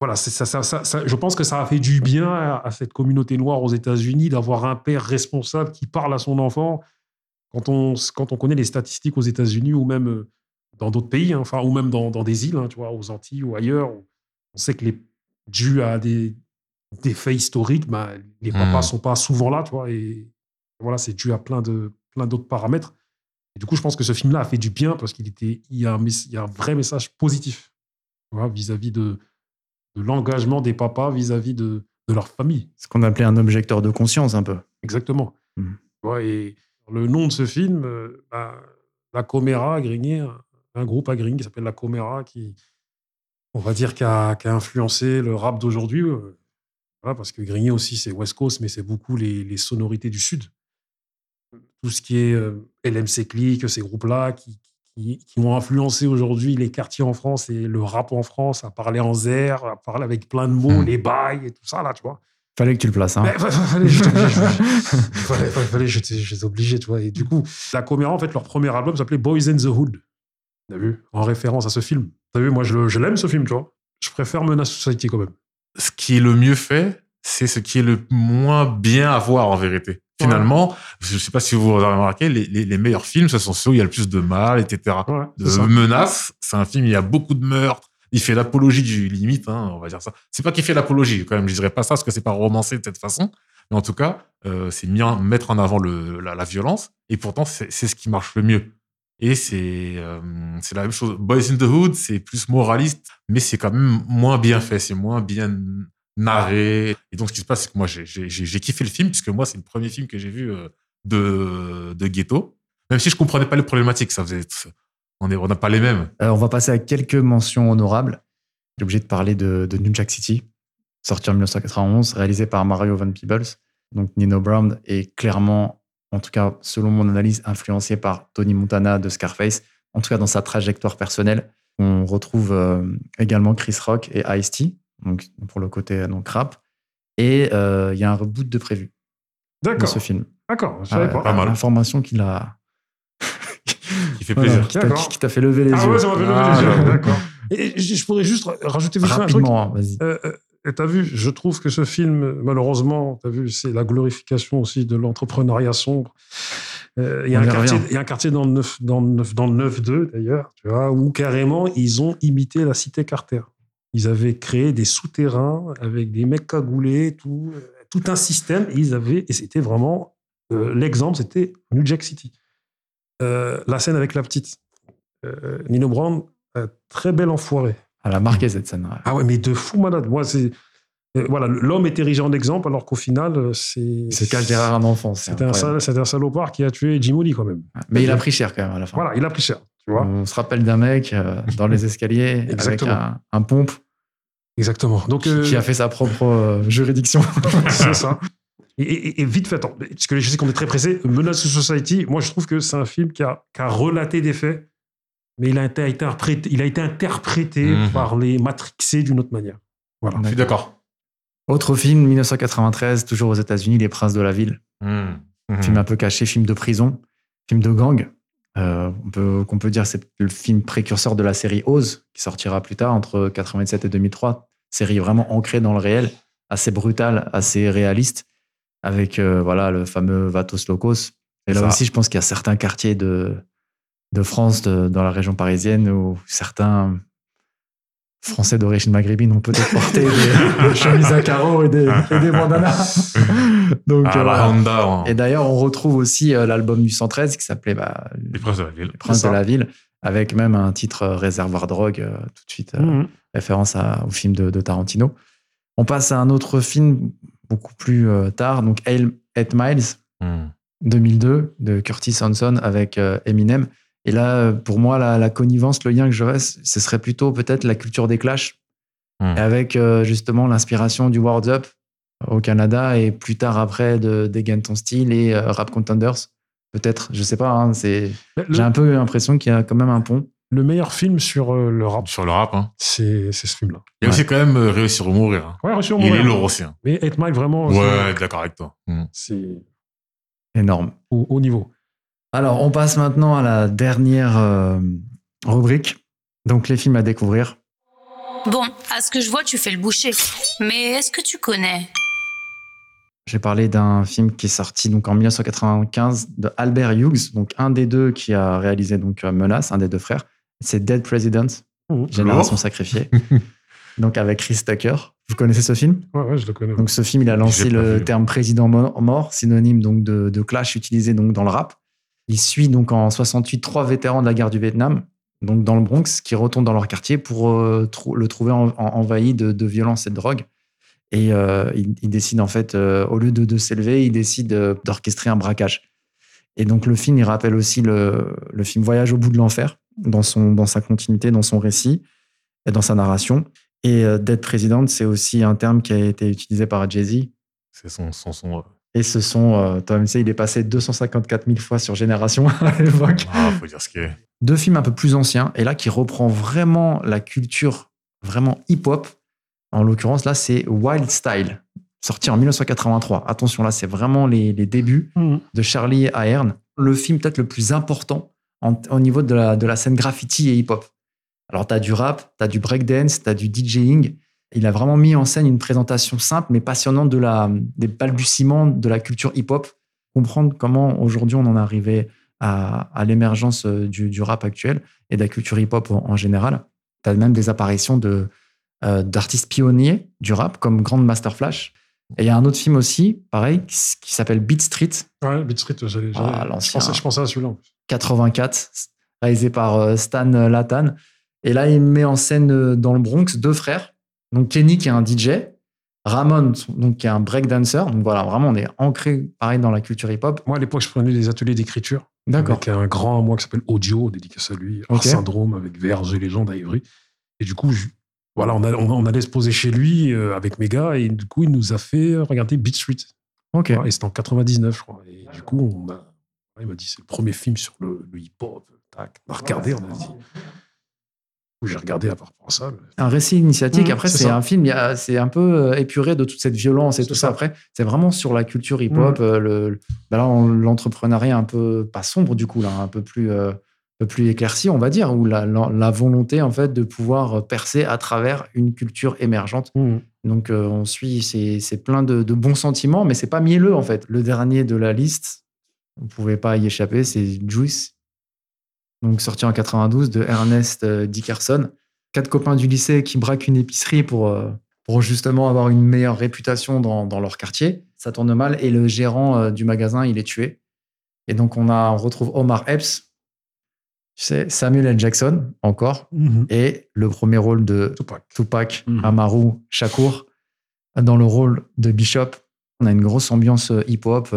voilà, c'est ça, ça, ça, ça- je pense que ça a fait du bien à, à cette communauté noire aux États-Unis d'avoir un père responsable qui parle à son enfant. Quand on, quand on connaît les statistiques aux États-Unis ou même euh, dans d'autres pays, hein, enfin, ou même dans, dans des îles, hein, tu vois, aux Antilles ou ailleurs, on sait que les, dû à des, des faits historiques, bah, les papas Mhm. sont pas souvent là, tu vois, et voilà, c'est dû à plein de plein d'autres paramètres. Et du coup, je pense que ce film-là a fait du bien parce qu'il était, il y a un, mess- il y a un vrai message positif, vis-à-vis de, de l'engagement des papas vis-à-vis de, de leur famille. Ce qu'on appelait un objecteur de conscience, un peu. Exactement. Vois, et le nom de ce film, euh, bah, La Comera a grigné, un, un groupe à Grigny qui s'appelle La Comera, qui, on va dire, qui a, influencé le rap d'aujourd'hui. euh, voilà, parce que Grigny aussi, c'est West Coast, mais c'est beaucoup les, les sonorités du Sud. Tout ce qui est euh, LMC Click, ces groupes-là, qui, qui, qui ont influencé aujourd'hui les quartiers en France et le rap en France, à parler en zer, à parler avec plein de mots, les bails et tout ça, là, tu vois. Fallait que tu le places. Hein. Mais fa- fallait, je- fallait, fallait, fallait, j'étais obligé, tu vois. Et du coup, la Coméra, en fait, leur premier album s'appelait Boys in the Hood. T'as vu? En référence à ce film. T'as vu Moi, je, l'aime, ce film, tu vois. Je préfère Menace Society quand même. ce qui est le mieux fait, c'est ce qui est le moins bien à voir en vérité. Finalement, je sais pas si vous avez remarqué, les, les, les meilleurs films, ce sont ceux où il y a le plus de mal, etc. de c'est ça. menaces, c'est un film, il y a beaucoup de meurtres, il fait l'apologie du limite, hein, on va dire ça. C'est pas qu'il fait l'apologie, quand même, je dirais pas ça parce que c'est pas romancé de cette façon, mais en tout cas, euh, c'est bien mettre en avant le, la, la violence, et pourtant, c'est ce qui marche le mieux. Et c'est euh, la même chose. Boys in the Hood, c'est plus moraliste, mais c'est quand même moins bien fait, c'est moins bien narré. Et donc, ce qui se passe, c'est que moi, j'ai- kiffé le film, puisque moi, c'est le premier film que j'ai vu euh, de, de ghetto. Même si je comprenais pas les problématiques, ça faisait. On est- on n'a pas les mêmes. Euh, on va passer à quelques mentions honorables. J'ai obligé de parler de, de New Jack City, sorti en 1991, réalisé par Mario Van Peebles. Donc Nino Brown est clairement, en tout cas selon mon analyse, influencé par Tony Montana de Scarface, en tout cas dans sa trajectoire personnelle. On retrouve euh, également Chris Rock et Ice-T, donc pour le côté euh, donc rap. Et euh, il y a un reboot de prévu de D'accord. ce film. D'accord, je savais Ah, pas. Information qu'il a. Qui fait Voilà, plaisir. qui t'a- D'accord. qui t'a fait lever les Ah yeux. ouais, ça m'a fait lever Ah, les yeux. ouais. D'accord. Et je pourrais juste rajouter vite fait un truc. Rapidement, vas-y. Euh, et t'as vu, je trouve que ce film, malheureusement, t'as vu, c'est la glorification aussi de l'entrepreneuriat sombre. Euh, Il y, a un quartier- dans le 9, dans le 9, dans le 9-2, d'ailleurs, tu vois, où carrément, ils ont imité la cité Carter. Ils avaient créé des souterrains avec des mecs cagoulés, tout, euh, tout un système, et ils avaient, et c'était vraiment Euh, L'exemple, c'était New Jack City. Euh, la scène avec la petite. Nino Brown, très belle enfoirée. Elle a marqué cette scène. ouais. Ah ouais, mais de fou malade. Moi, c'est. euh, voilà, l'homme est érigé en exemple, alors qu'au final, euh, c'est. Se cache derrière un enfant. c'est un, sal- salopard qui a tué Jim Lee, quand même. Mais il a pris cher quand même à la fin. Voilà, il a pris cher. Tu vois On se rappelle d'un mec euh, dans les escaliers avec un, un pompe Exactement. Donc, qui, euh, qui a fait sa propre euh, juridiction. c'est ça. Et, et- et vite fait, attends, parce que je sais qu'on est très pressé. Menace Society, moi, je trouve que c'est un film qui a, qui a relaté des faits, mais il a été interprété, il a été interprété Mhm. par les matrixés d'une autre manière. Voilà. Je suis d'accord. Autre film, 1993, toujours aux États-Unis, Les Princes de la Ville. Mhm. Mhm. Film un peu caché, film de prison, film de gang. Euh, on peut, qu'on peut dire c'est le film précurseur de la série Oz, qui sortira plus tard, entre 87 et 2003. Série vraiment ancrée dans le réel, assez brutale, assez réaliste, avec euh, voilà le fameux Vatos Locos. Et là Ça. aussi, je pense qu'il y a certains quartiers de, de France, de- dans la région parisienne, où certains Français d'origine maghrébine ont peut-être porté des, des chemises à carreaux et des, et des bandanas. Donc, Ah, euh, la voilà. Honda, hein. Et d'ailleurs, on retrouve aussi euh, l'album du 113 qui s'appelait bah, Les Princes de la Ville. Les Princes de la Ville, avec même un titre euh, Réservoir Drogue, euh, tout de suite, euh, Mhm. référence à- au film de, de Tarantino. On passe à un autre film beaucoup plus euh, tard, donc 8 Miles, Mhm. 2002, de Curtis Hanson avec euh, Eminem. Et là, euh, pour moi, la, la connivence, le lien que j'aurais, c- ce serait plutôt peut-être la culture des clashs, Mhm. avec euh, justement l'inspiration du World Up au Canada et plus tard après de Dégaine ton style et euh, Rap Contenders. Peut-être, je sais pas, hein, c'est... J'ai un peu l'impression qu'il y a quand même un pont. Le meilleur film sur euh, le rap, Sur le rap, hein. c'est c'est ce film-là. Il y a aussi quand même Réussir ou Mourir. hein. Ouais, reçu au Il Montréal. est lourd aussi. hein. Mais 8 Mile, vraiment, Ouais, d'accord avec toi. Mhm. c'est c'est Énorme. au haut niveau. Alors, on passe maintenant à la dernière euh, rubrique. Donc, les films à découvrir. Bon, à ce que je vois, tu fais le boucher. Mais est-ce que tu connais? J'ai parlé d'un film qui est sorti donc en 1995 de Albert Hughes, donc un des deux qui a réalisé donc euh, Menace, un des deux frères. C'est Dead President, Mhm. Génération sacrifiée. donc avec Chris Tucker. Vous connaissez ce film? Ouais, ouais, je le connais. Donc ce film, il a lancé le terme président mo- mort, synonyme donc de, de clash utilisé donc dans le rap. Il suit donc en 68 trois vétérans de la guerre du Vietnam, donc dans le Bronx, qui retournent dans leur quartier pour euh, le trouver en- en- envahi de, de violence et de drogue. Et euh, il, décide en fait, euh, au lieu de, s'élever, il décide d'orchestrer un braquage. Et donc le film, il rappelle aussi le, film Voyage au bout de l'enfer, dans, dans sa continuité, dans son récit et dans sa narration. Et Dead President, c'est aussi un terme qui a été utilisé par Jay-Z. C'est son, son, son, Et ce sont, euh, sais, il est passé 254 000 fois sur Génération à l'époque. Ah, faut dire ce qui est. Deux films un peu plus anciens, et là qui reprend vraiment la culture vraiment hip-hop. En l'occurrence, là, c'est Wild Style, sorti en 1983. Attention, là, c'est vraiment les, les débuts Mhm. de Charlie Ahern. Le film peut-être le plus important en- au niveau de la, de la scène graffiti et hip-hop. Alors, tu as du rap, tu as du breakdance, tu as du DJing. Il a vraiment mis en scène une présentation simple mais passionnante de la, des balbutiements de la culture hip-hop. Comprendre comment aujourd'hui on en est arrivé à, à l'émergence euh, du, du rap actuel et de la culture hip-hop en, en général. Tu as même des apparitions de, euh, d'artistes pionniers du rap comme Grandmaster Flash. Et il y a un autre film aussi, pareil, qui, s'appelle Beat Street, Ouais, Beat Street, j'allais. Ah, je, pensais, je pensais à celui-là. en plus. 84, réalisé par euh, Stan Latan. Et là, il met en scène dans le Bronx deux frères. Donc Kenny qui est un DJ, Ramon donc qui est un breakdancer. Donc voilà, vraiment on est ancré pareil dans la culture hip-hop. Moi, à l'époque, je prenais des ateliers d'écriture. D'accord. Avec un grand à moi qui s'appelle Audio, dédicace à lui, Art. Syndrome avec Verge et Légende à Ivry. Et du coup, je- voilà, on, a- on, on allait se poser chez lui euh, avec mes gars et du coup, il nous a fait regarder Beat Street. Ok. Et c'était en 99, je crois. Et du coup, on a, il m'a dit c'est le premier film sur le, le hip-hop. Tac. On a regardé, on a dit. J'ai regardé à part pour ça. Un récit initiatique. Mmh, Après, c'est un film, c'est un peu euh, épuré de toute cette violence et tout ça. ça. Après, c'est vraiment sur la culture hip-hop. Mmh. euh, le, bah l'entrepreneuriat un peu, pas sombre du coup, là, un peu plus, euh, un peu plus éclairci, on va dire, ou la, la, la volonté en fait de pouvoir percer à travers une culture émergente. Mmh. Donc, euh, on suit, c'est c'est plein de, de bons sentiments, mais c'est pas mielleux en fait. Le dernier de la liste, vous pouvez pas y échapper, c'est Juice. Donc, sorti en 92 de Ernest euh, Dickerson. Quatre copains du lycée qui braquent une épicerie pour, euh, pour justement avoir une meilleure réputation dans, dans leur quartier. ça tourne mal et le gérant euh, du magasin, il est tué. Et donc, on, a, on retrouve Omar Epps, sais, Samuel L. Jackson, encore, Mhm. et le premier rôle de Tupac, Amaru Shakur, dans le rôle de Bishop. On a une grosse ambiance hip-hop.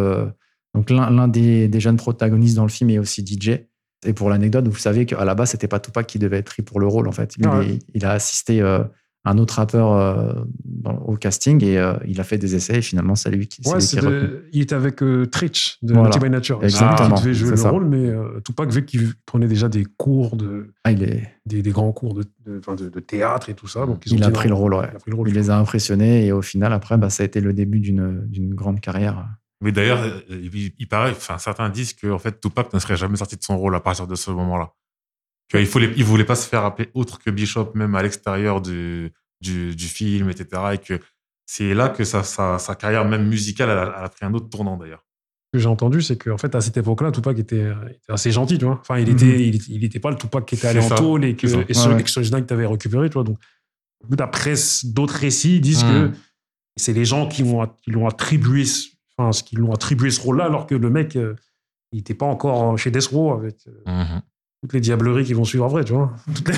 donc, l'un l'un des, des jeunes protagonistes dans le film est aussi DJ. Et pour l'anecdote, vous savez qu'à la base, c'était pas Tupac qui devait être pris pour le rôle, en fait. Il, Ah ouais. il a assisté euh, un autre rappeur euh, dans- au casting et euh, il a fait des essais et finalement, c'est lui qui, Ouais, lui qui de- il était avec Tritch de Voilà. Naughty by Nature. Exactement, Qui devait jouer le ça. rôle, mais Tupac, vu qu'il prenait déjà des cours de. Ah, il, est... des, des grands cours de, de, de- théâtre et tout ça. Donc ils ont Il a pris le rôle, ouais. Il a pris le rôle. Il les a impressionnés et au final, après, bah, ça a été le début d'une grande carrière. Mais d'ailleurs, euh, il, il paraît, enfin, certains disent que en fait, Tupac ne serait jamais sorti de son rôle à partir de ce moment-là. Qu'il voulait, il voulait pas se faire appeler autre que Bishop, même à l'extérieur du, du, du film, etc. Et que c'est là que sa, sa, sa carrière, même musicale, elle a, elle a pris un autre tournant d'ailleurs. Ce que j'ai entendu, c'est qu'en fait, à cette époque-là, Tupac était, était assez gentil, tu vois. Enfin, il Mhm. était, il, il était pas le Tupac qui était allé en tôle et que, et ce- Ouais, que Soulja Knight avait récupéré, tu vois. Donc, d'après s- d'autres récits, disent que Mhm. c'est les gens qui l'ont attribué, ce- enfin, ce- qui l'ont attribué ce rôle-là, alors que le mec, euh, il n'était pas encore chez Death Row avec euh, Mhm. toutes les diableries qui vont suivre après, tu vois.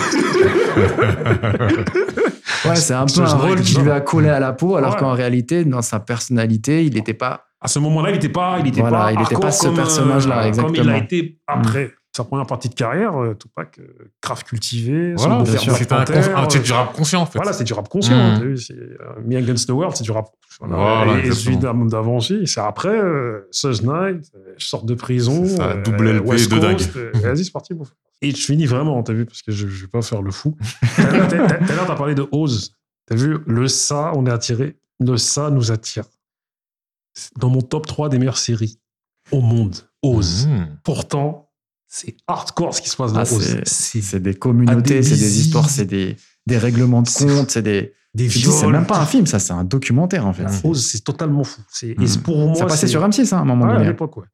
Ouais, c'est un peu un rôle qui lui a collé à la peau, alors Ouais. qu'en réalité, dans sa personnalité, il n'était pas. À ce moment-là, il n'était pas, il était Voilà, pas, il était pas ce comme, euh, personnage-là, Comme il exactement. a été après sa première partie de carrière, euh, Tupac, euh, grave cultivé, Voilà, C'était un un- euh, c'est du rap conscient, en fait. Voilà, c'est du rap conscient. Mm. hein, c'est, Me Against the World, c'est du rap. Voilà, Voilà, et celui d'avant aussi. C'est après, euh, Suge Knight, euh, je sors de prison. C'est ça, euh, double LP West de dingue. Coast, euh, Vas-y, c'est parti. bon. Et je finis vraiment, t'as vu, parce que je ne vais pas faire le fou. Tout à l'heure, t'as- parlé de Oz. T'as vu, le ça, on est attiré. Le ça nous attire. Dans mon top 3 des meilleures séries au monde, Oz. Mhm. Pourtant, c'est hardcore ce qui se passe dans Ah, Oz. c'est c'est des communautés, c'est des histoires, c'est des, des règlements de compte, c'est des. Des Je dis, C'est même pas un film, ça, c'est un documentaire en fait. Oz, c'est totalement fou. C'est, et c'est pour moi, Ça passait sur M6 hein, à un moment Ouais, donné. à l'époque, ouais.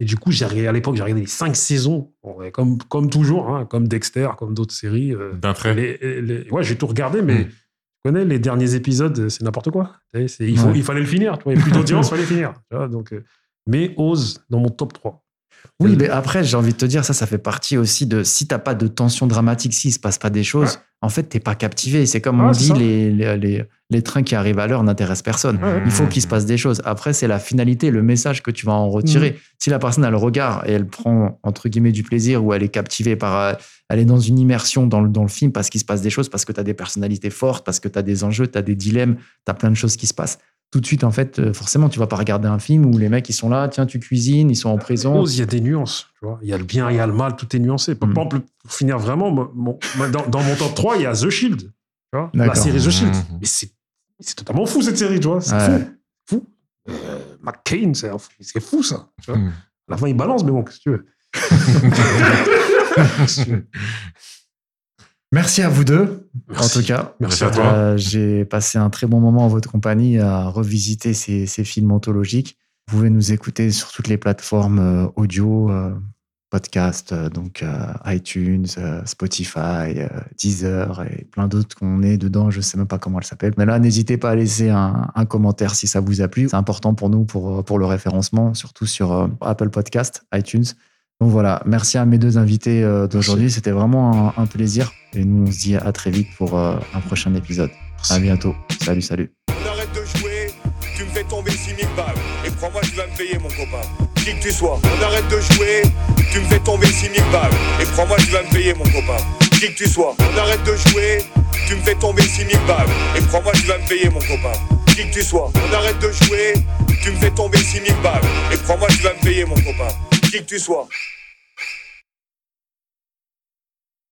Et du coup, à l'époque, j'ai regardé les cinq saisons, comme, comme toujours, hein, comme Dexter, comme d'autres séries. euh, D'un trait. les- les- ouais, j'ai tout regardé, mais Mm. tu connais, les derniers épisodes, c'est n'importe quoi. Il, faut, Ouais. il fallait le finir. Tu vois, il n'y a plus d'audience, il fallait finir. Tu vois, donc, euh, mais Oz, dans mon top 3. Oui, mais après, j'ai envie de te dire, ça, ça fait partie aussi de si t'as pas de tension dramatique, s'il se passe pas des choses, en fait, t'es pas captivé. C'est comme on Ouais, dit, les, les, les, les trains qui arrivent à l'heure n'intéressent personne. Ouais. Il faut qu'il se passe des choses. Après, c'est la finalité, le message que tu vas en retirer. Mhm. Si la personne a le regard et elle prend, entre guillemets, du plaisir ou elle est captivée par. euh, Elle est dans une immersion dans le, dans le film parce qu'il se passe des choses, parce que tu as des personnalités fortes, parce que tu as des enjeux, tu as des dilemmes, tu as plein de choses qui se passent. Tout de suite, en fait, euh, forcément, tu vas pas regarder un film où les mecs, ils sont là, tiens, tu cuisines, ils sont en prison. Il y a des nuances. Tu vois. Il y a le bien, il y a le mal, tout est nuancé. Par Mm. exemple, pour finir vraiment, mon- mon- moi, dans, dans mon top 3, il y a The Shield. Tu vois, la série The Shield. Mhm. Mais c'est, c'est totalement fou cette série, tu vois. C'est Ouais. fou. Fou. Euh, McCain, c'est, fou- c'est fou ça. Tu vois. Mhm. À la fin, il balance, mais bon, qu'est-ce que tu veux Qu'est-ce que tu veux Merci à vous deux, Merci. en tout cas. Merci à toi. Euh, J'ai passé un très bon moment en votre compagnie à revisiter ces, ces films anthologiques. Vous pouvez nous écouter sur toutes les plateformes euh, audio, euh, podcast, donc euh, iTunes, Spotify, Deezer et plein d'autres qu'on est dedans. Je sais même pas comment elles s'appellent. Mais là, n'hésitez pas à laisser un, un commentaire si ça vous a plu. C'est important pour nous pour, pour le référencement, surtout sur Apple Podcast, iTunes. Donc voilà, merci à mes deux invités euh, d'aujourd'hui. C'était vraiment un, un plaisir. Et nous, on se dit à très vite pour euh, un prochain épisode. À bientôt. Salut, salut. On arrête de jouer, tu me fais tomber 6000 balles. Et crois-moi, tu vas me payer, mon copain. Qui que tu sois. On arrête de jouer, tu me fais tomber 6000 balles. Et crois-moi, tu vas me payer, mon copain. Qui que tu sois. On arrête de jouer, tu me fais tomber 6000 balles. Et crois-moi, tu vas me payer, mon copain. Qui que tu sois. On arrête de jouer, tu me fais tomber 6000 balles. Et crois-moi, tu vas me payer, mon copain. Qui que tu sois.